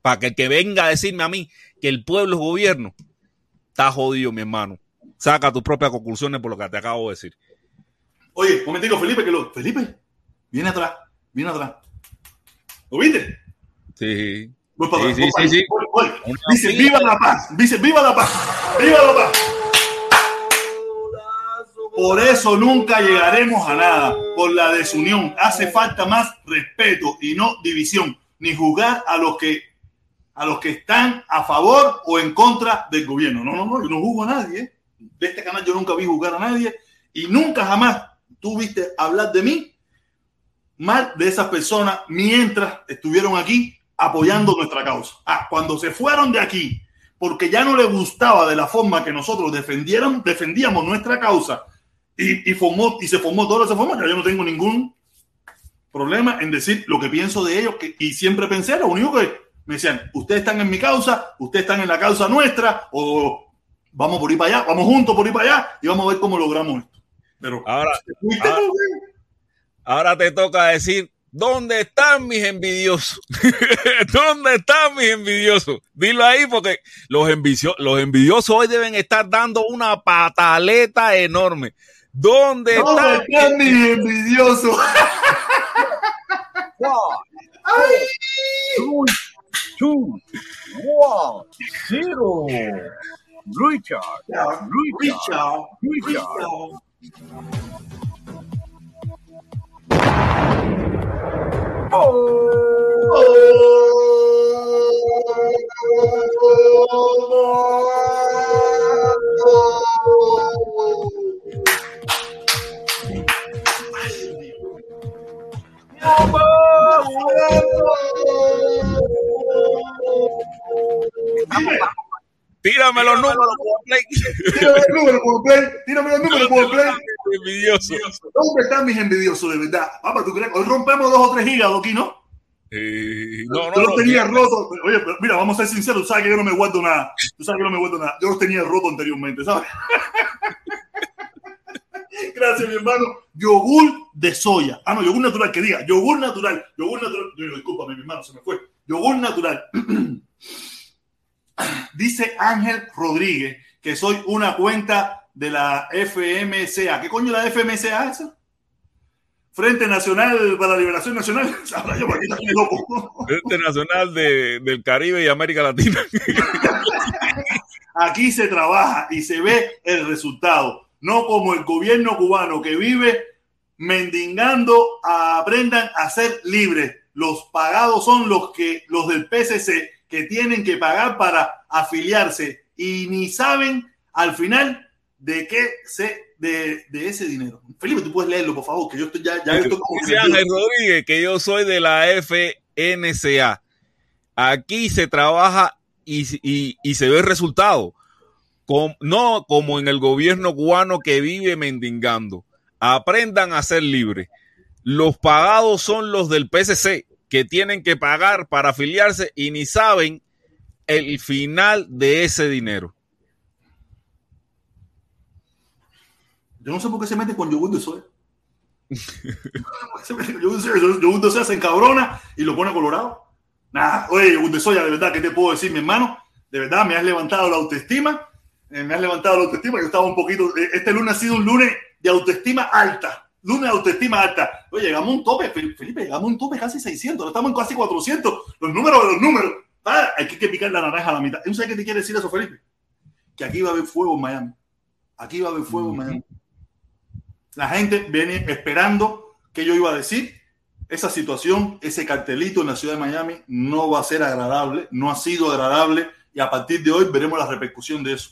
para que el que venga a decirme a mí que el pueblo es gobierno, está jodido, mi hermano. Saca tus propias conclusiones por lo que te acabo de decir. Oye, momentico, Felipe, que lo. Felipe, viene atrás, viene atrás. ¿Lo viste? Sí. Voy para Sí, atrás, sí, voy para sí, Dice, viva la paz. Dice, viva la paz. Viva la paz. Por eso nunca llegaremos a nada, por la desunión. Hace falta más respeto y no división, ni juzgar a los que a los que están a favor o en contra del gobierno. No, no, no, yo no juzgo a nadie. De este canal yo nunca vi juzgar a nadie y nunca jamás tú viste hablar de mí mal de esas personas mientras estuvieron aquí apoyando nuestra causa. Ah, cuando se fueron de aquí, porque ya no les gustaba de la forma que nosotros defendieron, defendíamos nuestra causa y, y, formó, y se formó todo ese forma, ya yo no tengo ningún problema en decir lo que pienso de ellos que, y siempre pensé, lo único que me decían, ustedes están en mi causa, ustedes están en la causa nuestra, o vamos por ir para allá, vamos juntos por ir para allá y vamos a ver cómo logramos esto. Pero Ahora, ¿fuiste ahora- te toca decir, ¿dónde están mis envidiosos? ¿Dónde están mis envidiosos? Dilo ahí porque los, envidio- los envidiosos hoy deben estar dando una pataleta enorme. ¿Dónde ¿Dónde están? están mis envidiosos? Two, one, zero. Richard, Richard, Richard, Richard. Richard. Tírame los números. Play. Tírame el número por play. Tírame el número por play. Envidioso. ¿Dónde están mis envidiosos de verdad? Papá, ¿tú crees? Hoy rompemos dos o tres hígados aquí, ¿no? Eh, no, no, Yo los no, tenía rotos. Oye, pero mira, vamos a ser sinceros. Tú sabes que yo no me guardo nada. Tú sabes que no me guardo nada. Yo los tenía rotos anteriormente, ¿sabes? Gracias, mi hermano. Yogur de soya. Ah, no, yogur natural, que diga. Yogur natural. Yogur natural. Discúlpame, mi hermano, se me fue. Yogur natural. Dice Ángel Rodríguez que soy una cuenta de la FMCA. ¿Qué coño es la FMCA esa? Frente Nacional para la Liberación Nacional. Sabrá yo, porque estoy loco. Frente Nacional de- del Caribe y América Latina. Aquí se trabaja y se ve el resultado. No como el gobierno cubano que vive mendigando, aprendan a ser libres. Los pagados son los que los del PCC que tienen que pagar para afiliarse y ni saben al final de qué se de, de ese dinero. Felipe, tú puedes leerlo, por favor, que yo estoy ya, ya estoy como Dice Ángel Rodríguez que yo soy de la FNCA. Aquí se trabaja y, y- y se ve el resultado. No como en el gobierno cubano que vive mendigando. Aprendan a ser libres. Los pagados son los del PCC que tienen que pagar para afiliarse y ni saben el final de ese dinero. Yo no sé por qué. Se mete con yogur de soya, yogur de soya se encabrona y lo pone colorado. Nada, oye, yogur de soya, de verdad, ¿qué te puedo decir, mi hermano? De verdad, me has levantado la autoestima. Eh, me has levantado la autoestima. Yo estaba un poquito. eh, Este lunes ha sido un lunes de autoestima alta. Lunes de autoestima alta. Oye, llegamos a un tope, Fel- Felipe, llegamos a un tope casi 600. Ahora estamos en casi 400. Los números de los números. Ah, hay que picar la naranja a la mitad. ¿No sabes qué te quiere decir eso, Felipe? Que aquí va a haber fuego en Miami. Aquí va a haber fuego en Miami. La gente viene esperando que yo iba a decir. Esa situación, ese cartelito en la ciudad de Miami no va a ser agradable, no ha sido agradable y a partir de hoy veremos la repercusión de eso.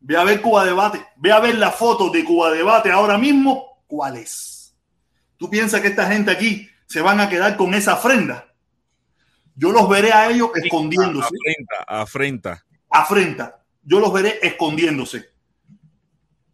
Ve a ver Cuba Debate, ve a ver la foto de Cuba Debate ahora mismo, ¿cuál es? ¿Tú piensas que esta gente aquí se van a quedar con esa ofrenda? Yo los veré a ellos escondiéndose Afrenta, afrenta. afrenta. Yo los veré escondiéndose.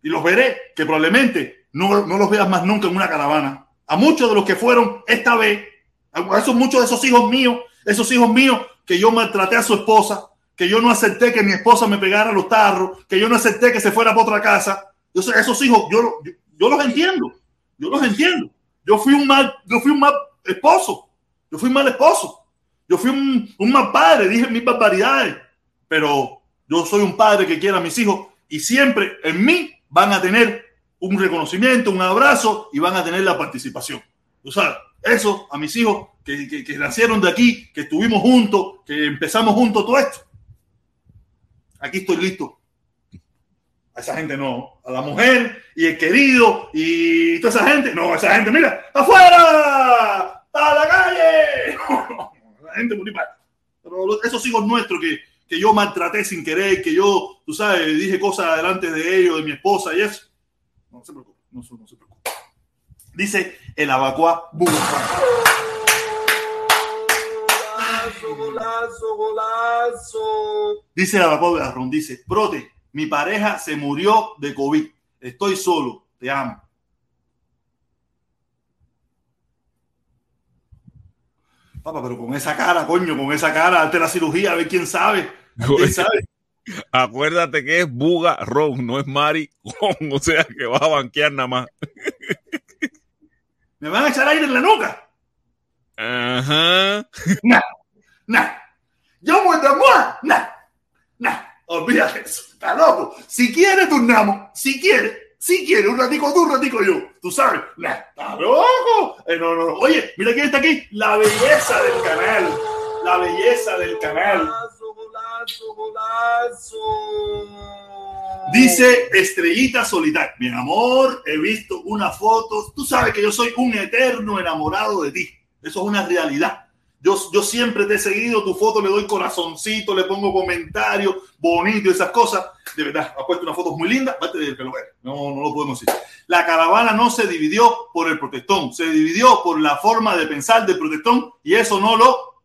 Y los veré que probablemente no, no los veas más nunca en una caravana. A muchos de los que fueron esta vez, a esos muchos de esos hijos míos, esos hijos míos que yo maltraté a su esposa, que yo no acepté que mi esposa me pegara los tarros, que yo no acepté que se fuera para otra casa. Yo esos hijos, yo, yo, yo los entiendo. Yo los entiendo. Yo fui un mal, yo fui un mal esposo. Yo fui un mal esposo. Yo fui un, un mal padre, dije mis barbaridades, pero yo soy un padre que quiere a mis hijos y siempre en mí van a tener un reconocimiento, un abrazo y van a tener la participación. Tú sabes, eso a mis hijos que, que, que nacieron de aquí, que estuvimos juntos, que empezamos juntos todo esto. Aquí estoy listo. A esa gente no. A la mujer y el querido y toda esa gente. No, esa gente, mira, afuera, a la calle. la gente muy mal. Pero esos hijos nuestros que, que yo maltraté sin querer, que yo, tú sabes, dije cosas delante de ellos, de mi esposa y eso. No se preocupe, no, se preocupe. Dice el abacuá Golazo, golazo. Dice el abacuá Garrón, dice, brote, mi pareja se murió de COVID. Estoy solo, te amo. Papá, pero con esa cara, coño, con esa cara, ante la cirugía, a ver quién sabe. ¿Quién sabe? Acuérdate que es Buga Ron, no es Mari Ron, o sea que vas a banquear nada más. ¿Me van a echar aire en la nuca? Ajá. Nah, nah. Yo muerto moi, nah, nah. Olvídate eso, está loco. Si quiere, turnamos. Si quiere, si quiere, un ratico tú, un ratico yo. Tú sabes, nah, está loco. Eh, no, no, no. Oye, mira quién está aquí. La belleza del canal. La belleza del canal. Golazo, golazo. Dice Estrellita Solitaria. Mi amor, he visto unas fotos. Tú sabes que yo soy un eterno enamorado de ti. Eso es una realidad. Yo, yo siempre te he seguido, tu foto le doy corazoncito, le pongo comentarios bonitos, esas cosas. De verdad, ha puesto unas fotos muy lindas. No, no lo podemos decir. La caravana no se dividió por el protestón, se dividió por la forma de pensar del protestón y eso no lo,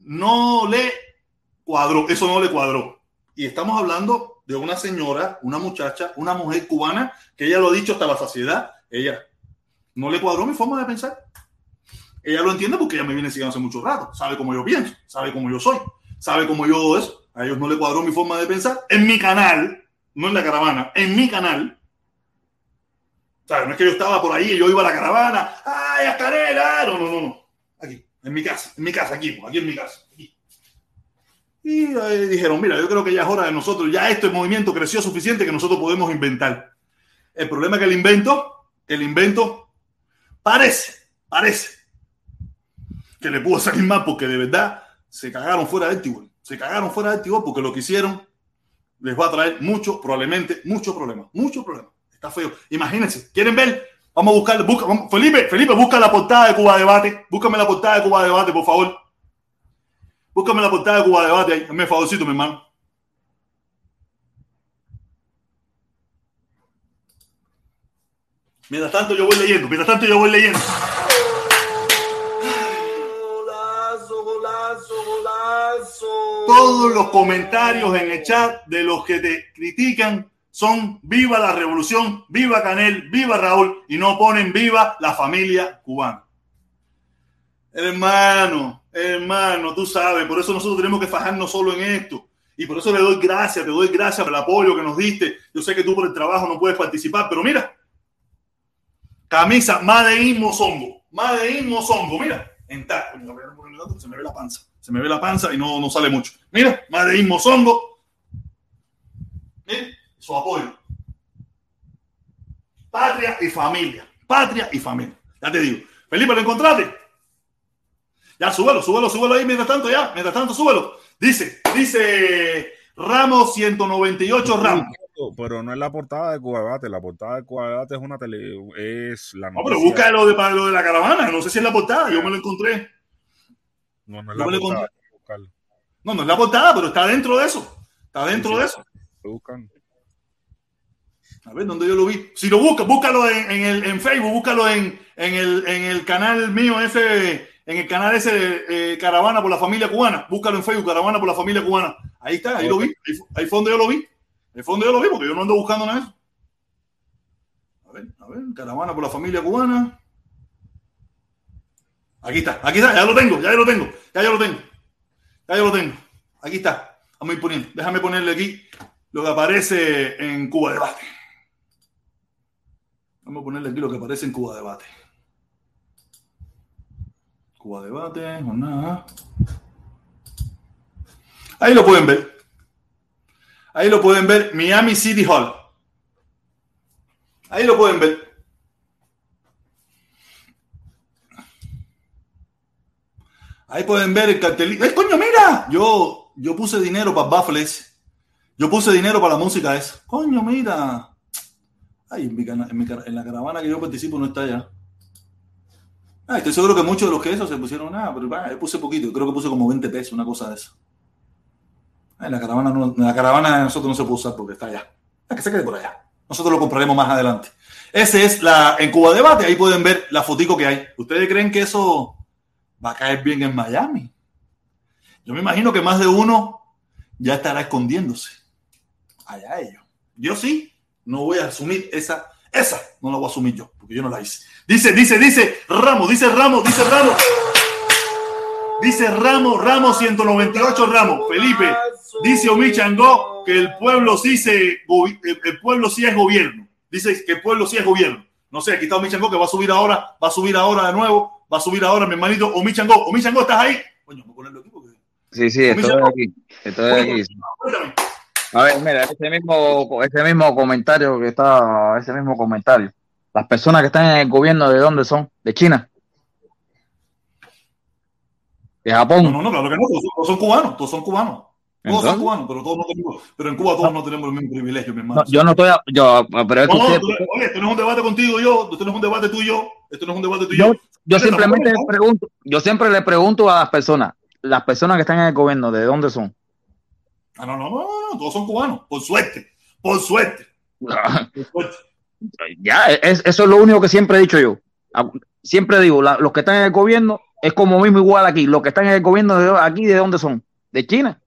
no le cuadró, eso no le cuadró. Y estamos hablando de una señora, una muchacha, una mujer cubana, que ella lo ha dicho hasta la saciedad, ella no le cuadró mi forma de pensar. Ella lo entiende porque ella me viene siguiendo hace mucho rato, sabe cómo yo pienso, sabe cómo yo soy, sabe cómo yo eso. A ellos no le cuadró mi forma de pensar. En mi canal, no en la caravana, en mi canal. ¿Sabes? No es que yo estaba por ahí y yo iba a la caravana, ¡ay, a Canela! No, no, no, no. Aquí, en mi casa, en mi casa, aquí, aquí en mi casa. Y dijeron, mira, yo creo que ya es hora de nosotros, ya este movimiento creció suficiente que nosotros podemos inventar. El problema es que el invento, el invento parece, parece que le pudo salir mal porque de verdad se cagaron fuera del tibón. Se cagaron fuera del tibón porque lo que hicieron les va a traer mucho, probablemente, mucho problema, mucho problema. Está feo. Imagínense, ¿quieren ver? Vamos a buscar, busca, Felipe, Felipe, busca la portada de Cuba Debate. Búscame la portada de Cuba Debate, por favor. Búscame la portada de Cuba Debate ahí. Hazme favorcito, mi hermano. Mientras tanto yo voy leyendo, mientras tanto yo voy leyendo. Todos los comentarios en el chat de los que te critican son viva la revolución, viva Canel, viva Raúl y no ponen viva la familia cubana. Hermano, hermano, tú sabes, por eso nosotros tenemos que fajarnos solo en esto. Y por eso le doy gracias, te doy gracias por el apoyo que nos diste. Yo sé que tú por el trabajo no puedes participar, pero mira, camisa Madein Mozongo, Madein Mozongo, mira, en se me ve la panza, se me ve la panza y no, no sale mucho. Mira, Madein Mozongo, mira, su apoyo. Patria y familia, patria y familia. Ya te digo, Felipe, ¿lo encontraste? Ya, súbelo, súbelo, súbelo ahí mientras tanto, ya, mientras tanto, súbelo. Dice, dice Ramos 198 Ramos. Pero no es la portada de Cuba Debate, la portada de Cuba Debate es una tele, es la No, pero noticia. busca lo de, lo de la caravana, no sé si es la portada, yo me lo encontré. No, no es la lo buscarlo. No, no es la portada, pero está dentro de eso. Está dentro Sí, de eso. Estoy buscando. A ver, ¿dónde yo lo vi? Si lo buscas, búscalo en, en el, en Facebook, búscalo en, en, el, en el canal mío, ese, en el canal ese eh, Caravana por la Familia Cubana. Búscalo en Facebook, Caravana por la Familia Cubana. Ahí está, ahí lo vi. Ahí, ahí fue donde yo lo vi. Ahí fue donde yo lo vi, porque yo no ando buscando nada de eso. A ver, a ver, Caravana por la Familia Cubana. Aquí está, aquí está, ya lo tengo, ya lo tengo, ya yo lo tengo. Ya yo lo tengo. Aquí está. Vamos a ir poniendo. Déjame ponerle aquí lo que aparece en Cuba Debate. Vamos a ponerle aquí lo que aparece en Cuba Debate. Cuba Debate, jornada. Ahí lo pueden ver. Ahí lo pueden ver. Miami City Hall. Ahí lo pueden ver. Ahí pueden ver el cartelito. ¡Ay, coño, mira! Yo, yo puse dinero para Baffle ese. Yo puse dinero para la música esa. Coño, mira. Ay, en, la caravana que yo participo no está ya. Ah, estoy seguro que muchos de los que eso se pusieron nada, pero bah, puse poquito. Creo que puse como 20 pesos, una cosa de eso. Ah, en la caravana, no, la caravana de nosotros no se puede usar porque está allá. Ah, que se quede por allá. Nosotros lo compraremos más adelante. Ese es la, en Cuba Debate, ahí pueden ver la fotico que hay. ¿Ustedes creen que eso va a caer bien en Miami? Yo me imagino que más de uno ya estará escondiéndose. Allá ellos. Yo sí, no voy a asumir esa, esa no la voy a asumir yo, porque yo no la hice. Dice, dice, dice, Ramos, dice Ramos, dice Ramos. Dice Ramos, Ramos 198 Ramos. Felipe, dice Omi Changó que el pueblo sí se el pueblo sí es gobierno. Dice que el pueblo sí es gobierno. No sé, aquí está Omi Changó que va a subir ahora, va a subir ahora de nuevo, va a subir ahora mi hermanito Omi Changó. Omi Changó, ¿estás ahí? Coño, voy a ponerlo aquí porque. Sí, sí, estoy aquí. Estoy aquí. Cuéntame. A ver, mira, ese mismo, ese mismo comentario que está, ese mismo comentario. Las personas que están en el gobierno, ¿de dónde son? ¿De China? ¿De Japón? No, no, no, claro que no, todos, son- cubanos, todos son cubanos. Todos son cubanos, pero todos no tenemos, pero en Cuba todos no tenemos el mismo privilegio, mi hermano. no, yo no estoy, a- yo, pero es que No, usted- oye, esto no es un debate contigo yo, esto no es un debate tú y yo, esto no es un debate tú y yo. Yo, simplemente le tampoco, pregunto, yo siempre le pregunto a las personas, las personas que están en el gobierno, ¿de dónde son? Ah, no, no, no, no, no, todos son cubanos, por suerte, por suerte, por suerte. Ya, es, eso es lo único que siempre he dicho yo. Ah, Siempre digo, la- los que están en el gobierno es como mismo igual aquí. Los que están en el gobierno de aquí, ¿de dónde son? ¿De China?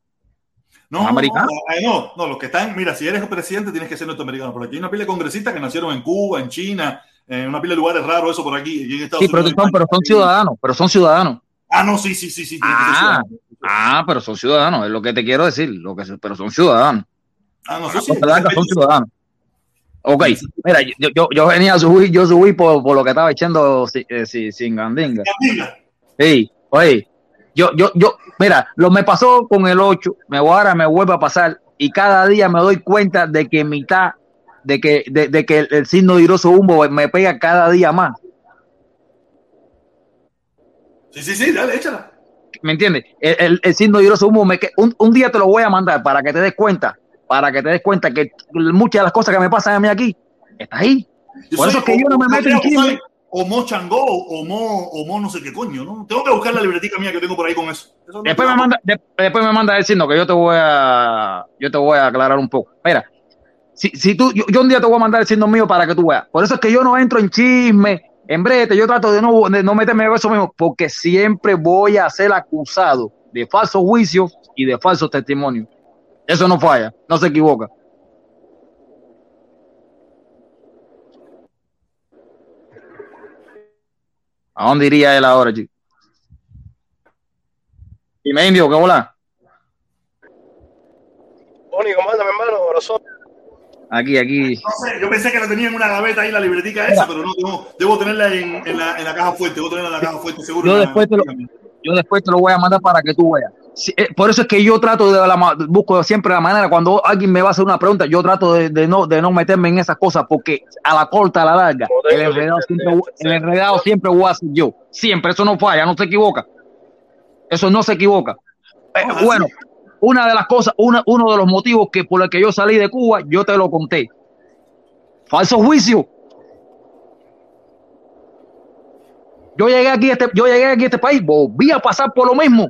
No, americanos. no, eh, no, no, los que están, mira, si eres presidente tienes que ser norteamericano, pero aquí hay una pila de congresistas que nacieron en Cuba, en China, en una pila de lugares raros, eso por aquí, aquí en Estados Sí, pero Unidos. son, pero son ciudadanos, pero son ciudadanos. Ah, no, sí, sí, sí, sí, Ah, ah, pero son ciudadanos, es lo que te quiero decir, lo que, pero son ciudadanos. Ah, no, sí, sí, son ciudadanos. Ok, mira, yo, yo, yo venía a subir, yo subí por, por lo que estaba echando eh, si- sin gandinga. Sí, oye, yo, yo, yo, mira, lo me pasó con el 8, me voy ahora me vuelve a pasar y cada día me doy cuenta de que mitad, de que, de, de que el, el signo de Hiroso Humbo me pega cada día más. Sí, sí, sí, dale, échala. ¿Me entiendes? El, el, el signo de Hiroso Humbo me un, un día te lo voy a mandar para que te des cuenta, para que te des cuenta que muchas de las cosas que me pasan a mí aquí, está ahí. Yo Por eso es que yo no me meto en o- Mo Changó, o Mo, o Mo no sé qué coño, ¿no? Tengo que buscar la libretica mía que tengo por ahí con eso. Eso no- Después me manda, de- después me manda el signo que yo te voy a, yo te voy a aclarar un poco. Mira, si, si tú, yo, un día te voy a mandar el signo mío para que tú veas. Por eso es que yo no entro en chisme, en brete, yo trato de no, no meterme en eso mismo, porque siempre voy a ser acusado de falsos juicios y de falsos testimonios. Eso no falla, no se equivoca. ¿A dónde iría él ahora, chico? Y me indio, ¿qué hola? Oni, ¿cómo hermano? Corazón. Aquí, aquí. No sé, yo pensé que la tenía en una gaveta ahí la libretica esa, pero no, debo tenerla en, en la, en la caja fuerte, debo tenerla en la caja fuerte, seguro. Yo después te lo- Yo después te lo voy a mandar para que tú veas. Sí, eh, por eso es que yo trato de la, busco siempre la manera cuando alguien me va a hacer una pregunta, yo trato de, de no de no meterme en esas cosas porque a la corta, a la larga, el enredado siempre, el enredado siempre voy a ser yo. Siempre, eso no falla, no se equivoca. Eso no se equivoca. Eh, bueno, una de las cosas, una, uno de los motivos que por el que yo salí de Cuba, yo te lo conté. Falso juicio. Yo llegué aquí, a este, yo llegué aquí a este país, volví a pasar por lo mismo.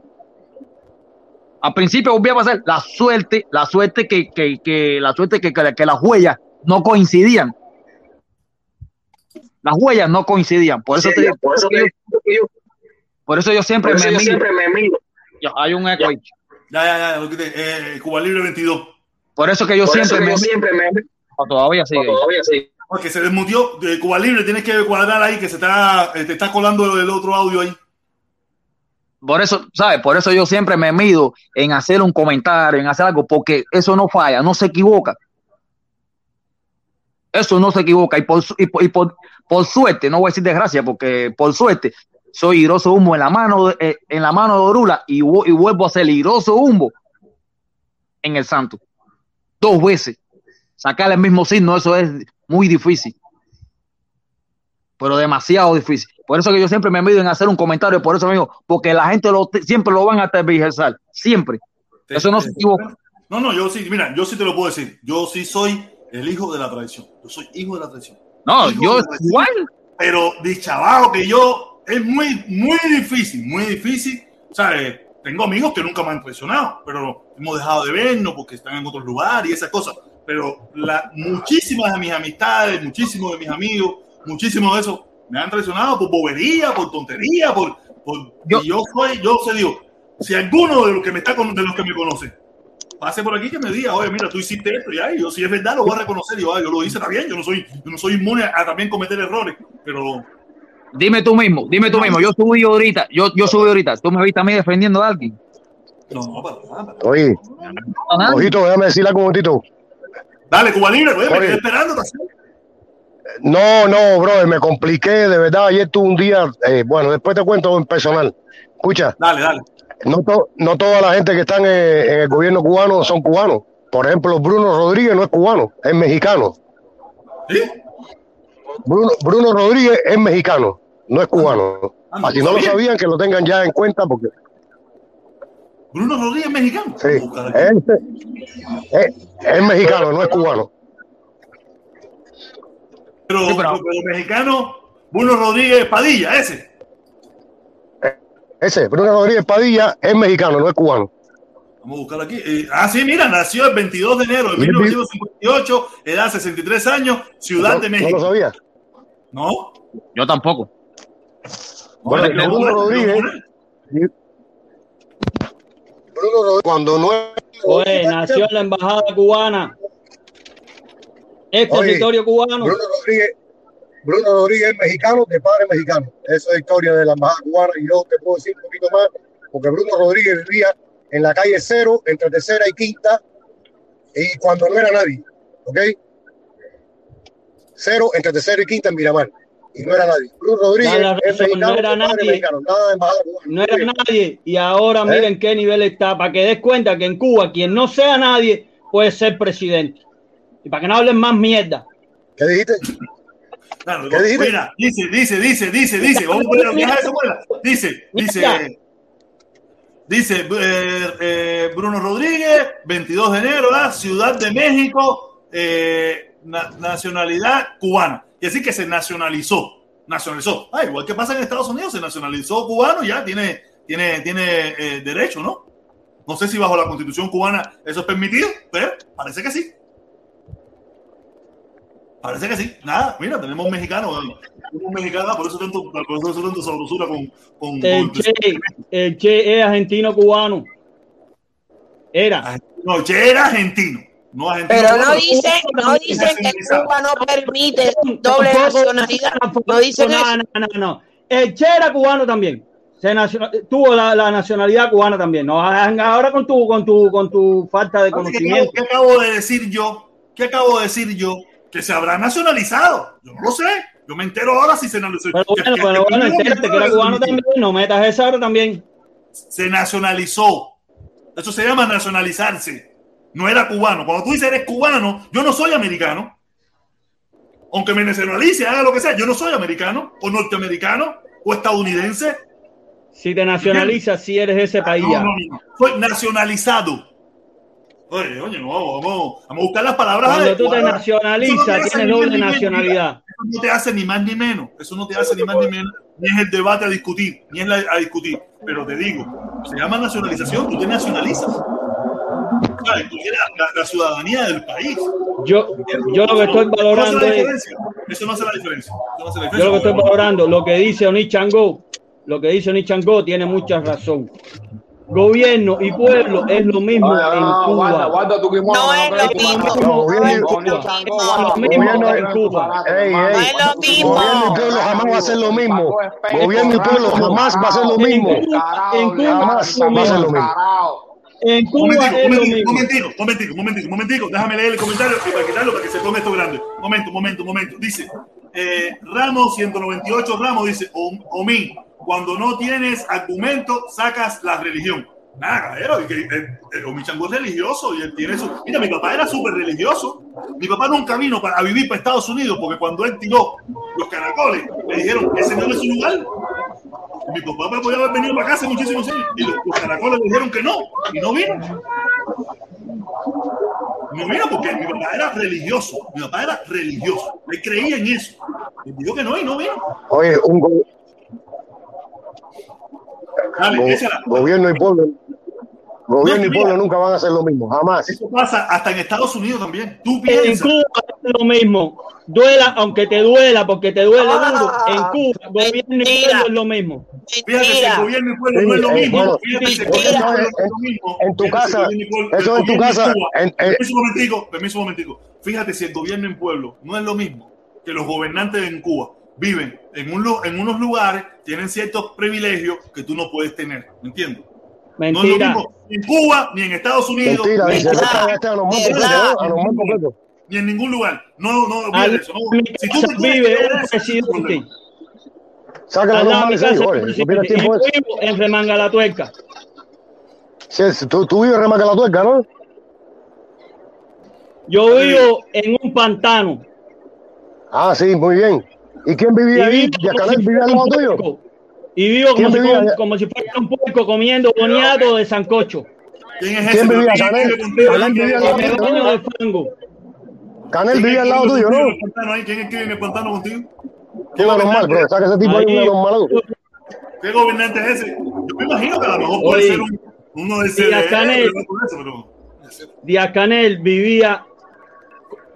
Al principio volví a pasar la suerte, la suerte que, que, que la suerte que, que, que las huellas no coincidían. Las huellas no coincidían. Por eso, te digo- por eso te- yo, por eso yo siempre eso me yo miro. siempre me miro. Ya, Hay un eco ahí. Ya, ya, ya, lo. Eh, Cuba Libre 22. Por eso que yo Por eso siempre que me yo siempre me o todavía sigue. Todavía sí. Porque se desmutió de Cuba Libre, tienes que cuadrar ahí que se está, eh, te está colando el otro audio ahí. Por eso, ¿sabes? Por eso yo siempre me mido en hacer un comentario, en hacer algo, porque eso no falla, no se equivoca. Eso no se equivoca. Y por, su- y por, y por, por suerte, no voy a decir desgracia, porque por suerte soy Hiroso Humbo en la mano de, eh, en la mano de Orula y, y vuelvo a ser Hiroso Humbo en el santo. Dos veces. Sacar el mismo signo, eso es muy difícil. Pero demasiado difícil. Por eso que yo siempre me mido en hacer un comentario, por eso amigo, porque la gente lo, siempre lo van a tergiversar, siempre. Eso no se equivoca. No, no, yo sí, mira, yo sí te lo puedo decir. Yo sí soy el hijo de la tradición. Yo soy hijo de la tradición. No, Hijo yo de igual. Pero dichabajo que yo es muy, muy difícil, muy difícil. O sea, eh, tengo amigos que nunca me han traicionado, pero hemos dejado de vernos porque están en otros lugares y esas cosas. Pero la, muchísimas de mis amistades, muchísimos de mis amigos, muchísimos de esos me han traicionado por bobería, por tontería, por, por Yo- y yo soy, yo se digo, si alguno de los que me está con- de los que me conoce pase por aquí que me diga, oye, mira, tú hiciste esto, ya, y yo si es verdad lo voy a reconocer, y yo, "Ah, yo lo hice, bien, yo no soy, yo no soy inmune a también cometer errores, pero Dime tú mismo, dime tú mismo. Yo subí ahorita, yo, yo subí ahorita. ¿Tú me viste a mí defendiendo a alguien? no, no, para nada, para nada. Oye, ojito, déjame decirle algo un momentito. Dale, Cuba Libre, oye, me quedé esperando. No, no, brother, me compliqué, de verdad. Ayer tuve un día, eh, bueno, después te cuento en personal. Escucha, Dale, dale. no, to- no toda la gente que está en, eh, en el gobierno cubano son cubanos. Por ejemplo, Bruno Rodríguez no es cubano, es mexicano. ¿Sí? Bruno, Bruno Rodríguez es mexicano, no es cubano. Ah, no, Así no lo sabía. sabían, que lo tengan ya en cuenta, porque Bruno Rodríguez mexicano. sí, buscar este- es, es mexicano, no es cubano. Pero, Sí, pero- pero mexicano, Bruno Rodríguez Padilla, ese. Ese, Bruno Rodríguez Padilla, es mexicano, no es cubano. Vamos a buscarlo aquí. Eh, ah, sí, mira, nació el 22 de enero de Sí, sí. 1958, edad 63 años, Ciudad No, de no México. lo sabía. ¿No? Yo tampoco. Bueno, Bruno Rodríguez- Bruno Rodríguez, cuando no es Oye, nació en la embajada cubana. Es Oye, territorio cubano. Bruno Rodríguez, Bruno Rodríguez es mexicano, de padre mexicano. Esa es la historia de la embajada cubana y yo te puedo decir un poquito más, porque Bruno Rodríguez vivía en la calle Cero, entre tercera y quinta, y cuando no era nadie, ¿ok? Cero, entre tercera y quinta en Miramar, y no era nadie. Bruno Rodríguez la es mexicano, no era nadie. mexicano, nada. No era nadie. Y ahora ¿Eh? miren qué nivel está. Para que des cuenta que en Cuba, quien no sea nadie puede ser presidente. Y para que no hablen más mierda. ¿Qué dijiste? Claro, ¿Qué dijiste? mira, dice, dice, dice, dice, dice, vamos a poner la vieja de esa abuela. Dice, dice, dice eh, eh, Bruno Rodríguez, 22 de enero, ¿verdad? Ciudad de México, eh, na- nacionalidad cubana. Y así que se nacionalizó, nacionalizó. Ah, igual que pasa en Estados Unidos, se nacionalizó cubano y ya tiene, tiene, tiene eh, derecho, ¿no? No sé si bajo la constitución cubana eso es permitido, pero parece que sí. Parece que sí. Nada, mira, tenemos un mexicano. ¿no? Un mexicano, por eso tanto, por eso tanto sabrosura con, con, con El Che, el Che es argentino cubano. Era. No, Che era argentino, no. Pero no dicen, no dicen que Cuba no permite doble nacionalidad. No dicen no, eso. no, no, no. El Che era cubano también. Se nacional- tuvo la, la nacionalidad cubana también. No ahora con tu, con tu, con tu falta de Oye, ¿Qué acabo, conocimiento. qué acabo de decir yo? ¿Qué acabo de decir yo? Que se habrá nacionalizado. Yo no lo sé. Yo me entero ahora si se nacionalizó. Pero bueno, Que- pero que- bueno, que- entérate que era cubano también. No metas esa ahora también. Se nacionalizó. Eso se llama nacionalizarse. No era cubano. Cuando tú dices eres cubano, yo no soy americano. Aunque me nacionalice, haga lo que sea, yo no soy americano, o norteamericano, o estadounidense. Si te nacionalizas, si eres de ese país No, no, no. Soy nacionalizado. Oye, oye, no, vamos, vamos a buscar las palabras. Cuando tú te nacionalizas, tienes ni doble más ni menos. nacionalidad. Eso no te hace ni más ni menos. Eso no te hace ni más ni menos. Ni es el debate a discutir, ni es la, a discutir. Pero te digo, se llama nacionalización, tú te nacionalizas. La, la ciudadanía del país. Yo, yo lo que estoy valorando es. Eso no hace la diferencia. Eso no hace la yo lo que estoy valorando, lo que dice Oni Chango, lo que dice Oni Chango tiene mucha razón. Gobierno y pueblo es lo mismo en Cuba. No es lo mismo. No, gobierno y- Lo mismo No es lo mismo. Gobierno y pueblo jamás va a ser lo mismo. Gobierno y pueblo jamás va a ser lo mismo. En Cuba Jamás es lo va a ser lo mismo. En Cuba lo momentico, momentico, momentico, momentico, momentico. Déjame leer el comentario y para quitarlo para que se ponga esto grande. Momento, momento, momento. Dice, eh, Ramos 198 Ramos dice, "O- Omi, cuando no tienes argumento, sacas la religión. Nada, caballero, que, eh, eh, Omi Chango es religioso y él tiene su. Mira, mi papá era súper religioso. Mi papá nunca vino para, a vivir para Estados Unidos porque cuando él tiró los caracoles, le dijeron ese no es su lugar. Mi papá podía haber venido para acá hace muchísimos años y los, los caracoles le dijeron que no y no vino. No vino porque mi papá era religioso. Mi papá era religioso. Él creía en eso. Él dijo que no y no vino. Oye, un go- Dale, go- gobierno y pueblo, gobierno y mira. pueblo nunca van a ser lo mismo, jamás. Eso pasa hasta en Estados Unidos también. Tú En piensas. Cuba es lo mismo. Duela, aunque te duela, porque te duele duro. En Cuba, gobierno y pueblo es lo mismo. Fíjate si el Mentira. gobierno y pueblo Sí, no es lo eh, mismo. bueno, Fíjate si el gobierno y pueblo es- no es lo mismo. en tu casa, pueblo- eso en tu casa, en- en- Permiso un momentico, permiso un momentico. Fíjate si el gobierno en pueblo no es lo mismo que los gobernantes en Cuba viven en, un, en unos lugares, tienen ciertos privilegios que tú no puedes tener. ¿Me entiendes? No es lo Mentira. mismo en Cuba, ni en Estados Unidos, Mentira, ni, dice, en, ni en ningún lugar. No, no, olvides eso. No. Si tú te vive un presidente. Sácala de en pierdas presidente. Y tiempo en eso. vivo en Remanga la Tuerca. Sí, tú, tú vives remanga la tuerca, ¿no? Yo vivo en un pantano. Ah, sí, muy bien. ¿Y quién Y vivía ahí? ¿Yacanel si vivía al lado tuyo? Y vivo como ¿Quién si, allá? como si fuera un puerco comiendo boniato de sancocho. ¿Quién es ¿Quién ese? vivía, ¿Quién Canel? Canel ¿Quién vivía al lado de fango. Canel ¿Quién vivía al es lado tuyo. ¿Quién es que vive en el pantano contigo? ¿Quién es normal, bro? Saca ese tipo ahí Ahí. un. ¿Qué gobernante es ese? Yo me imagino que a lo mejor puede ser un, uno de ese Díaz Canel. pero Díaz Canel vivía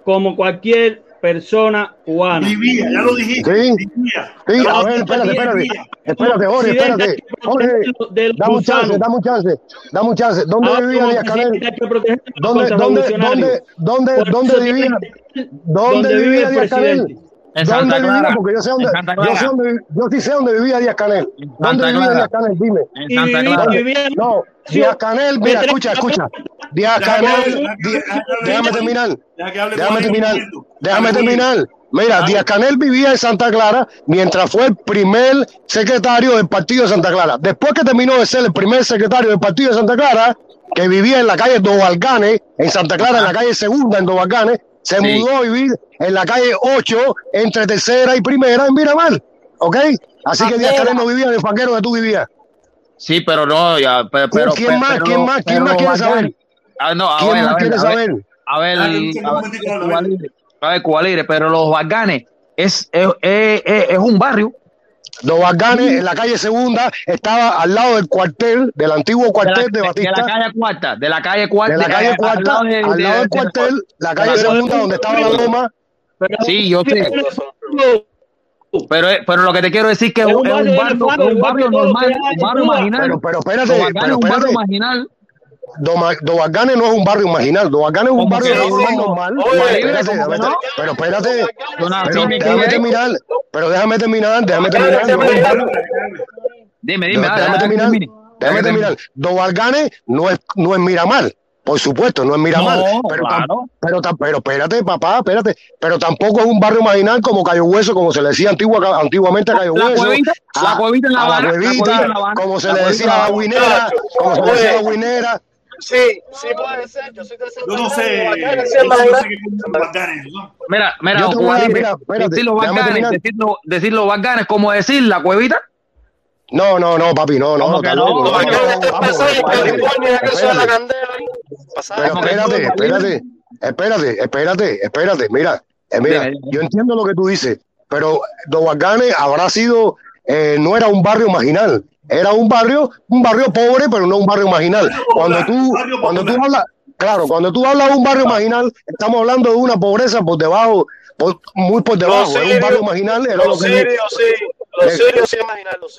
como cualquier persona cubana. vivía, ya lo dijiste. Sí. Vivía. Sí, Ya a ver, espérate, espérate. Espérate, Jorge, espérate. Jorge, dame un chance, dame un chance, dame un chance. ¿Dónde Ahora, vivía Díaz Canel? ¿Dónde, dónde, dónde, dónde, dónde vivía? ¿Dónde vivía el Díaz Canel? En ¿Dónde Santa vivía? Clara. Porque yo sé dónde, yo sé dónde, yo sí sé dónde vivía Díaz Canel. ¿Dónde Santa vivía Clara. Díaz Canel? Dime. En Santa Clara. No, Díaz Canel, mira, escucha, escucha. Díaz Canel, déjame terminar. Déjame terminar. Déjame terminar. Mira. Díaz Canel vivía en Santa Clara mientras fue el primer secretario del partido de Santa Clara. Después que terminó de ser el primer secretario del partido de Santa Clara, que vivía en la calle Dovalganes, en Santa Clara, en la calle Segunda, en Dovalganes, se Sí. mudó a vivir en la calle 8, entre tercera y primera, en Miramar. ¿Ok? Así que Díaz. Canel no vivía en el fanguero que tú vivías. Sí, pero no, ya, pero, pero ¿Quién pero- más? pero ¿Quién más? ¿Quién más quiere saber? Ah, no, a ¿Quién ver, más a ver, quiere a ver, saber? A ver, a ver, a ver, Cuba Libre, pero los Bacanes es, es, es, es- es un barrio Los Bacanes, en la calle Segunda, estaba al lado del cuartel, del antiguo de la, cuartel de de la Batista. calle Cuarta, de la calle Cuarta, de la calle al cuarta, lado de- al lado de- del de- cuartel, la calle segunda donde estaba la loma. Sí, yo sé. Pero, pero lo que te quiero decir que es Es un, un es un barrio normal, un barrio marginal. Pero, espérate, pero es un barrio espérate. marginal. Dobarganes no es un barrio marginal, Dobarganes es un ¿Cómo barrio normal, Pero espérate, pero déjame terminar, pero déjame terminar, déjame terminar. Dime, dime, déjame terminar, déjame terminar. No es, no es Miramar, por supuesto, no es Miramar. No, pero, claro. pero, pero espérate, papá, espérate. Pero tampoco es un barrio marginal como Cayo Hueso, como se le decía antigua, antiguamente a Cayo La Hueso. cuevita, la cuevita en La Habana, la cuevita, cuevita La Habana, como se le cuevita decía a la guinera, como se le decía a la guinera. Sí, sí puede ser. Yo soy de Yo no sé. los Bacanes los Bacanes. Mira, mira, decir los bacanes, terminar. decir, lo- decir los bacanes, como decir la cuevita. No, no, no, papi, no, no, ¿Cómo no, que está no? loco. Los no, Bacanes espérate, espérate. espérate, espérate, espérate, espérate, espérate. Mira, eh, mira, yo entiendo lo que tú dices, pero Dobarganes habrá sido, eh, no era un barrio marginal, era un barrio, un barrio pobre, pero no un barrio marginal. Cuando tú, cuando tú hablas, claro, cuando tú hablas de un barrio marginal, estamos hablando de una pobreza por debajo, por- muy por debajo. Los Era un barrio marginal, era lo los que sirios, sí. Los Eh. sirios sí los.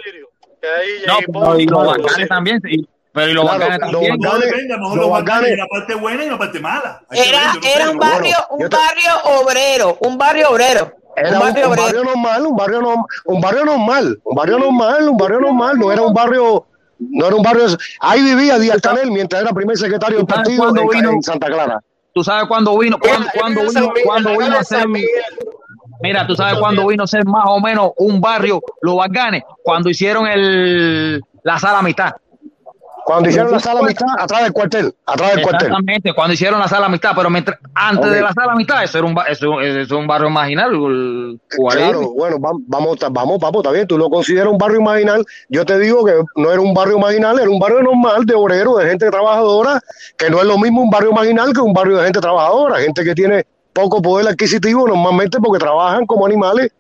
Que ahí No, llegué pero y los los bacanes también, sí, pero y los Claro, bacanes los también. No Bacanes- depende, a lo mejor los los Bacanes la parte buena y la parte mala. Era, yo no era un barrio, Bueno, yo un te- barrio obrero, un barrio obrero. Era un un, barrio un obrero. barrio normal, un barrio, no- un barrio normal, un barrio normal, un barrio normal, no era un barrio, no era un barrio. Ahí vivía Díaz Canel mientras era primer secretario del ¿Tú sabes partido en, vino? en Santa Clara. Tú sabes cuándo vino, cuándo, cuándo vino, cuándo vino a ser, mira, tú sabes cuándo vino a ser más o menos un barrio, los bacanes, cuando hicieron el, la sala a mitad. Cuando hicieron la sala amistad, atrás del cuartel, atrás del cuartel. Exactamente, cuando hicieron la sala amistad, pero mientras, antes de la sala amistad, eso era un, eso, eso es un barrio marginal. el- Claro, bueno, vam- vamos, vamos, papo, está bien, tú lo consideras un barrio marginal. Yo te digo que no era un barrio marginal, era un barrio normal de obrero, de gente trabajadora, que no es lo mismo un barrio marginal que un barrio de gente trabajadora, gente que tiene poco poder adquisitivo normalmente porque trabajan como animales,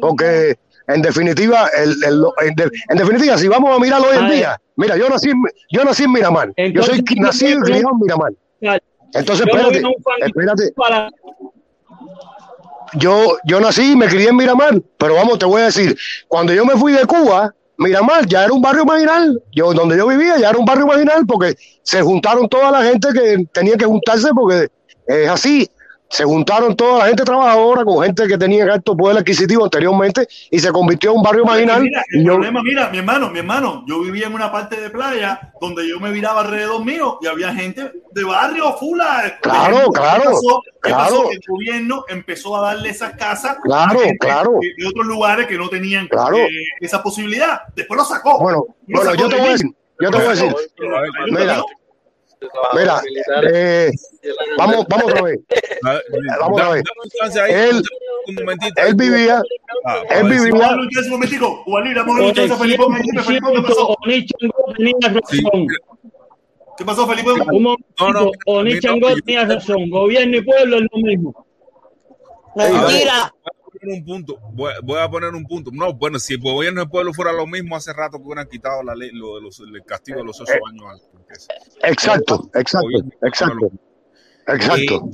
porque en definitiva, el, el- en, de- en definitiva, si vamos a mirar hoy en día, mira, yo nací, en- yo nací en Miramar, yo soy nací y yo- criado en Miramar. Entonces, espérate, espérate. yo, yo nací y me crié en Miramar, pero vamos, te voy a decir, cuando yo me fui de Cuba, Miramar ya era un barrio marginal, yo donde yo vivía ya era un barrio marginal porque se juntaron toda la gente que tenía que juntarse porque es así, se juntaron toda la gente trabajadora con gente que tenía alto poder adquisitivo anteriormente y se convirtió en un barrio marginal. Mira, el yo- problema, mira, mi hermano, mi hermano, yo vivía en una parte de playa donde yo me viraba alrededor mío y había gente de barrio fula. Claro, ¿Qué claro, pasó? ¿Qué claro. pasó? El gobierno empezó a darle esas casas Claro, claro. de, otros lugares que no tenían Claro. eh, esa posibilidad. Después lo sacó. Bueno, Lo bueno, sacó yo te voy a decir, yo te voy a decir, mira, mira, eh, vamos, vamos otra vez. Vamos a ver. Él, un momentito. él vivía, Ah, él vivía, a ver, un momentico. A ¿qué pasó? Oni Chango tenía razón. ¿Qué pasó, Felipe? Un momentito, Oni Chango tenía razón. Gobierno y pueblo es lo mismo. Mentira. Poner un punto. Voy, voy a poner un punto. No, bueno, si el gobierno del pueblo fuera lo mismo, hace rato que hubieran quitado la ley, lo de los, el castigo de los ocho años. al- exacto, exacto, exacto, exacto.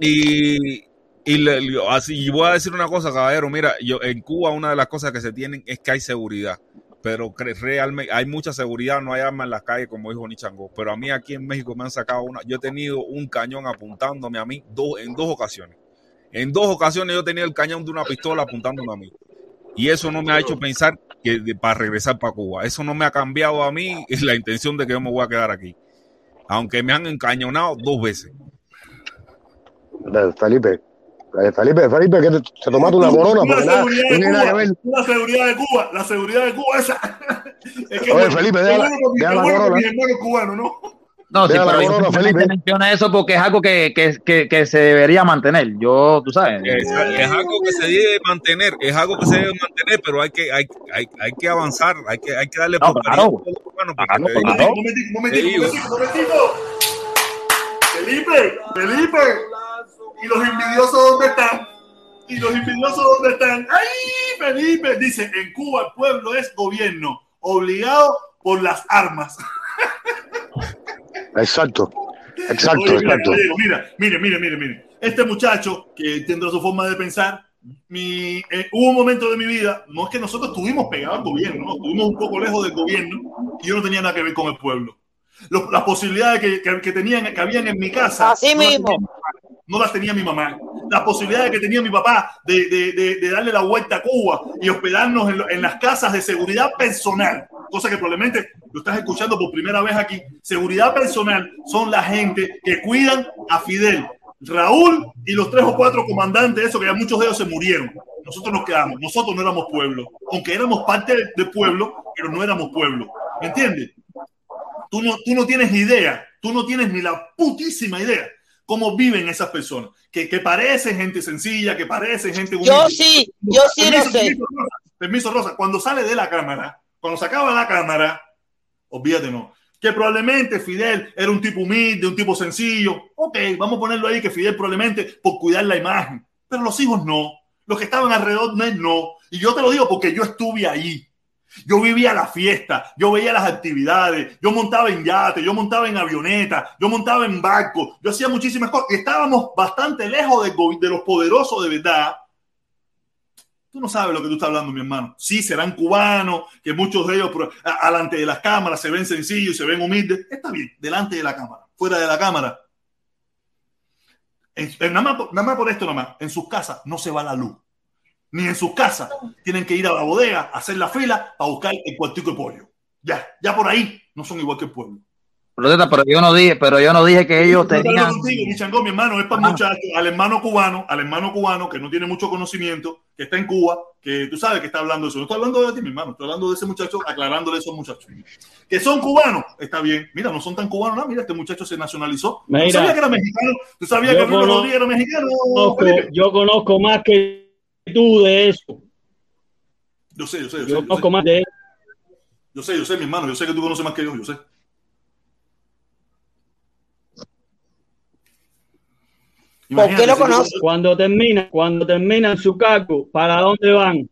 Y, y, le- le- así, y voy a decir una cosa, caballero. Mira, yo en Cuba una de las cosas que se tienen es que hay seguridad. Pero realmente hay mucha seguridad, no hay armas en las calles, como dijo Nichango. Pero a mí aquí en México me han sacado una. Yo he tenido un cañón apuntándome a mí dos, en dos ocasiones. En dos ocasiones yo tenía el cañón de una pistola apuntándome a mí. Y eso no me ha hecho pensar que de- para regresar para Cuba. Eso no me ha cambiado a mí la intención de que yo me voy a quedar aquí. Aunque me han encañonado dos veces. Felipe, Felipe, Felipe, que te, te tomaste una corona, La nada, seguridad nada que Cuba, ver. la seguridad de Cuba, la seguridad de Cuba esa. Es que Oye, Felipe, deja la- corona. mi hermano cubano, ¿no? No, sí, pero yo Felipe. menciono eso porque es algo que, que, que, que, se debería mantener. Yo, tú sabes. Es, es algo que se debe mantener, es algo que se debe mantener, pero hay que, hay, hay, hay que avanzar, hay que, hay que darle No, prosperidad claro. porque Claro, claro. Un momentico, un momentico, Te un digo. momentico, un momentico. Felipe, Felipe. ¿Y los envidiosos dónde están? ¿Y los envidiosos dónde están? ¡Ay, Felipe! Dice, en Cuba el pueblo es gobierno, obligado por las armas. Exacto, exacto, Oye, mira, exacto. oye, mira, mire, mire, mire, mire. Este muchacho que tendrá su forma de pensar, mi, eh, hubo un momento de mi vida, no es que nosotros estuvimos pegados al gobierno, ¿no? estuvimos un poco lejos del gobierno y yo no tenía nada que ver con el pueblo. Los- las posibilidades que, que, que tenían, que habían en mi casa, Así no mismo. No las tenía mi mamá. Las posibilidades que tenía mi papá de, de- de- darle la vuelta a Cuba y hospedarnos en, en las casas de seguridad personal, cosa que probablemente lo estás escuchando por primera vez aquí. Seguridad personal son la gente que cuidan a Fidel, Raúl y los tres o cuatro comandantes, eso que ya muchos de ellos se murieron. Nosotros nos quedamos, nosotros no éramos pueblo, aunque éramos parte del- pueblo, pero no éramos pueblo. ¿Me entiendes? Tú no, tú no tienes idea, tú no tienes ni la putísima idea cómo viven esas personas, que, que parecen gente sencilla, que parecen gente Yo sí, yo sí lo Permiso, sé. permiso, Rosa, permiso, Rosa, cuando sale de la cámara, cuando se acaba la cámara, olvídate no, que probablemente Fidel era un tipo humilde, un tipo sencillo, ok, vamos a ponerlo ahí que Fidel probablemente por cuidar la imagen, pero los hijos no, los que estaban alrededor no, y yo te lo digo porque yo estuve ahí. Yo vivía la fiesta, yo veía las actividades, yo montaba en yate, yo montaba en avioneta, yo montaba en barco, yo hacía muchísimas cosas. Estábamos bastante lejos de, de los poderosos de verdad. Tú no sabes lo que tú estás hablando, mi hermano. Sí, serán cubanos, que muchos de ellos delante de las cámaras se ven sencillos y se ven humildes. Está bien, delante de la cámara, fuera de la cámara. Nada, más, nada más por esto, nada más. En sus casas no se va la luz ni en sus casas. Tienen que ir a la bodega, a hacer la fila para buscar el cuartico de pollo. Ya, ya por ahí no son igual que el pueblo. Protesta, pero yo no dije, pero yo no dije que ellos tenían. contigo, mi chango, mi hermano, es para Ah. muchachos, al hermano cubano, al hermano cubano que no tiene mucho conocimiento, que está en Cuba, que tú sabes que está hablando de eso. No estoy hablando de ti, mi hermano, estoy hablando de ese muchacho, aclarándole a esos muchachos. Que son cubanos, está bien. Mira, no son tan cubanos, no, mira, este muchacho se nacionalizó. Mira. ¿Tú sabías que era mexicano? ¿Tú sabías que Rodríguez era mexicano? conozco- yo conozco más que tú de eso. Yo sé, yo sé, yo sé. Yo Yo conozco sé, más de eso. yo sé, yo sé, mi hermano, yo sé que tú conoces más que yo, yo sé. ¿Por qué Imagínate, lo conoces? Cuando termina, cuando terminan su cargo, ¿para dónde van?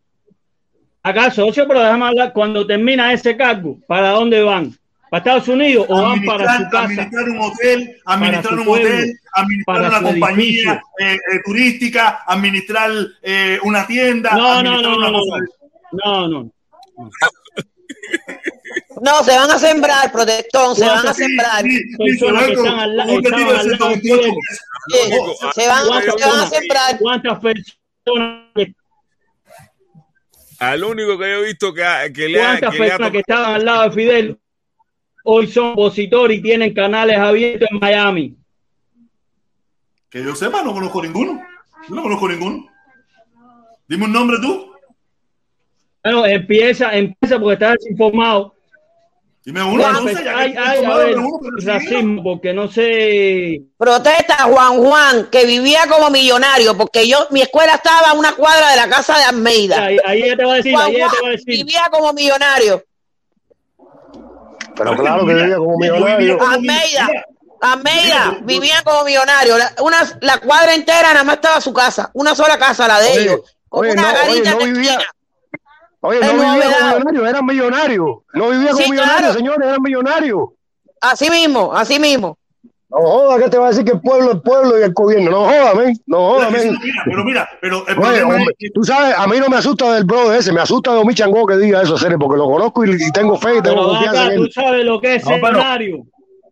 Acá, socio, pero déjame hablar. Cuando termina ese cargo, ¿para dónde van? ¿Para Estados Unidos o van para su administrar, casa? administrar un hotel, administrar un pueblo, hotel, administrar una compañía eh, eh, turística, administrar eh, una tienda, No, no, administrar no, una no, cosa. no, no. No, se van a sembrar, protectón, se van a sembrar. Personas se que van están al la- con un estaban retiro de al lado de 128 Fidel. pesos. Sí, Lógico, se van, ¿Cuántas se van a personas- sembrar. ¿Cuántas personas que Al único que yo he visto que, que le ha, ¿Cuántas que personas que estaban al lado de Fidel hoy son opositores y tienen canales abiertos en Miami? Que yo sepa, no conozco ninguno. Yo no conozco ninguno. Dime un nombre tú. Bueno, empieza, empieza porque estás desinformado. Dime uno, entonces, pues, ya estoy hay, a ver, uno, racismo, porque no sé. Protesta Juan Juan, que vivía como millonario, porque yo, mi escuela estaba a una cuadra de la casa de Almeida. Ahí, ahí ella te va a decir, Juan ahí ella te va a Juan decir. vivía como millonario. Pero claro que vivía como millonario. Almeida, Almeida, vivían como millonarios. La, una, la cuadra entera nada más estaba su casa, una sola casa, la de Oye, ellos. Con oye, una no, oye, garita no en la vivía-. Oye, no vivía como millonario, eran millonarios. No vivía como Sí, millonario, claro. señores, eran millonarios. Así mismo, así mismo. No joda, ¿qué te va a decir que el pueblo es el pueblo y el gobierno? No joda, men. No joda, Pero, men. mira, pero mira, pero el Oye, problema hombre, es que tú sabes, a mí no me asusta del brother ese, me asusta de Omi Changó que diga eso, serio, porque lo conozco y, y tengo fe y tengo Pero confianza acá en tú sabes lo que es No, ser pero- millonario.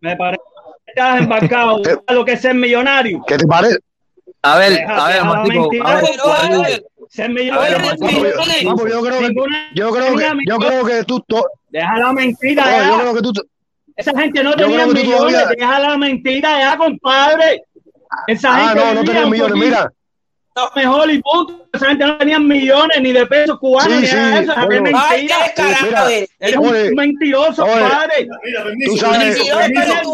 Me parece que estás embarcado. ¿Tú sabes lo que es ser millonario? ¿Qué te parece? A ver, a ver, deja la Martico, mentira. a ver, Ser A ver, millonario. Yo creo que, yo creo que, yo creo que tú, Deja la mentira yo creo que tú, Esa gente no tenía millones. Deja la mentira ya, compadre. Esa ah, gente no, no un millones, mira, mejor y punto. Esa gente no tenía millones ni de pesos cubanos Sí, ni sí, eso. Esa bueno. es Ay, qué eres. Eres un mentiroso, oye, padre. Mira, permiso, Tú sabes- permiso, permiso, de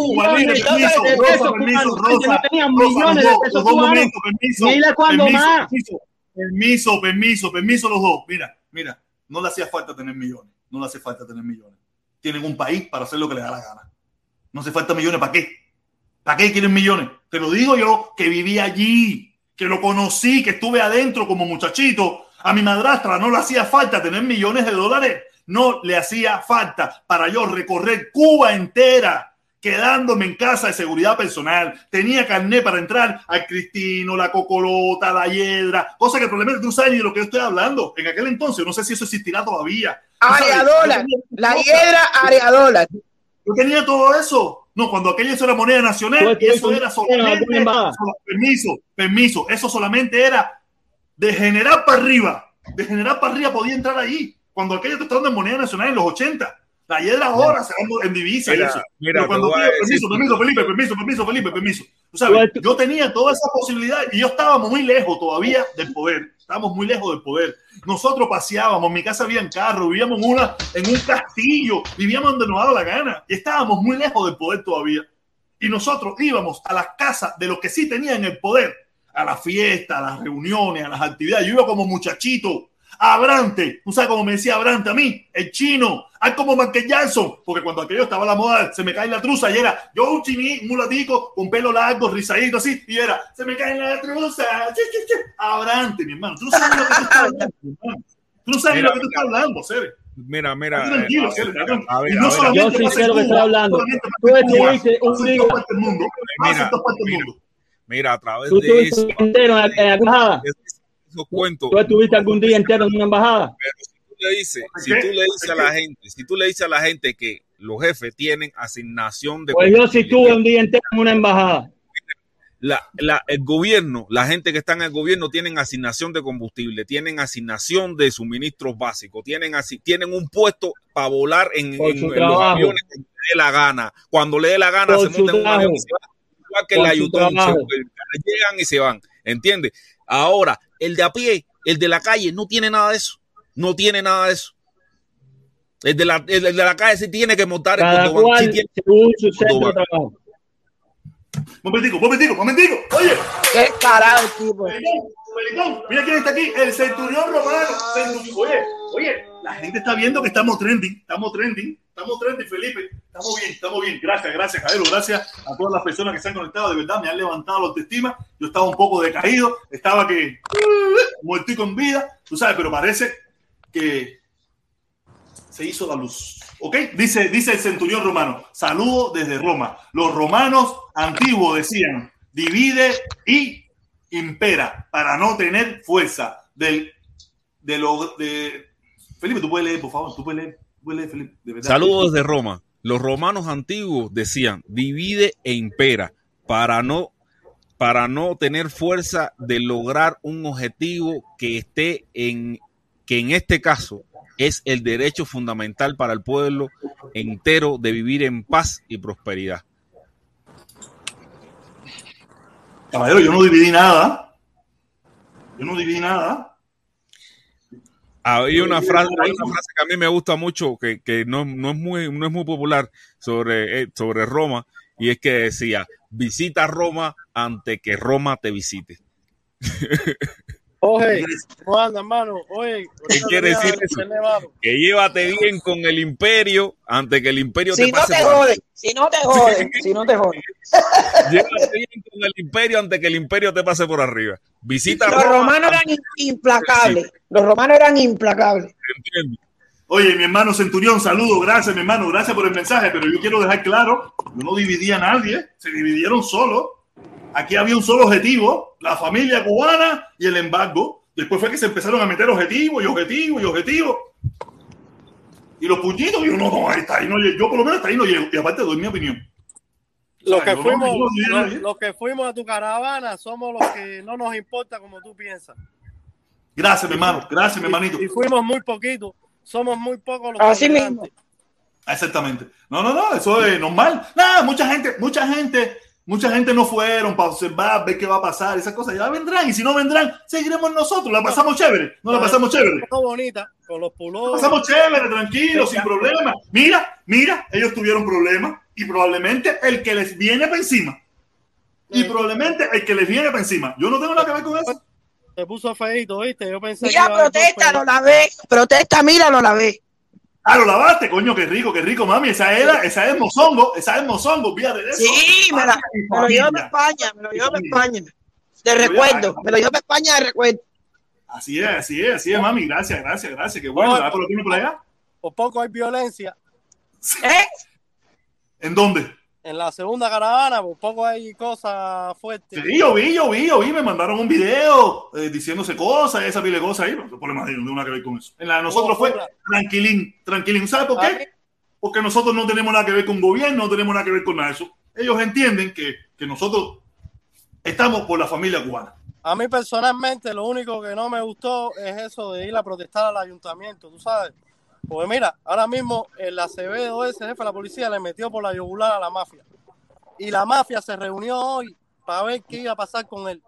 permiso, pesos Rosa, cubanos. permiso, no tenían millones de pesos cubanos. permiso, Dile cuándo permiso, más. permiso, permiso, permiso, permiso los dos. Mira, mira, no le hacía falta tener millones, no le hace falta tener millones. Tienen un país para hacer lo que les da la gana. No hace falta millones, ¿para qué? ¿Para qué quieren millones? Te lo digo yo, que viví allí, que lo conocí, que estuve adentro como muchachito. A mi madrastra no le hacía falta tener millones de dólares. No le hacía falta para yo recorrer Cuba entera, quedándome en casa de seguridad personal. Tenía carnet para entrar al Cristino, la Cocolota, la Hiedra, cosa que el problema es que tú sabes de lo que yo estoy hablando. En aquel entonces, no sé si eso existirá todavía. Areadola, la hiedra areadola. yo tenía todo eso. No, cuando aquello eso era moneda nacional y estuviste eso era en solamente. permiso, permiso. Eso solamente era de generar para arriba. De generar para arriba podía entrar ahí. Cuando aquello te dando en moneda nacional en los 80. La hiedra ahora se dando en divisa y Mira, eso. mira, Pero cuando decir- permiso, permiso, Felipe, permiso, permiso, Felipe, permiso. Tú sabes, yo tenía toda esa posibilidad y yo estábamos muy lejos todavía del poder. Estábamos muy lejos del poder. Nosotros paseábamos, en mi casa había en carro, vivíamos en, una, en un castillo, vivíamos donde nos daba la gana y estábamos muy lejos del poder todavía. Y nosotros íbamos a las casas de los que sí tenían el poder, a las fiestas, a las reuniones, a las actividades. Yo iba como muchachito, Abrante, tú sabes cómo me decía Abrante a mí, el chino, al como Michael Jackson, porque cuando aquello estaba a la moda, se me cae la truza y era yo un chiní, un mulatico, con pelo largo, rizadito así, y era, se me cae la truza. Abrante, mi hermano, tú no sabes lo que tú estás hablando, mi hermano. Tú no sabes Mira, lo que tú estás hablando, Cere. Mira, mira. Tranquilo, eh, Cere, a ver, tranquilo. a ver, Y a no ver, solamente Yo sí sé lo que estoy hablando. Tú estuviste un mundo, pasa en Mira, mira. mundo. Mira, a través de eso, esos cuentos, Tú estuviste algún día entero en una embajada. pero si tú le dices, si tú le dices a ¿Por la gente, si tú le dices a la gente que los jefes tienen asignación de Pues yo sí estuve un día entero en una embajada. la, la- el gobierno, la gente que está en el gobierno tienen asignación de combustible, tienen asignación de suministros básicos, tienen, asi- tienen un puesto para volar en, los aviones cuando dé la gana. Cuando le dé la gana, Por se montan en un avión y trabajo. se van. Igual que Por la se- trabajo. llegan y se van. ¿Entiendes? Ahora, el de a pie, el de la calle, no tiene nada de eso. No tiene nada de eso. El de la, el de la calle sí tiene que montar el sí cual tiene- según su centro de Cordobán. trabajo. Momentico, momentico, momentico. Oye, Qué carajo, tipo. Felicón, mira quién está aquí, el centurión romano. Oye, oye, la gente está viendo que estamos trending, estamos trending, estamos trending, Felipe. Estamos bien, estamos bien. Gracias, gracias, Jairo. Gracias a todas las personas que se han conectado. De verdad, me han levantado la autoestima. Yo estaba un poco decaído, estaba que muerto y con vida, tú sabes, pero parece que se hizo la luz. ¿Ok? Dice, dice el centurión romano. Saludo desde Roma. Los romanos antiguos decían, divide y impera para no tener fuerza del de lo de Felipe tú puedes leer por favor tú puedes leer, puedes leer Felipe de. Saludos desde Roma. Los romanos antiguos decían, divide e impera para no para no tener fuerza de lograr un objetivo que esté en que en este caso es el derecho fundamental para el pueblo entero de vivir en paz y prosperidad. Caballero yo no dividí nada. Yo no dividí nada. Hay una frase, hay una frase que a mí me gusta mucho, que, que no, no es muy, no es muy popular sobre, eh, sobre Roma, y es que decía, visita Roma antes que Roma te visite. Oye, ¿cómo anda, hermano? Oye, ¿Qué quiere decir eso? Que llévate bien con el imperio antes que el imperio Si te no pase te por joden, si no te joden, si no te joden. Llévate bien con el imperio antes que el imperio te pase por arriba. Visita Los Roma. romanos eran implacables. Los romanos eran implacables. oye mi hermano centurión saludo gracias mi hermano gracias por el mensaje pero yo quiero dejar claro yo no dividí a nadie se dividieron solo aquí había un solo objetivo la familia cubana y el embargo después fue que se empezaron a meter objetivos y objetivos y objetivos y los puñitos yo no no hasta ahí no llego. yo por lo menos hasta ahí no llego y aparte doy mi opinión Los que, no, fuimos, no, no, no, no, los, los que fuimos a tu caravana somos los que no nos importa como tú piensas. gracias mi hermano gracias mi hermanito Y fuimos muy poquitos. Somos muy pocos los Así mismo. Exactamente. No, no, no, eso es normal. Nada, mucha gente, mucha gente, mucha gente no fueron para observar, ver qué va a pasar, esas cosas. Ya vendrán, y si no vendrán, seguiremos nosotros. La pasamos chévere, no la pasamos chévere. Bonita, con los La pulores. pasamos chévere, tranquilo, sin problema. Mira, mira, ellos tuvieron problemas y probablemente el que les viene para encima. Y probablemente el que les viene para encima. Yo no tengo nada que ver con eso. Se puso feito, ¿viste? Yo pensé Mira, protesta, dos lo lavé. Protesta, mira, lo lavé. Ah, lo lavaste, coño, qué rico, qué rico, mami. Esa era, esa es mozongo, esa es mozongo, fíjate de eso. Sí, me, la, me lo llevo para España, me lo llevo para. España. De recuerdo, me lo llevo para España de recuerdo. Así es, así es, así es, mami. Gracias, gracias, gracias. Qué bueno, No, ¿verdad? por lo tiene por allá. Por poco hay violencia. ¿Eh? ¿En dónde? En la segunda caravana, por poco hay cosas fuertes. Sí, yo vi, yo vi, yo vi. Me mandaron un video eh, diciéndose cosas, esa pile de cosas ahí. No problema, tiene nada que ver con eso. En la de nosotros fue tranquilín, tranquilín. ¿Sabes por qué? Porque nosotros no tenemos nada que ver con gobierno, no tenemos nada que ver con nada de eso. Ellos entienden que, que nosotros estamos por la familia cubana. A mí personalmente lo único que no me gustó es eso de ir a protestar al ayuntamiento, tú sabes. Porque mira, ahora mismo el Acevedo, ese jefe de la policía, le metió por la yugular a la mafia. Y la mafia se reunió hoy para ver qué iba a pasar con él.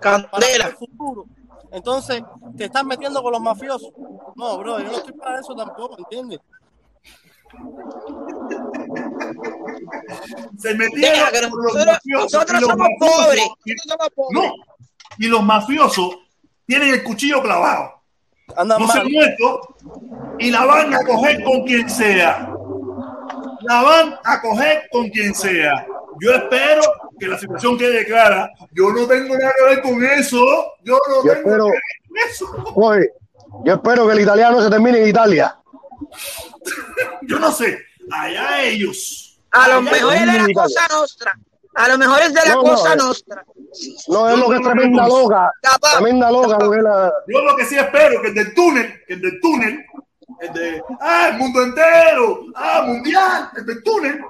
Candela. el futuro. Entonces, te están metiendo con los mafiosos. No, bro, yo no estoy para eso tampoco, ¿entiendes? Se metieron Deja con los nosotros, mafiosos, nosotros y los somos mafiosos- pobres. y- Nosotros somos pobres. No, y los mafiosos tienen el cuchillo clavado. Andan no se mal. muerto y la van a coger con quien sea. La van a coger con quien sea. Yo espero que la situación quede clara. Yo no tengo nada que ver con eso. Yo no Yo tengo espero- nada que ver con eso. Oye, yo espero que el italiano se termine en Italia. Yo no sé. Allá ellos. A lo Allá mejor es de la cosa nostra. A lo mejor es de la No, cosa eh. nostra. No, es lo que es tremenda loca. Tremenda loca, lo que es la- Yo lo que sí espero que el del túnel, que el del túnel, el de ah, el mundo entero, ah, mundial, el del túnel.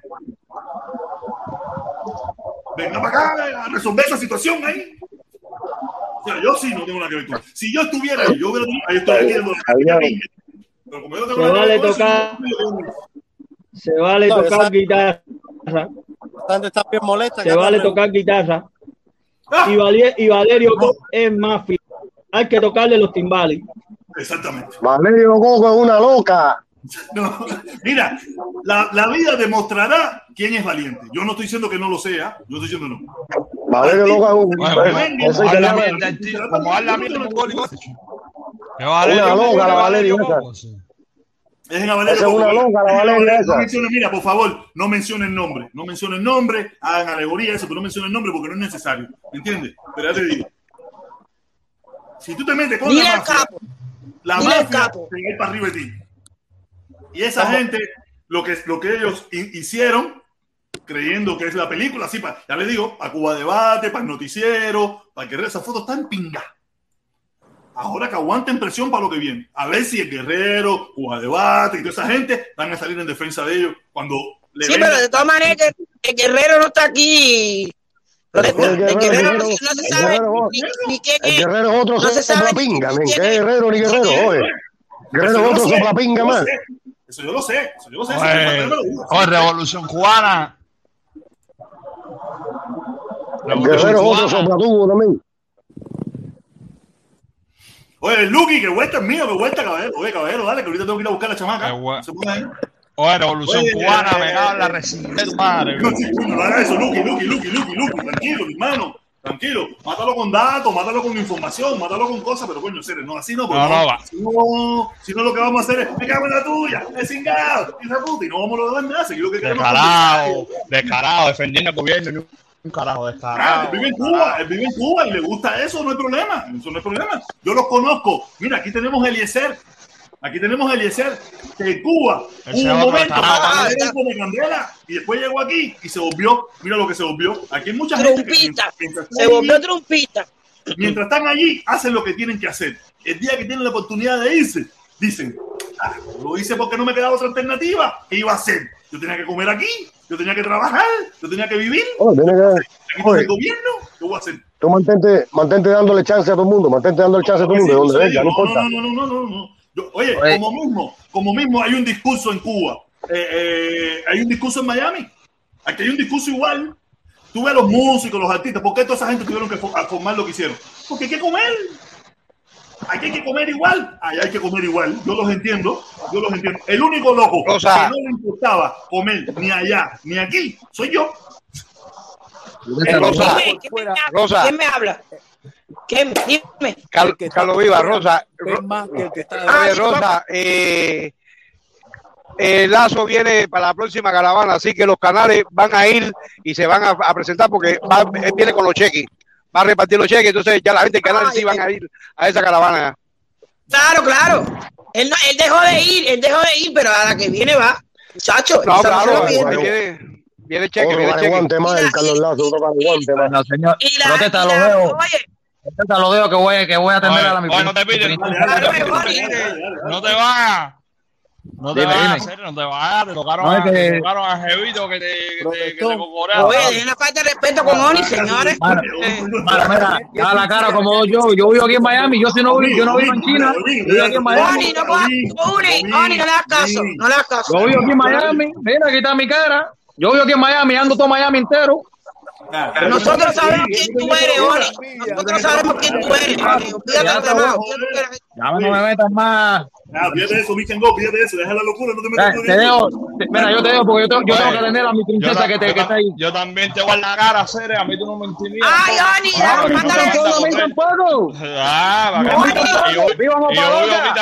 Venga para acá a resolver esa situación ahí. O sea, yo sí no tengo nada que ver con. Si yo estuviera ahí, yo hubiera dicho, ahí estoy aquí. Pero como yo tengo Se vale tocar. se vale No, tocar guitarra, La gente está bien molesta. se vale tocar guitarra. Y, Valie- y Valerio es mafia. Hay que tocarle los timbales. Exactamente. Valerio Coco es una loca. No, mira, la, la vida demostrará quién es valiente. Yo no estoy diciendo que no lo sea, yo estoy diciendo no. Valerio Coco es un. Como- habla mierda. Que Una Valerio loca la Valerio. Coco, Dejen a Valerio Esa es una la Valeria Valerio, esa. No mencionen, mira, por favor, no mencionen nombre. No mencionen nombre, hagan alegoría, eso, pero no mencionen nombre porque no es necesario. ¿Me entiendes? Pero ya te digo. Si tú te metes con Dile la mafia, capo. la Dile mafia capo. te va a ir para arriba de ti. Y esa gente, lo que, lo que ellos hi- hicieron, creyendo que es la película, así, pa- ya les digo, para Cuba Debate, para el noticiero, para que esa foto está en pinga. Ahora que aguanten presión para lo que viene. A ver si el Guerrero, Cuba Debate y toda esa gente van a salir en defensa de ellos cuando le Sí, venga- pero de todas maneras que el guerrero no está aquí. El El guerrero, guerrero el no, se el sabe guerrero, ni, ni quién El es. guerrero es otro No soplapinga, ¿Qué es. guerrero ni guerrero? Oye. Guerrero es otro soplapinga más. Eso yo lo sé, eso yo lo sé. Oye, Revolución Cubana. El Revolución guerrero es otro soplatubo también. Oye, Lucky, que vuelta es mío, que vuelta, caballero. Oye, caballero, dale, que ahorita tengo que ir a buscar a la chamaca. Ahí. Oye, Revolución Oye, Cubana, eh, me cago en la residencia de tu madre. No, sí, no, no haga eso, Lucky, Lucky, Lucky, Lucky, Lucky. Tranquilo, mi hermano. Tranquilo. Mátalo con datos, mátalo con información, mátalo con cosas, pero coño, seres, no, así no, porque No, no, va. Si no, si no, lo que vamos a hacer es, me cago en la tuya, es cingado, de puta, y no vamos a lograr nada, seguir lo que queremos. Descarado, descarado, defendiendo el gobierno. Un carajo Ah, descarado. él vive en Cuba, él vive en Cuba y le gusta eso, no hay problema, eso no hay problema. Yo los conozco. Mira, aquí tenemos a Eliezer, aquí tenemos a Eliezer, que en Cuba hubo un momento era como candela y después llegó aquí y se volvió, mira lo que se volvió. Aquí hay mucha gente que Se volvió trumpita. mientras están allí, hacen lo que tienen que hacer. El día que tienen la oportunidad de irse, dicen, "Ah, lo hice porque no me quedaba otra alternativa. ¿Qué iba a hacer? Yo tenía que comer aquí, yo tenía que trabajar, yo tenía que vivir. Que- Aquí el gobierno, ¿qué voy a hacer? Tú mantente, mantente dándole chance a todo el mundo, mantente dándole chance a todo el mundo, de donde venga, no importa. No, no, no, no, no, no. Yo- oye, Oye. como mismo, como mismo hay un discurso en Cuba, eh, eh, hay un discurso en Miami, aquí hay un discurso igual. Tú ves a los músicos, los artistas, ¿por qué toda esa gente tuvieron que formar lo que hicieron? Porque hay que comer. Aquí hay que comer igual. Allá hay que comer igual. Yo los entiendo. Yo los entiendo. El único loco que no le importaba comer ni allá ni aquí soy yo. Eh, Rosa, Dime, ¿quién me habla? Rosa. ¿Quién me habla? ¿Quién? Dime. Cal- Carlos Viva, Rosa. es más que el que está Ah, Oye, Rosa, eh, el Lazo viene para la próxima caravana, así que los canales van a ir y se van a, a presentar porque va- él viene con los cheques, va a repartir los cheques, entonces ya la gente del canal sí van a ir a esa caravana. Claro, claro. Él, no- él dejó de ir, él dejó de ir, pero a la que viene va. Muchacho, No, no claro, viene, viene cheque, Otro viene cheque. guante más, el Carlos Lazo, otro guante más. Bueno, señor, protesta los dedos. Protesta los dedos que voy, que voy a atender a la mi no te pides. No te vayas. No te Dime, vayas, dime. en serio, no te vayas. Te tocaron, No, a, que- te tocaron a Jevito que te, que te, que te Protestón. cocorea. oye, es una falta de respeto con Oni, señores. Mano, mira, da la cara como yo. Yo vivo aquí en Miami. Yo si no vivo, yo no vivo en China. Yo vivo aquí en Miami. Oni, no Oni, Oni, no le hagas caso, no le hagas caso. Yo vivo aquí en Miami. Mira, aquí está mi cara. Yo vivo aquí en Miami, ando todo Miami entero. Nosotros sabemos quién tú eres, Oni. Nosotros sabemos quién tú eres. Oni. Ya no me metas más. Ah, fíjate eso, fíjate eso, deja la locura, no te metas te dejo. te- Mira, yo te dejo porque yo, tengo- yo Oye, tengo que atender a mi princesa que, te, que está ahí. yo también te voy a la cara, Cere. A mí tú no me intimidas. Ay, Oni, Ah, que no. Ah, no mándale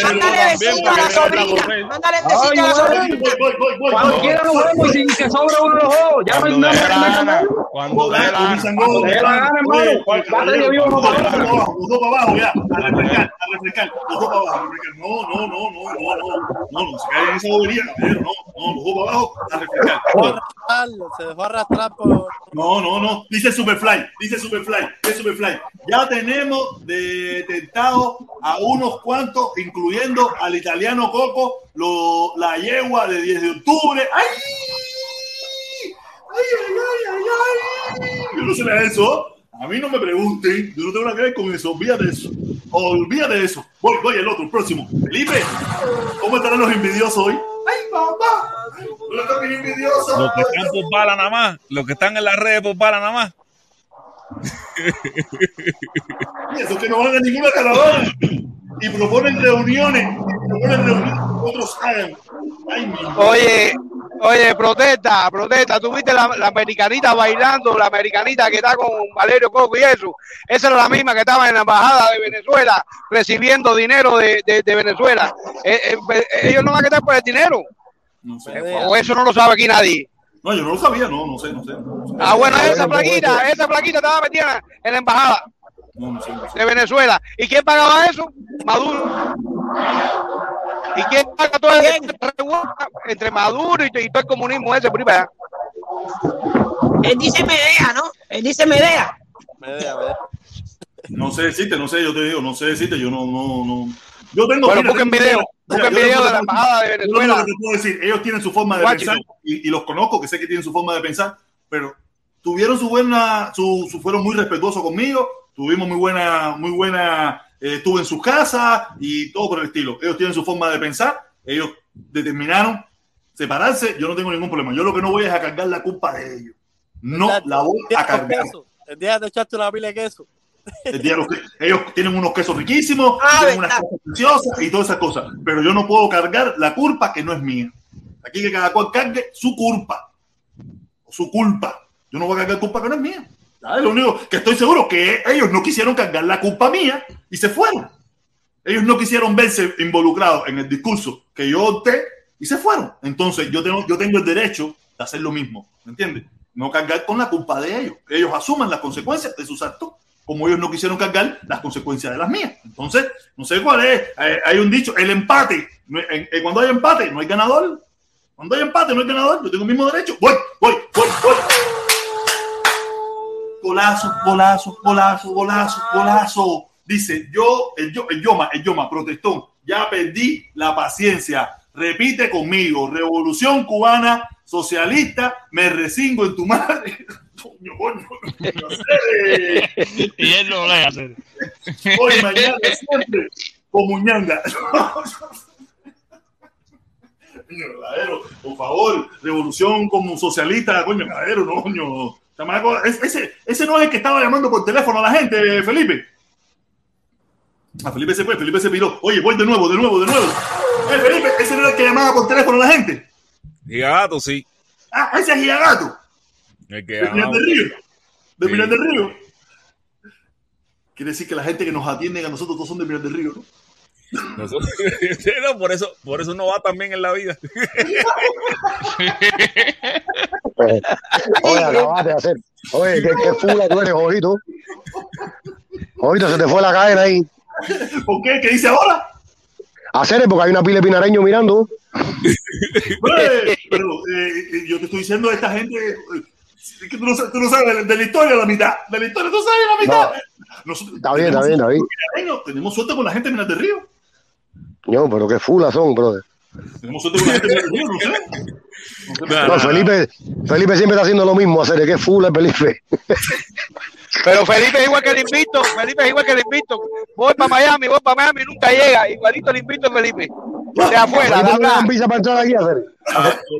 también, besito para a la que te manda a sobrina. correr. Mándale besito a la sobrina. Voy, voy, voy, voy, Cuando voy. quiera nos vemos y sin que sobre uno de los ojos. Ya no hay Cuando nada la. Cuando dé la gana. Cuando dé la gana, hermano. Basta que vivo en dos Mopaloca. para abajo, dos ya, a refrescar, a refrescar, los dos para abajo, a refrescar. No, no, no, no, no, no, no, no, se cae en esa bobería, no, no, los dos para abajo, a refrescar. Se se dejó arrastrar por. No, no, no, dice Superfly, dice Superfly, dice Superfly. Ya tenemos detectado a unos cuantos, incluyendo al italiano Coco, lo, la yegua de 10 de octubre. ¡Ay! ¡Ay, ay, ay, ay, ay! Yo no sé nada de eso. A mí no me pregunten, yo no tengo nada que ver con eso, olvídate de eso. Olvídate de eso. Voy, voy, el otro, el próximo. Felipe, ¿cómo estarán los envidiosos hoy? ¡Ay, papá! ¿Dónde están mis envidiosos? Los que están por bala nada más, los que están en las redes por bala nada más. Esos que no van a ninguna caravana y proponen reuniones, y proponen reuniones que otros hagan. Ay, Oye, oye, protesta, protesta. ¿Tú viste la, la americanita bailando, la americanita que está con Valerio Coco y eso? Esa era la misma que estaba en la embajada de Venezuela recibiendo dinero de, de- de Venezuela. Eh, eh, ellos no van a quedar por el dinero. No sé. O eso no lo sabe aquí nadie. No, yo no lo sabía, no, no sé, no sé. No sé. Ah, bueno, esa plaquita, esa plaquita estaba metida en la embajada No, no sé, no sé. de Venezuela. ¿Y quién pagaba eso? Maduro. ¿Y quién paga todo el entre Maduro y, y todo el comunismo ese por allá? Él dice Medea, ¿no? Él dice Medea. Medea, Medea. No sé decirte, no sé, yo te digo, no sé decirte, yo no, no, no. Yo tengo. Bueno, busquen video, mira, busquen yo video tengo- de la embajada de yo lo único Venezuela. que te puedo decir, ellos tienen su forma de Washington. pensar y, y los conozco, que sé que tienen su forma de pensar, pero tuvieron su buena, su, su- fueron muy respetuosos conmigo, tuvimos muy buena, muy buena, eh, estuve en sus casas y todo por el estilo. Ellos tienen su forma de pensar, ellos determinaron separarse, yo no tengo ningún problema. Yo lo que no voy es a cargar la culpa de ellos. No la voy a cargar. Queso. El día de echarte una pila de queso. Ellos tienen unos quesos riquísimos, Ah, tienen unas cosas preciosas y todas esas cosas. Pero yo no puedo cargar la culpa que no es mía. Aquí que cada cual cargue su culpa. O su culpa. Yo no voy a cargar culpa que no es mía. ¿Sabes? Lo único que estoy seguro que ellos no quisieron cargar la culpa mía y se fueron. Ellos no quisieron verse involucrados en el discurso que yo opté y se fueron. Entonces yo tengo, yo tengo el derecho de hacer lo mismo. ¿Me entiendes? No cargar con la culpa de ellos. Ellos asuman las consecuencias de sus actos como ellos no quisieron cargar las consecuencias de las mías. Entonces, no sé cuál es. Hay, hay un dicho, el empate. Cuando hay empate, no hay ganador. Cuando hay empate, no hay ganador. Yo tengo el mismo derecho. Voy, voy, voy, voy. Golazo, golazo, golazo, golazo, golazo. Dice, yo, el, yo, el Yoma, el Yoma, protestón, ya perdí la paciencia. Repite conmigo, revolución cubana, socialista, me resingo en tu madre. Coño, coño. Y él lo lee hacer. Hoy, mañana, siempre, como ñanga. Coño, caballero, por favor, revolución como socialista, coño, caballero, no, coño. Ese, ese no es el que estaba llamando por teléfono a la gente, Felipe. A Felipe se fue, Felipe se piró. Oye, voy de nuevo, de nuevo, de nuevo. Eh, Felipe, ese no era el que llamaba por teléfono a la gente. Gigagato, sí. Ah, ese es Gigagato, El que de llamaba. del Río. De Sí. Del Río. Quiere decir que la gente que nos atiende a nosotros todos son de Pinar del Río, ¿no? Nosotros- No, por eso, por eso uno va también en la vida. Oye, acabaste de hacer. Oye, qué, qué fula tú eres, Jorito. Jorito, se te fue la cadena ahí. ¿Por qué? ¿Qué dice ahora? Hacer porque hay una pila de pinareños mirando. Eh, Pero eh, eh, yo te estoy diciendo a esta gente eh, tú no, sabes- tú no sabes de, de la historia la mitad. De la historia tú sabes la mitad. Nosotros Está bien, está tenemos bien, está bien. suerte con pinareños, Tenemos suerte con la gente de Minas del Río. No, pero qué fula son, brother. Tenemos suerte con la gente de Minas del Río, no sé. No sé. No, Felipe, Felipe siempre está haciendo lo mismo, hacer qué fula es Felipe. Pero Felipe es igual que el invito, Felipe es igual que el invito. Voy para Miami, voy para Miami, nunca llega. Igualito el invito Felipe. De afuera, de hablar. visa para entrar aquí. No,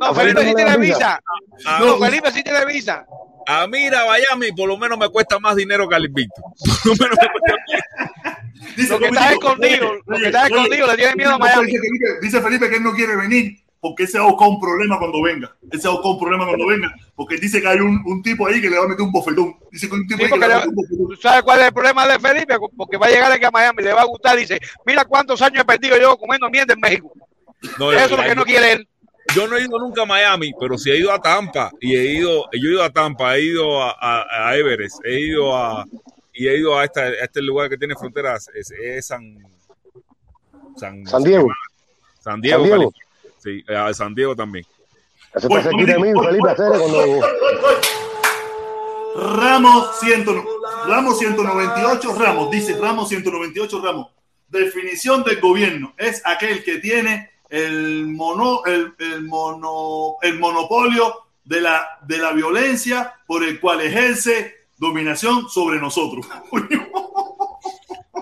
a Felipe Felipe sí tiene visa. Ah, No, no. Felipe sí tiene visa. A mí ir a Miami por lo menos me cuesta más dinero que al invicto. Por lo menos me cuesta- Dice Lo que está escondido, lo que está escondido, le tiene miedo a Miami. Dice Felipe que él no quiere venir porque él se va a buscar un problema cuando venga. Él se va a buscar un problema cuando venga. Porque dice que hay un, un tipo ahí que le va a meter un bofetón. Dice que un tipo Sí, ahí que porque le va a meter un bofetón. ¿Tú sabes cuál es el problema de Felipe? Porque va a llegar aquí a Miami, le va a gustar. Dice, mira cuántos años he perdido yo comiendo mierda en México. No, Eso es lo que no quiere él. Yo no he ido nunca a Miami, pero sí he ido a Tampa y he ido, yo he ido a Tampa, he ido a, a- a Everest, he ido a y he ido a, esta- a este lugar que tiene fronteras, es, es San, San San Diego. San Diego, San Diego. Sí, a San Diego también. Eso Voy, está cerquita de mí, Felipe, hacer voy, cuando. voy, voy, voy. Ramos, 100, Ramos 198 Ramos, dice Ramos 198 Ramos. Definición del gobierno es aquel que tiene el mono, el, el mono, el monopolio de la, de la violencia por el cual ejerce dominación sobre nosotros.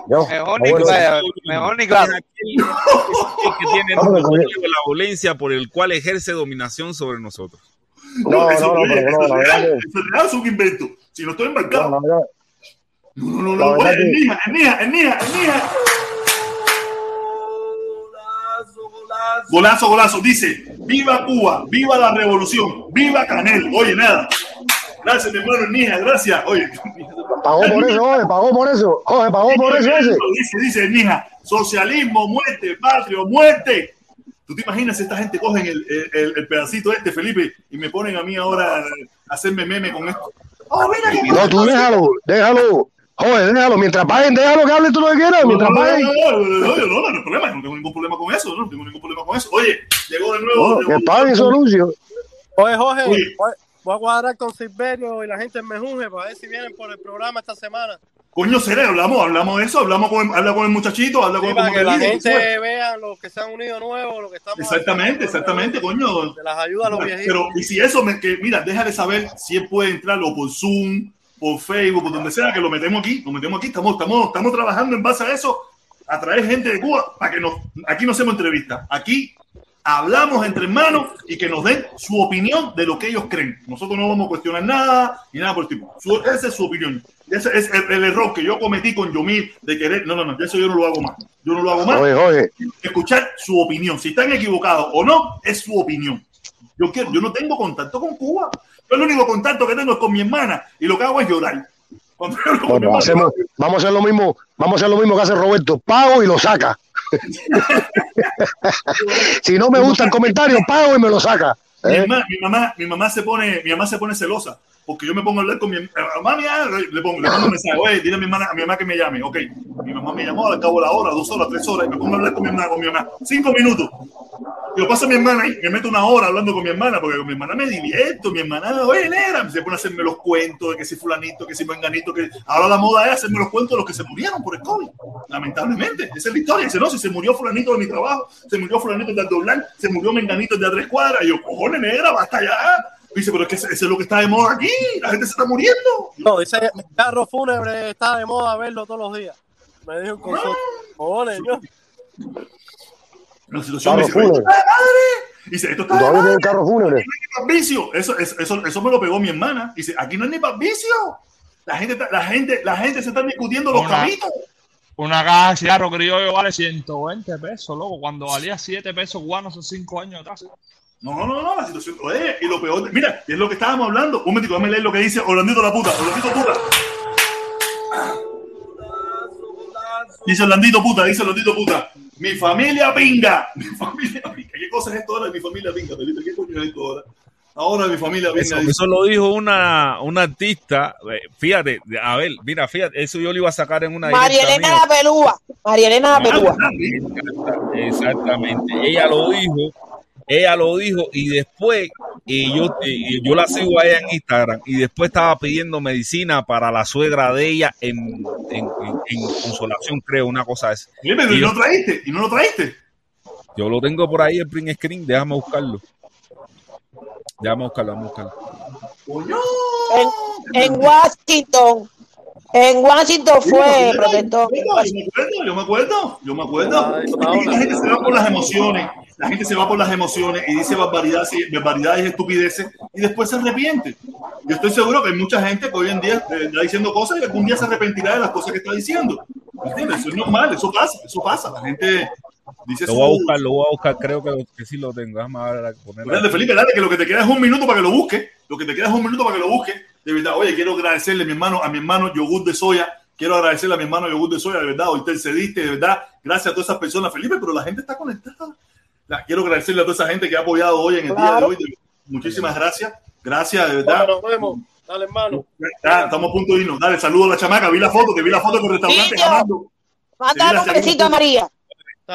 Yo, Mejor ni, mejor ni claro. que tiene la violencia por el cual ejerce dominación sobre nosotros. No, eso, no, no, eso no, es real, eso es real, es un invento. Si no estoy embarcado. no, No, no, no, no. que- Enija, Enija, Enija, Enija. Golazo, golazo. Dice, viva Cuba, viva la revolución, viva Canel. Oye, nada. Gracias, mi hermano Enija, gracias. Oye, Pagó por eso, Jorge, pagó por eso. Jorge, pagó por eso ese. Dice, dice Enija, socialismo, muerte, patrio, muerte. ¿Tú te imaginas si esta gente cogen el, el- el- pedacito este, Felipe, y me ponen a mí ahora a hacerme meme con esto? Oh, mira No, tú déjalo, déjalo. Jorge, déjalo. Mientras paguen, déjalo que hable tú lo que quieras. Mientras no, no, paguen. no, no, no, no, no, no hay problema, no tengo ningún problema con eso, no tengo ningún problema con eso. Oye, llegó de nuevo. No, que paguen su anuncio. Oye, Jorge, Oye. Voy, a cuadrar con Silverio y la gente en Mejunje para ver si vienen por el programa esta semana. Coño, seré, hablamos, hablamos de eso, hablamos con, habla con el muchachito, habla con Sí, el para que la gente vea los que se han unido nuevos, los que estamos Exactamente, haciendo, exactamente, coño. De las ayudas a los viejitos. Pero, y si eso, me, que, mira, déjale saber si él puede entrar o por Zoom, por Facebook, por donde sea, que lo metemos aquí, lo metemos aquí, estamos, estamos, estamos trabajando en base a eso, a traer gente de Cuba, para que nos, aquí no hacemos entrevistas, aquí hablamos entre hermanos y que nos den su opinión de lo que ellos creen. Nosotros no vamos a cuestionar nada ni nada por el tipo. Su- esa es su opinión. Ese es el, el error que yo cometí con Yomil de querer. No, no, no, eso yo no lo hago más. Yo no lo hago más Oye, escuchar su opinión. Si están equivocados o no, es su opinión. Yo, quiero, yo no tengo contacto con Cuba. Yo el único contacto que tengo es con mi hermana y lo que hago es llorar. Bueno, hacemos, vamos a hacer lo mismo, vamos a hacer lo mismo que hace Roberto. Pago y lo saca. si no me gusta el comentario, pago y me lo saca. mi, ¿eh? mamá, mi, mamá, mi mamá se pone, mi mamá se pone celosa porque yo me pongo a hablar con mi mami, ah, le pongo, le pongo un mensaje, oye, dile a mi, hermana, a mi mamá que me llame, ok, mi mamá me llamó al cabo de la hora, dos horas, tres horas, y me pongo a hablar con mi hermana, con mi mamá, cinco minutos, y lo paso a mi hermana ahí, me meto una hora hablando con mi hermana, porque con mi hermana me divierto, mi hermana, oye, negra, se pone a hacerme los cuentos de que si fulanito, que si menganito, que ahora la moda es hacerme los cuentos de los que se murieron por el COVID, lamentablemente, esa es la historia, dice, no, si se murió fulanito de mi trabajo, se murió fulanito de doblar, se murió menganito de a tres cuadras, y yo, cojones, negra, basta ya, dice, pero es que eso es lo que está de moda aquí, la gente se está muriendo, No, dice el carro fúnebre está de moda verlo todos los días. Me dijo un consultor. Joder, yo. la situación me Carro dice, "Oye, fúnebre. esto está de madre, dice, esto está de madre, carro fúnebre. Aquí no hay ni pa' vicio. Eso, eso, eso, eso me lo pegó mi hermana. Dice, aquí no hay ni para vicio. La gente, está- la gente, la gente se está discutiendo los cabitos. Una caja de cigarro criollo vale 120 pesos, loco. Cuando valía 7 pesos cubanos hace 5 años atrás. No, no, no, la situación. Oye, y lo peor, mira, es lo que estábamos hablando. Un momentico, déjame leer lo que dice Orlandito la puta. Orlandito puta. Dice Orlandito puta, dice Orlandito puta. Mi familia pinga. Mi familia pinga. ¿Qué cosa es esto ahora de mi familia pinga, Felipe? ¿Qué coño es esto ahora? Ahora mi familia pinga. Eso, dice. eso lo dijo una, una artista. eh, Fíjate, a ver, mira, fíjate, eso yo lo iba a sacar en una María directa Elena mía. la pelúa. María Elena la pelúa. Exactamente. Ella lo dijo, ella lo dijo y después y yo, y yo la sigo a ella en Instagram y después estaba pidiendo medicina para la suegra de ella en, en, en- en consolación, creo, una cosa es. Felipe, ¿y Y yo, no traíste? ¿Y no lo traíste? yo lo tengo por ahí el print screen, déjame buscarlo. Déjame buscarlo, déjame buscarlo. En, en Washington. En Washington fue, protestó. Yo me acuerdo, yo me acuerdo, yo me acuerdo. Es que la gente se va por las emociones, la gente se va por las emociones y dice barbaridades, y- barbaridades y estupideces y después se arrepiente. Yo estoy seguro que hay mucha gente que hoy en día eh, está diciendo cosas y algún día se arrepentirá de las cosas que está diciendo. ¿Me entiendes? Eso es normal, eso pasa, eso pasa. La gente dice Lo voy a buscar, lo voy a buscar, creo que, que sí lo tengo. Déjame aquí. Felipe, dale, que lo que te queda es un minuto para que lo busque. Lo que te queda es un minuto para que lo busque. De verdad, oye, quiero agradecerle a mi hermano, a mi hermano yogur de soya. Quiero agradecerle a mi hermano yogur de soya, de verdad, hoy te cediste, de verdad. Gracias a todas esas personas, Felipe, pero la gente está conectada. La- quiero agradecerle a toda esa gente que ha apoyado hoy en el día de hoy. De- muchísimas gracias. Gracias, de verdad. Bueno, nos vemos. Dale, hermano. Ah, estamos a punto de irnos. Dale, saludo a la chamaca. Vi la foto, te vi la foto con el restaurante Niño. ganando. Mándale un besito a María.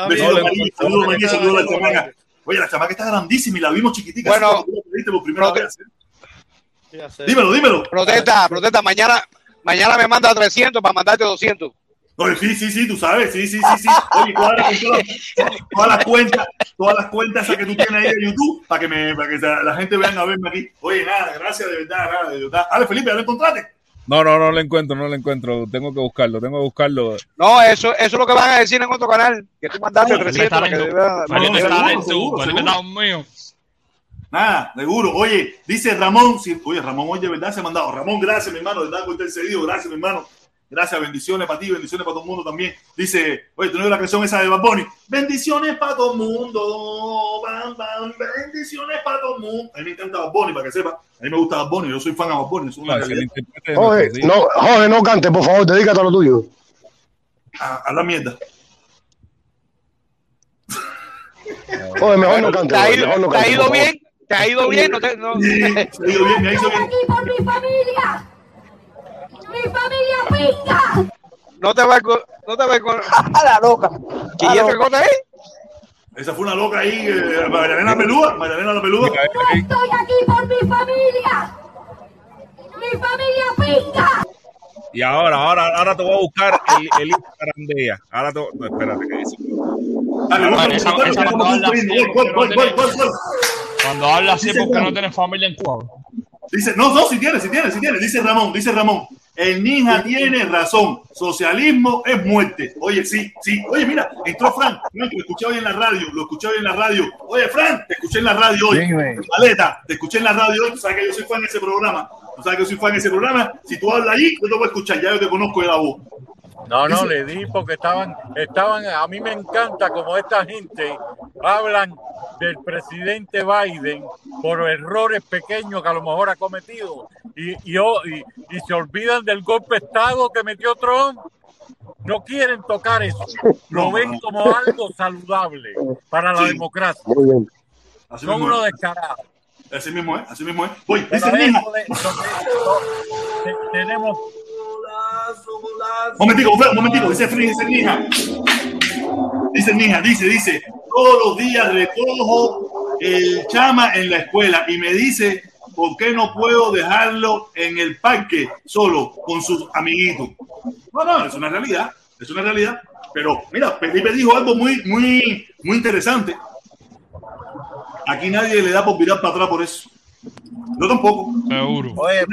Besito, bien. María, saludo, María, saludo a la chamaca. Oye, la chamaca está grandísima y la vimos chiquitica. Bueno, por primera vez. ¿eh? Ya. Dímelo, dímelo. Protesta, protesta. Mañana, mañana me manda 300 para mandarte 200. Oye, sí, sí, sí, tú sabes, sí, sí, sí, sí. Oye, cuadra con todas las, todas las cuentas, todas las cuentas esas que tú tienes ahí de YouTube para que me, para que la gente venga a verme aquí. Oye, nada, gracias de verdad, nada, de verdad. Dale, Felipe, ya lo encontraste. No, no, no lo encuentro, no lo encuentro. Tengo que buscarlo, tengo que buscarlo. No, eso, eso es lo que van a decir en otro canal. Que tú mandaste No, 300 para que talento. vea- Vale, no, que seguro, talento, seguro, vale, que seguro. talento mío. Nada, seguro. Oye, dice Ramón, si- oye, Ramón hoy de verdad se ha mandado. Ramón, gracias, mi hermano, de verdad que usted cedido, gracias, mi hermano. Gracias, bendiciones para ti, bendiciones para todo el mundo también. Dice, oye, tú no ves la canción esa de Bad Bunny. Bendiciones para todo el mundo. Bam, bam, bendiciones para todo el mundo. A mí me encanta Bad Bunny, para que sepa. A mí me gusta Bad Bunny, yo soy fan de Bad Bunny. Jorge, no, Jorge, no cante, por favor, dedícate a lo tuyo. A, a la mierda. Jorge, mejor no cante. ¿Te ha ido, mejor no te ha cante, ido bien? ¿Te ha ido bien? No te- no- Sí, se ha ido bien, me ha ido bien. aquí por mi familia. Mi familia pinga. No te va con. No te va con. A la loca. ¿Y esa cosa ahí? Esa fue una loca ahí, eh, Marianela Pelúa, Marianela la Pelúa. Aquí. Estoy aquí por mi familia. Mi familia pinga. Y ahora, ahora, ahora te voy a buscar el, el Instagram de ella. Ahora te no, espérate, que dice. Dale, esa- esa cuando habla así. Cuando habla porque no Juan. tiene familia en Cuba. Dice, no, no, si tiene, si tiene, si tiene. Dice Ramón, dice Ramón. El ninja tiene razón. Socialismo es muerte. Oye, sí, sí. Oye, mira, entró Fran. Fran, que lo escuché hoy en la radio. Lo escuché hoy en la radio. Oye, Fran, te escuché en la radio hoy. Dime. Maleta, te escuché en la radio hoy. Tú sabes que yo soy fan de ese programa. Tú sabes que yo soy fan de ese programa. Si tú hablas allí, yo te voy a escuchar. Ya yo te conozco de la voz. No, no, le di porque estaban, estaban, a mí me encanta como esta gente hablan del presidente Biden por errores pequeños que a lo mejor ha cometido y, y, oh, y- y se olvidan del golpe de Estado que metió Trump. No quieren tocar eso. Lo No, ven como algo saludable para la Sí. democracia. Muy bien. Así Son mismo unos es. descarados. Así mismo es. Así mismo es. Dice de- lo- te- tenemos Momentico, momentico, dice dice. Dice dice, dice, todos los días recojo el chama en la escuela y me dice, ¿por qué no puedo dejarlo en el parque solo con sus amiguitos? No, no, es una realidad, es una realidad. Pero mira, Felipe dijo algo muy, muy, muy interesante. Aquí nadie le da por virar para atrás por eso. Yo tampoco. Seguro. Oye,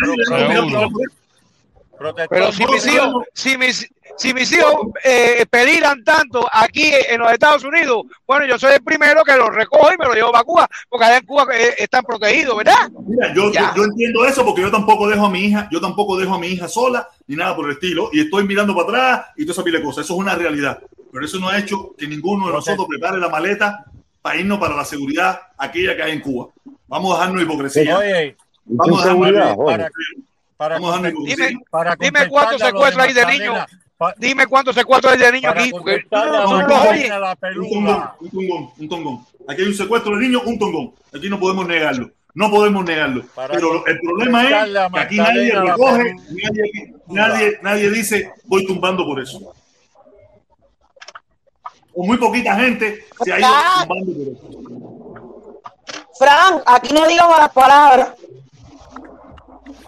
Pero si mis hijos, si mis, si mis hijos eh, pediran tanto aquí en los Estados Unidos, bueno, yo soy el primero que los recojo y me lo llevo para Cuba, porque allá en Cuba eh, están protegidos, ¿verdad? Mira, yo, yo, entiendo eso porque yo tampoco dejo a mi hija, yo tampoco dejo a mi hija sola ni nada por el estilo y estoy mirando para atrás y toda esa pila de cosas. Eso es una realidad. Pero eso no ha hecho que ninguno de nosotros prepare la maleta para irnos para la seguridad aquella que hay en Cuba. Vamos a dejarnos hipocresía. Oye, Vamos a dejarnos seguridad, hipocresía. Para. Dime, para dime cuántos contestarle a los secuestros hay de niños. Dime cuántos secuestros hay de niños aquí, porque Un tongón, un tongón, un tongón. Aquí hay un secuestro de niños, un tongón. Aquí no podemos negarlo. No podemos negarlo. Para Pero el problema es que aquí nadie recoge, nadie, nadie, nadie dice voy tumbando por eso. O muy poquita gente se ha ido tumbando por eso. Fran, aquí no digan malas palabras.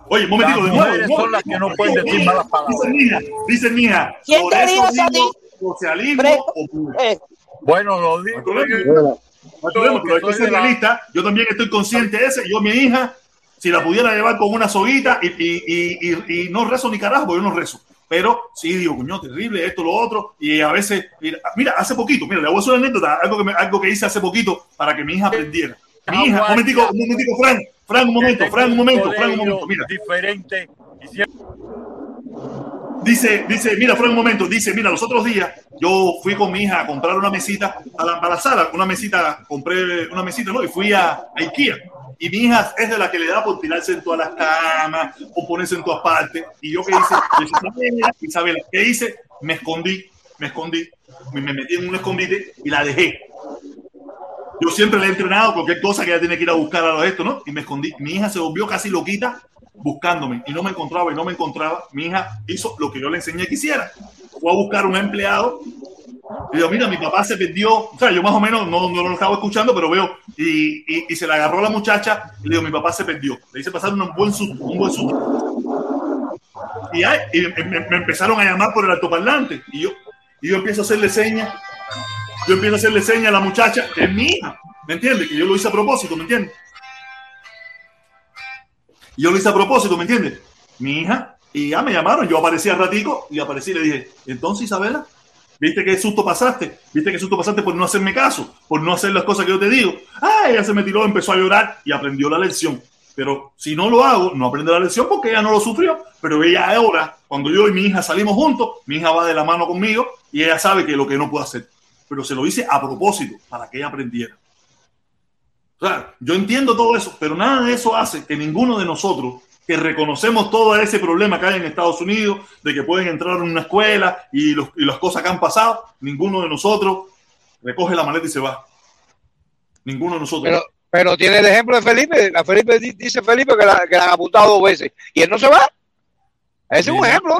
Oye, un momentico, Las de nuevo. mujeres son las que no pueden decir malas palabras. Dice Nina, dice Nina. ¿Quién por te eso dijo eso a digo, ti? Socialismo o. Eh, Bueno, lo No hay digo. problema. No hay problema, pero hay que ser realista. Yo también estoy consciente de eso. Yo, mi hija, si la pudiera llevar con una soguita y, y, y, y- y no rezo ni carajo, porque yo no rezo. Pero sí digo, coño, terrible, esto, lo otro. Y a veces, mira, mira, hace poquito, mira, le voy a hacer una anécdota, algo que, me- algo que hice hace poquito para que mi hija aprendiera. Mi hija, un momentico, un momentico, Fran, Fran, un momento, Fran, un momento, Fran, un momento, mira. Diferente. Dice, dice, mira, Fran, un momento, dice, mira, los otros días yo fui con mi hija a comprar una mesita a la, para la sala, una mesita, compré una mesita, ¿no? Y fui a, a Ikea. Y mi hija es de la que le da por tirarse en todas las camas o ponerse en todas partes. Y yo qué hice, Isabela, Isabela, ¿qué hice? Me escondí, me escondí, me metí en un escondite y la dejé. Yo siempre le he entrenado cualquier cosa que ella tiene que ir a buscar a esto, ¿no? Y me escondí. Mi hija se volvió casi loquita buscándome y no me encontraba y no me encontraba. Mi hija hizo lo que yo le enseñé que hiciera. Fue a buscar un empleado. Y digo, mira, mi papá se perdió. O sea, yo más o menos no, no lo estaba escuchando, pero veo. Y, y, se le agarró la muchacha y le digo, mi papá se perdió. Le hice pasar un buen susto, un buen susto. Y, me, me empezaron a llamar por el altoparlante. Y yo, y yo empiezo a hacerle señas. Yo empiezo a hacerle señas a la muchacha, que es mi hija. ¿Me entiendes? Que yo lo hice a propósito, ¿me entiendes? Yo lo hice a propósito, ¿me entiendes? Mi hija Y ya me llamaron, yo aparecí al ratico y aparecí y le dije, entonces Isabela, ¿viste qué susto pasaste? ¿Viste qué susto pasaste por no hacerme caso? Por no hacer las cosas que yo te digo. Ah, ella se me tiró, empezó a llorar y aprendió la lección. Pero si no lo hago, no aprende la lección porque ella no lo sufrió. Pero ella ahora, cuando yo y mi hija salimos juntos, mi hija va de la mano conmigo y ella sabe que lo que no puede hacer. Pero se lo hice a propósito, para que ella aprendiera. O sea, yo entiendo todo eso, pero nada de eso hace que ninguno de nosotros, que reconocemos todo ese problema que hay en Estados Unidos, de que pueden entrar en una escuela y, los- y las cosas que han pasado, ninguno de nosotros recoge la maleta y se va. Ninguno de nosotros. Pero, pero tiene el ejemplo de Felipe. La Felipe di- dice Felipe que la, que la han apuntado dos veces y él no se va. Ese es un ejemplo.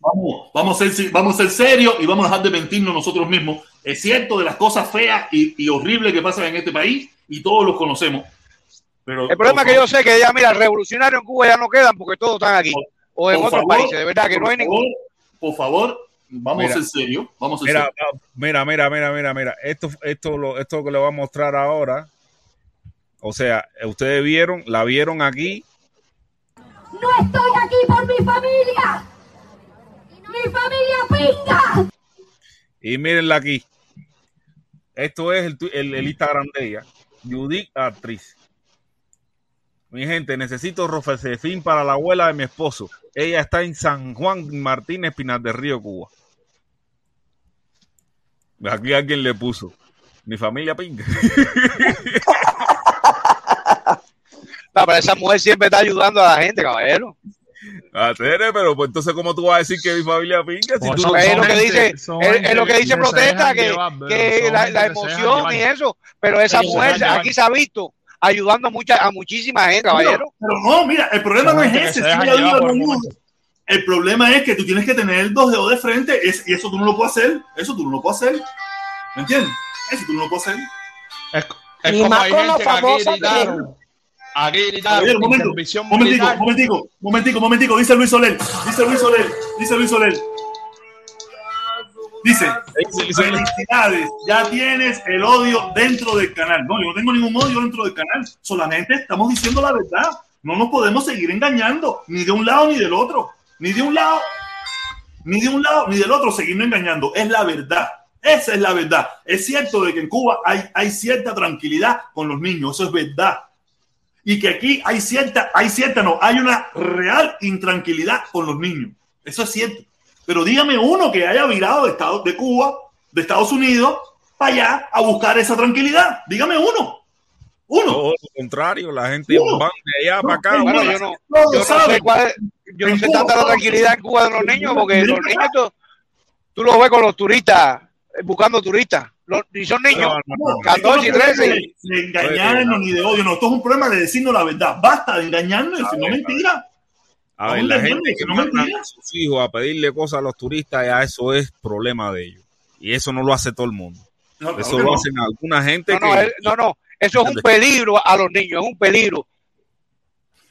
Vamos, vamos, a ser, vamos a ser serios y vamos a dejar de mentirnos nosotros mismos. Es cierto de las cosas feas y, y horribles que pasan en este país y todos los conocemos. Pero, El problema es que yo sé que ya, mira, revolucionarios en Cuba ya no quedan porque todos están aquí. O en otros favor, países. De verdad que no hay favor, ningún. Por favor, vamos Mira. a ser serios. Vamos a ser Mira, serios. ah, mira, mira, mira, mira, mira. Esto, esto, lo, esto que le voy a mostrar ahora. O sea, ustedes vieron, la vieron aquí. No estoy aquí por mi familia. Mi familia pinga. Y mírenla aquí. Esto es el, Instagram de ella. Judith Actriz. Mi gente, necesito rofecefín para la abuela de mi esposo. Ella está en San Juan Martínez, Pinar del Río, Cuba. Aquí alguien le puso. Mi familia pinga. No, pero esa mujer siempre está ayudando a la gente, caballero. Ah, Tere, pero pues entonces, ¿cómo tú vas a decir que mi familia pinga? Si Pues tú son- es son lo que gente- dice, es, lo que dice protesta, que, llevar, la, emoción y eso, pero esa Ellos mujer aquí se ha visto ayudando a mucha, a muchísima gente, caballero. Pero no, mira, el problema Son no es ese. sí, ayuda el problema es que tú tienes que tener dos dedos de frente es- y eso tú no lo puedes hacer. Eso tú no lo puedes hacer. ¿Me entiendes? Eso tú no lo puedes hacer. Es, es Ni como más hay con la gente que aquí famosa gritaron. Aquí gritaron. momentico, militar. momentico, momentico, momentico, dice Luis Soler, dice Luis Soler, dice Luis Soler. Dice, felicidades, ya tienes el odio dentro del canal. No, yo no tengo ningún odio dentro del canal, solamente estamos diciendo la verdad. No nos podemos seguir engañando, ni de un lado ni del otro, ni de un lado, ni de un lado ni del otro, seguirnos engañando. Es la verdad. Esa es la verdad. Es cierto de que en Cuba hay, hay cierta tranquilidad con los niños, eso es verdad y que aquí hay cierta, hay cierta, no, hay una real intranquilidad con los niños. Eso es cierto. Pero dígame uno que haya virado de, Estados, de Cuba, de Estados Unidos, para allá a buscar esa tranquilidad. Dígame uno. Uno. Todo lo contrario, la gente Uno. va de allá para acá. No, Bueno, no, yo no, no yo no sabe. sé cuál es- yo no sé Cuba, tanta la tranquilidad en Cuba de los niños, porque los niños tú, tú los ves con los turistas, eh, buscando turistas, Los- y son niños, No, no, no. 14 y 13. De, de engañarnos ni de odio, no. Esto es un problema de decirnos la verdad. Basta de engañarnos y decirnos mentiras. A ver, la gente que no manda a sus hijos a pedirle cosas a los turistas, ya eso es problema de ellos. Y eso no lo hace todo el mundo. No, Eso lo no. hacen alguna gente No, que... no, no, no, eso es un peligro a los niños, es un peligro.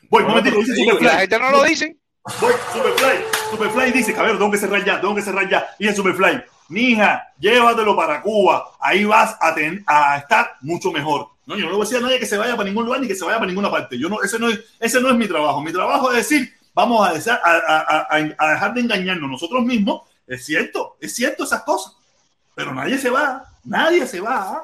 Voy, No, momentico, pero dice sí, Y la Superfly. gente no lo dice. Voy, Superfly. Superfly dice, cabrón, tengo que cerrar ya, tengo que cerrar ya. Y el Superfly, mija, llévatelo para Cuba. Ahí vas a, ten- a estar mucho mejor. No, yo no le voy a decir a nadie que se vaya para ningún lugar ni que se vaya para ninguna parte. Yo no, ese no es, ese no es mi trabajo. Mi trabajo es decir, vamos a, desa- a, a- a- a dejar de engañarnos nosotros mismos. Es cierto, es cierto esas cosas. Pero nadie se va, nadie se va.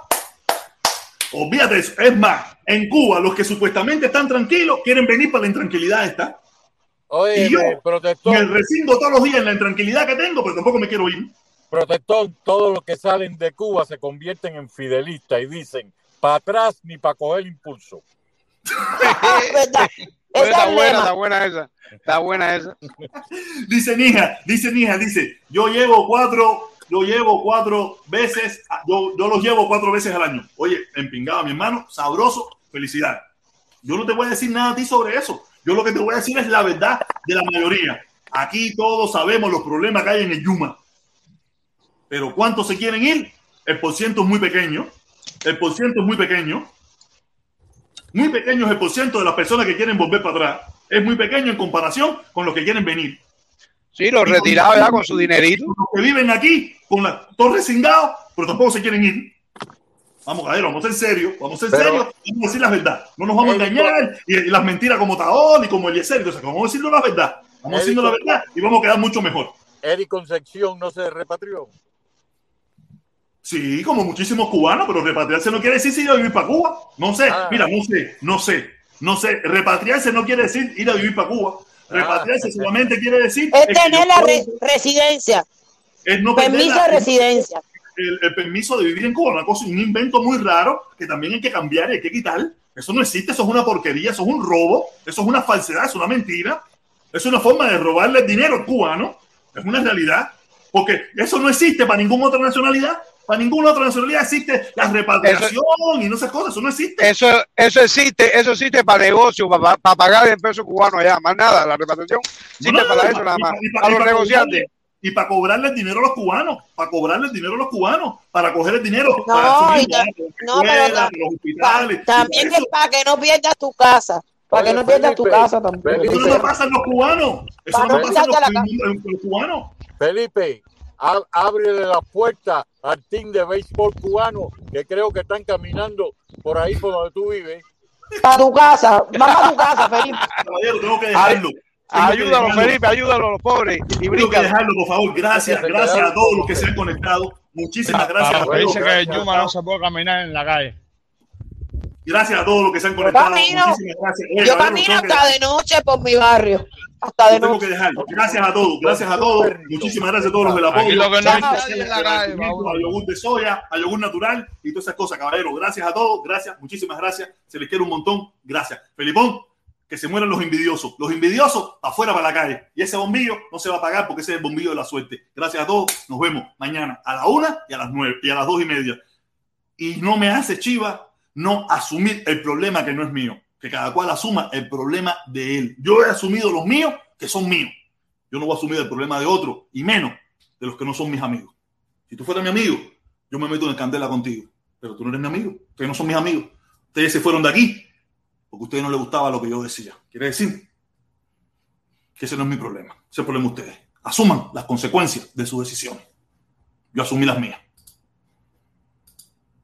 Olvídate eso. Es más, en Cuba, los que supuestamente están tranquilos quieren venir para la intranquilidad esta. Oye, Y yo Me resigno todos los días en la intranquilidad que tengo, pero tampoco me quiero ir. Protector, todos los que salen de Cuba se convierten en fidelistas y dicen, para atrás ni para coger impulso. Está el buena, lema. está buena esa. Está buena esa. Dice Nija, dice Nija, dice, yo llevo cuatro, yo llevo cuatro veces, yo, yo los llevo cuatro veces al año. Oye, empingado, mi hermano, sabroso, felicidad. Yo no te voy a decir nada a ti sobre eso. Yo lo que te voy a decir es la verdad de la mayoría. Aquí todos sabemos los problemas que hay en el Yuma. Pero ¿cuántos se quieren ir? El porciento es muy pequeño. El porciento es muy pequeño. Muy pequeño es el porciento de las personas que quieren volver para atrás. Es muy pequeño en comparación con los que quieren venir. Sí, los retirados ya con su dinerito. Los que viven aquí con la torre cingados, pero tampoco se quieren ir. Vamos, cadero, vamos a ser serios, vamos a ser Pero- serios, vamos a decir la verdad. No nos vamos a engañar y, y las mentiras como Taón y como Eliezer, entonces vamos a decirlo la verdad. Vamos haciendo la verdad y vamos a quedar mucho mejor. Eric Concepción no se repatrió. Sí, como muchísimos cubanos, pero repatriarse no quiere decir ir a vivir para Cuba. No sé, Ah. mira, no sé, no sé, no sé. Repatriarse no quiere decir ir a vivir para Cuba. Repatriarse solamente quiere decir Es tener la re- residencia, es no permiso la- de residencia. el, el permiso de vivir en Cuba, una cosa, un invento muy raro que también hay que cambiar y hay que quitar. Eso no existe, eso es una porquería, eso es un robo, eso es una falsedad, es una mentira, es una forma de robarle dinero al cubano, es una realidad, porque eso no existe para ninguna otra nacionalidad, para ninguna otra nacionalidad existe la repatriación y no esas cosas, eso no existe. Eso, eso existe, eso existe para negocio, para, para pagar en pesos cubanos allá, más nada, la repatriación existe No, para y eso nada más, y pa- para los negociantes. cobrarle- Y para cobrarle el dinero a los cubanos, para cobrarle el dinero a los cubanos, para coger el dinero No, para pero los hospitales. También es para que no pierdas tu casa. Para que no pierdas tu casa también. Eso no pasa en los cubanos. Eso no pasa en los, en cubanos. Felipe, ábrele la puerta al team de béisbol cubano que creo que están caminando por ahí por donde tú vives. Para tu casa. Vamos a tu casa, Felipe. Caballero, tengo que dejarlo. Ayúdalo. Felipe, ayúdalo a los pobres y Tengo que dejarlo, por favor. Gracias, gracias a todos los que se han conectado. Muchísimas Para gracias. los que a todos. dicen que. Yuma no se puede caminar en la calle. Gracias a todos los que se han conectado. camino. Muchísimas gracias. Yo camino hasta de noche por mi barrio. Hasta de que dejarlo. Gracias a todos, gracias a todos. Muchísimas gracias a todos los del apoyo. Lo que no. A yogur de soya, a yogur natural y todas esas cosas, caballero. Gracias a todos, gracias, muchísimas gracias. Se les quiere un montón. Gracias. Felipón, que se mueran los envidiosos. Los envidiosos, afuera para la calle. Y ese bombillo no se va a apagar porque ese es el bombillo de la suerte. Gracias a todos. Nos vemos mañana a la una y a las nueve y a las dos y media. Y no me hace chiva no asumir el problema que no es mío. Que cada cual asuma el problema de él. Yo he asumido los míos que son míos. Yo no voy a asumir el problema de otro y menos de los que no son mis amigos. Si tú fueras mi amigo, yo me meto en candela contigo. Pero tú no eres mi amigo. Ustedes no son mis amigos. Ustedes se fueron de aquí porque a ustedes no les gustaba lo que yo decía. Quiere decir que ese no es mi problema. Ese es el problema de ustedes. Asuman las consecuencias de sus decisiones. Yo asumí las mías.